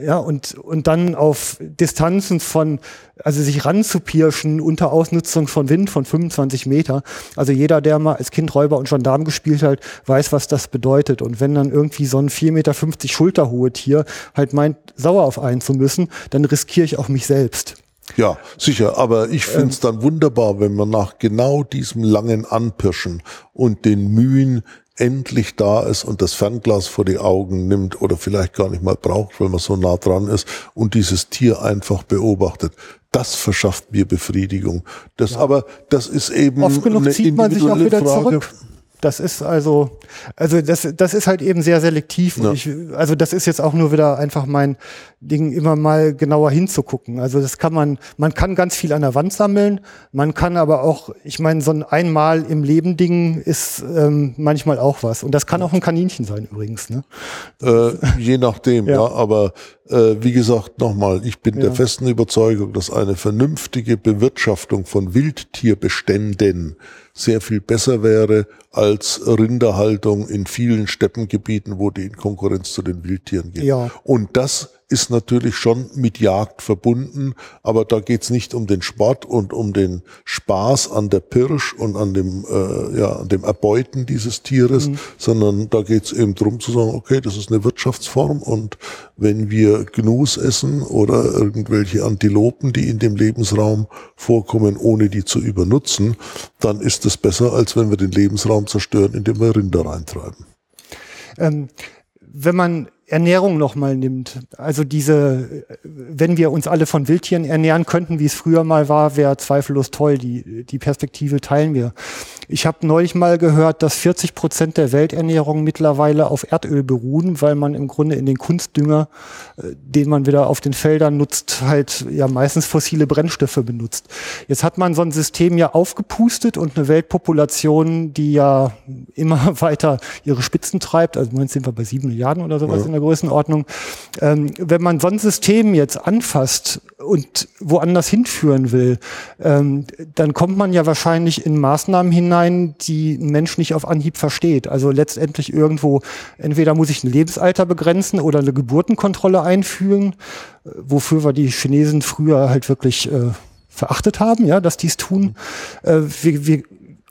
Ja, und, und dann auf Distanzen von, also sich ranzupirschen unter Ausnutzung von Wind von 25 Meter. Also jeder, der mal als Kind Räuber und Gendarm gespielt hat, weiß, was das bedeutet. Und wenn dann irgendwie so ein 4,50 Meter schulterhohe Tier halt meint, sauer auf einen zu müssen, dann riskiere ich auch mich selbst. Ja, sicher, aber ich finde es dann wunderbar, wenn man nach genau diesem langen Anpirschen und den Mühen endlich da ist und das Fernglas vor die Augen nimmt oder vielleicht gar nicht mal braucht, weil man so nah dran ist und dieses Tier einfach beobachtet. Das verschafft mir Befriedigung. Das Ja. aber, das ist eben Oft genug eine zieht man sich auch individuelle wieder Frage. zurück. Das ist also, also das, das ist halt eben sehr selektiv. Ja. ich, also das ist jetzt auch nur wieder einfach mein Ding, immer mal genauer hinzugucken. Also das kann man, man kann ganz viel an der Wand sammeln. Man kann aber auch, ich meine, so ein einmal im Leben Ding ist ähm, manchmal auch was. Und das kann auch ein Kaninchen sein übrigens. Ne? Äh, je nachdem, ja. Ja. Aber äh, wie gesagt, nochmal, ich bin der Ja. festen Überzeugung, dass eine vernünftige Bewirtschaftung von Wildtierbeständen sehr viel besser wäre als Rinderhaltung in vielen Steppengebieten, wo die in Konkurrenz zu den Wildtieren gehen. Ja. Und das ist natürlich schon mit Jagd verbunden, aber da geht's nicht um den Sport und um den Spaß an der Pirsch und an dem, äh, ja, an dem Erbeuten dieses Tieres, sondern da geht's eben drum zu sagen, okay, das ist eine Wirtschaftsform und wenn wir Gnus essen oder irgendwelche Antilopen, die in dem Lebensraum vorkommen, ohne die zu übernutzen, dann ist es besser, als wenn wir den Lebensraum zerstören, indem wir Rinder reintreiben. Ähm, wenn man Ernährung nochmal nimmt, also diese, wenn wir uns alle von Wildtieren ernähren könnten, wie es früher mal war, wäre zweifellos toll. Die, die Perspektive teilen wir. Ich habe neulich mal gehört, dass 40 Prozent der Welternährung mittlerweile auf Erdöl beruhen, weil man im Grunde in den Kunstdünger, äh, den man wieder auf den Feldern nutzt, halt ja meistens fossile Brennstoffe benutzt. Jetzt hat man so ein System ja aufgepustet und eine Weltpopulation, die ja immer weiter ihre Spitzen treibt. Also im Moment sind wir bei sieben Milliarden oder sowas Ja. in der Größenordnung. Ähm, wenn man so ein System jetzt anfasst und woanders hinführen will, ähm, dann kommt man ja wahrscheinlich in Maßnahmen hinein, die ein Mensch nicht auf Anhieb versteht. Also letztendlich irgendwo, entweder muss ich ein Lebensalter begrenzen oder eine Geburtenkontrolle einführen, wofür wir die Chinesen früher halt wirklich äh, verachtet haben, ja, dass die es tun. Äh, wir, wir,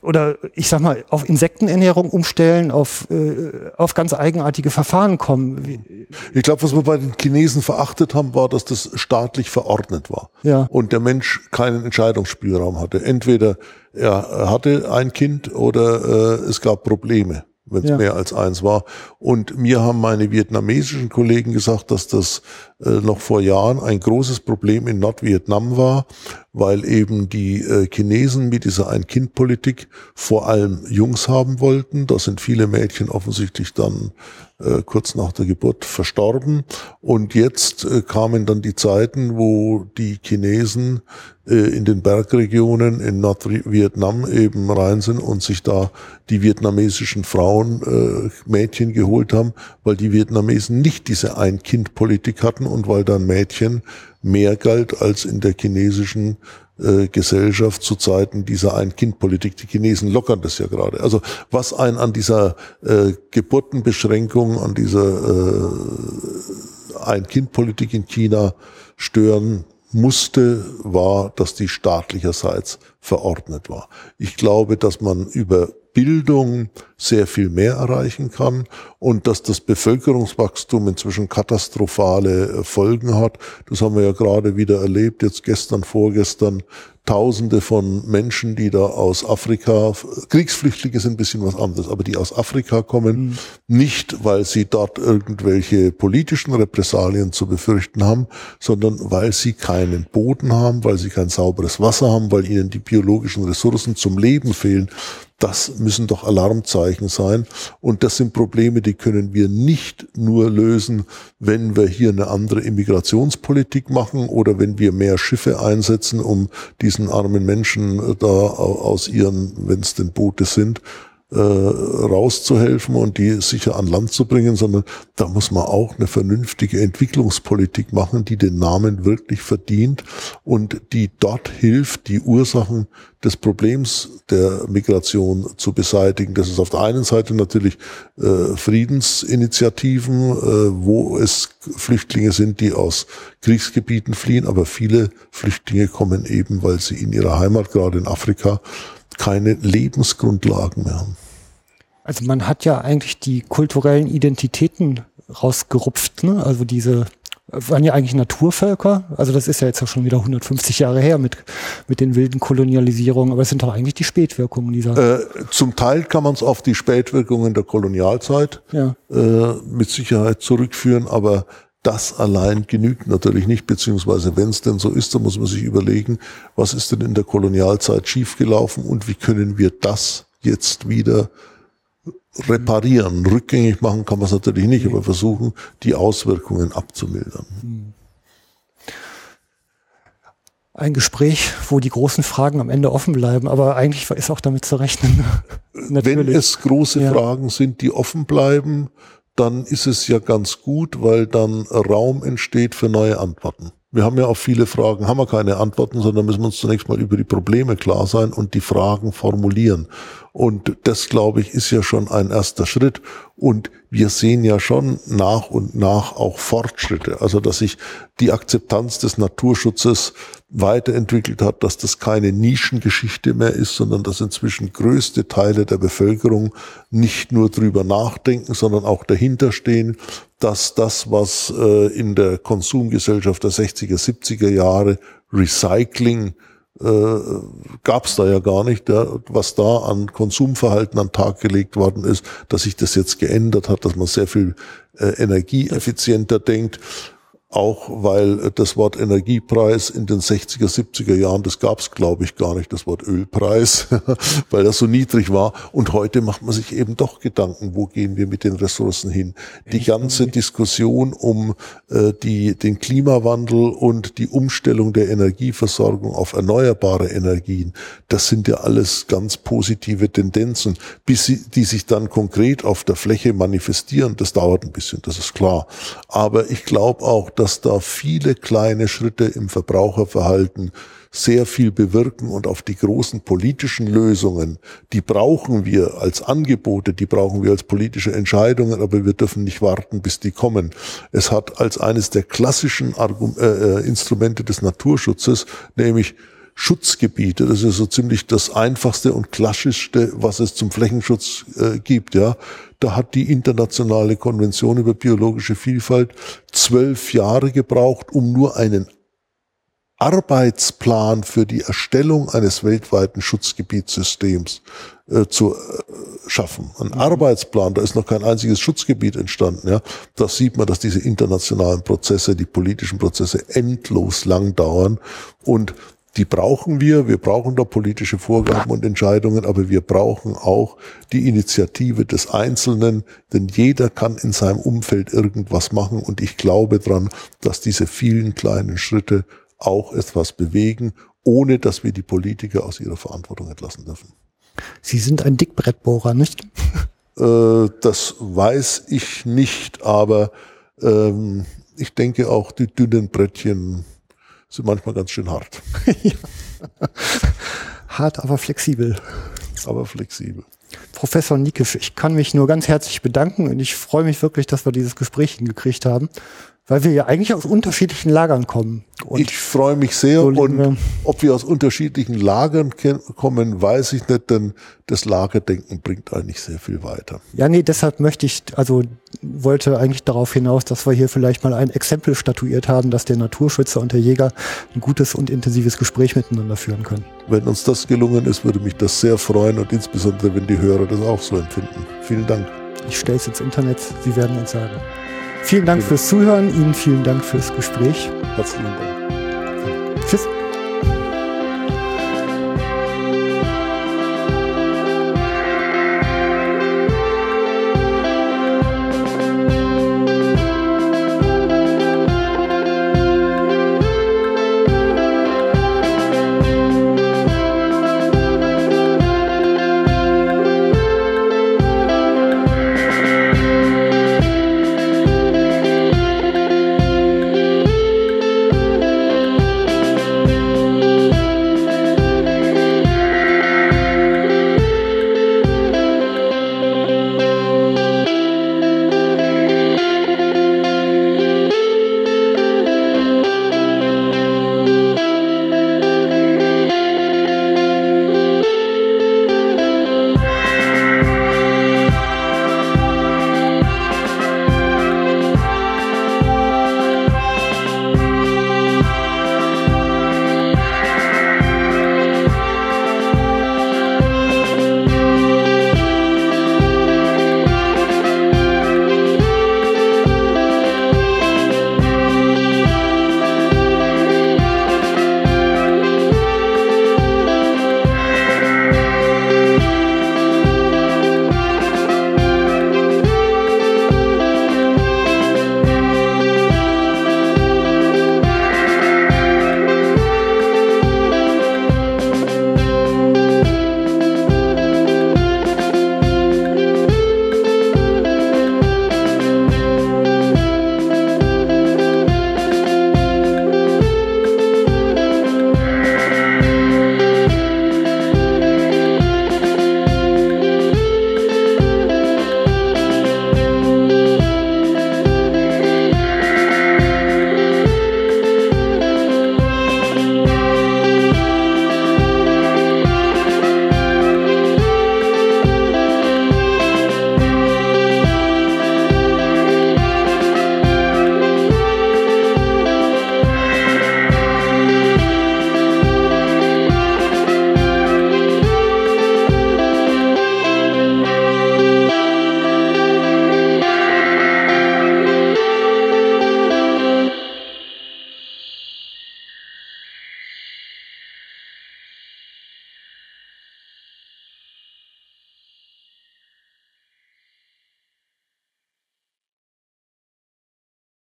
oder ich sag mal, auf Insektenernährung umstellen, auf, äh, auf ganz eigenartige Verfahren kommen. Ich glaube, was wir bei den Chinesen verachtet haben, war, dass das staatlich verordnet war. Ja. Und der Mensch keinen Entscheidungsspielraum hatte. Entweder er hatte ein Kind oder äh, es gab Probleme, wenn es Ja. mehr als eins war. Und mir haben meine vietnamesischen Kollegen gesagt, dass das noch vor Jahren ein großes Problem in Nordvietnam war, weil eben die äh, Chinesen mit dieser Ein-Kind-Politik vor allem Jungs haben wollten. Da sind viele Mädchen offensichtlich dann äh, kurz nach der Geburt verstorben. Und jetzt äh, kamen dann die Zeiten, wo die Chinesen äh, in den Bergregionen in Nordvietnam eben rein sind und sich da die vietnamesischen Frauen, äh, Mädchen geholt haben, weil die Vietnamesen nicht diese Ein-Kind-Politik hatten und weil dann Mädchen mehr galt als in der chinesischen äh, Gesellschaft zu Zeiten dieser Ein-Kind-Politik. Die Chinesen lockern das ja gerade. Also was ein an dieser äh, Geburtenbeschränkung, an dieser äh, Ein-Kind-Politik in China stören musste, war, dass die staatlicherseits verordnet war. Ich glaube, dass man über Bildung sehr viel mehr erreichen kann und dass das Bevölkerungswachstum inzwischen katastrophale Folgen hat. Das haben wir ja gerade wieder erlebt, jetzt gestern, vorgestern. Tausende von Menschen, die da aus Afrika, Kriegsflüchtlinge sind ein bisschen was anderes, aber die aus Afrika kommen, nicht weil sie dort irgendwelche politischen Repressalien zu befürchten haben, sondern weil sie keinen Boden haben, weil sie kein sauberes Wasser haben, weil ihnen die biologischen Ressourcen zum Leben fehlen. Das müssen doch Alarmzeichen sein. Und das sind Probleme, die können wir nicht nur lösen, wenn wir hier eine andere Immigrationspolitik machen oder wenn wir mehr Schiffe einsetzen, um diesen armen Menschen äh, da au- aus ihren, wenn es denn Boote sind, äh, rauszuhelfen und die sicher an Land zu bringen, sondern da muss man auch eine vernünftige Entwicklungspolitik machen, die den Namen wirklich verdient und die dort hilft, die Ursachen des Problems der Migration zu beseitigen. Das ist auf der einen Seite natürlich äh, Friedensinitiativen, äh, wo es Flüchtlinge sind, die aus Kriegsgebieten fliehen, aber viele Flüchtlinge kommen eben, weil sie in ihrer Heimat, gerade in Afrika, keine Lebensgrundlagen mehr haben. Also man hat ja eigentlich die kulturellen Identitäten rausgerupft, ne? Also diese waren ja eigentlich Naturvölker. Also das ist ja jetzt auch schon wieder 150 Jahre her mit, mit den wilden Kolonialisierungen. Aber es sind doch eigentlich die Spätwirkungen dieser. Äh, zum Teil kann man es auf die Spätwirkungen der Kolonialzeit ja. äh, mit Sicherheit zurückführen, aber das allein genügt natürlich nicht, beziehungsweise wenn es denn so ist, dann muss man sich überlegen, was ist denn in der Kolonialzeit schiefgelaufen und wie können wir das jetzt wieder reparieren. Rückgängig machen kann man es natürlich nicht, aber versuchen, die Auswirkungen abzumildern. Ein Gespräch, wo die großen Fragen am Ende offen bleiben, aber eigentlich ist auch damit zu rechnen. Wenn es große ja. Fragen sind, die offen bleiben, dann ist es ja ganz gut, weil dann Raum entsteht für neue Antworten. Wir haben ja auf viele Fragen, haben wir keine Antworten, sondern müssen uns zunächst mal über die Probleme klar sein und die Fragen formulieren. Und das, glaube ich, ist ja schon ein erster Schritt. Und wir sehen ja schon nach und nach auch Fortschritte. Also, dass sich die Akzeptanz des Naturschutzes weiterentwickelt hat, dass das keine Nischengeschichte mehr ist, sondern dass inzwischen größte Teile der Bevölkerung nicht nur drüber nachdenken, sondern auch dahinter stehen, dass das, was äh, in der Konsumgesellschaft der 60er, 70er Jahre Recycling äh, gab es da ja gar nicht, ja, was da an Konsumverhalten an Tag gelegt worden ist, dass sich das jetzt geändert hat, dass man sehr viel äh, energieeffizienter denkt auch weil das Wort Energiepreis in den 60er, 70er Jahren, das gab es, glaube ich, gar nicht, das Wort Ölpreis, weil das so niedrig war. Und heute macht man sich eben doch Gedanken, wo gehen wir mit den Ressourcen hin. Die ganze Diskussion um äh, die, den Klimawandel und die Umstellung der Energieversorgung auf erneuerbare Energien, das sind ja alles ganz positive Tendenzen, bis sie, die sich dann konkret auf der Fläche manifestieren. Das dauert ein bisschen, das ist klar. Aber ich glaube auch, dass da viele kleine Schritte im Verbraucherverhalten sehr viel bewirken und auf die großen politischen Lösungen, die brauchen wir als Angebote, die brauchen wir als politische Entscheidungen, aber wir dürfen nicht warten, bis die kommen. Es hat als eines der klassischen Argum äh, äh Instrumente des Naturschutzes, nämlich Schutzgebiete. Das ist so ziemlich das einfachste und klassischste, was es zum Flächenschutz äh, gibt. Ja, da hat die internationale Konvention über biologische Vielfalt zwölf Jahre gebraucht, um nur einen Arbeitsplan für die Erstellung eines weltweiten Schutzgebietssystems äh, zu äh, schaffen. Ein mhm. Arbeitsplan, da ist noch kein einziges Schutzgebiet entstanden. Ja, da sieht man, dass diese internationalen Prozesse, die politischen Prozesse endlos lang dauern und die brauchen wir. Wir brauchen da politische Vorgaben und Entscheidungen, aber wir brauchen auch die Initiative des Einzelnen, denn jeder kann in seinem Umfeld irgendwas machen und ich glaube dran, dass diese vielen kleinen Schritte auch etwas bewegen, ohne dass wir die Politiker aus ihrer Verantwortung entlassen dürfen. Sie sind ein Dickbrettbohrer, nicht? Äh, das weiß ich nicht, aber ähm, ich denke auch die dünnen Brettchen sind manchmal ganz schön hart. hart, aber flexibel. Aber flexibel. Professor Nikisch, ich kann mich nur ganz herzlich bedanken und ich freue mich wirklich, dass wir dieses Gespräch hingekriegt haben weil wir ja eigentlich aus unterschiedlichen Lagern kommen. Und ich freue mich sehr so und wir ob wir aus unterschiedlichen Lagern kommen, weiß ich nicht, denn das Lagerdenken bringt eigentlich sehr viel weiter. Ja, nee, deshalb möchte ich, also wollte eigentlich darauf hinaus, dass wir hier vielleicht mal ein Exempel statuiert haben, dass der Naturschützer und der Jäger ein gutes und intensives Gespräch miteinander führen können. Wenn uns das gelungen ist, würde mich das sehr freuen und insbesondere, wenn die Hörer das auch so empfinden. Vielen Dank. Ich stelle es ins Internet, Sie werden uns sagen. Vielen Dank fürs Zuhören, Ihnen vielen Dank fürs Gespräch. Herzlichen Dank. Tschüss.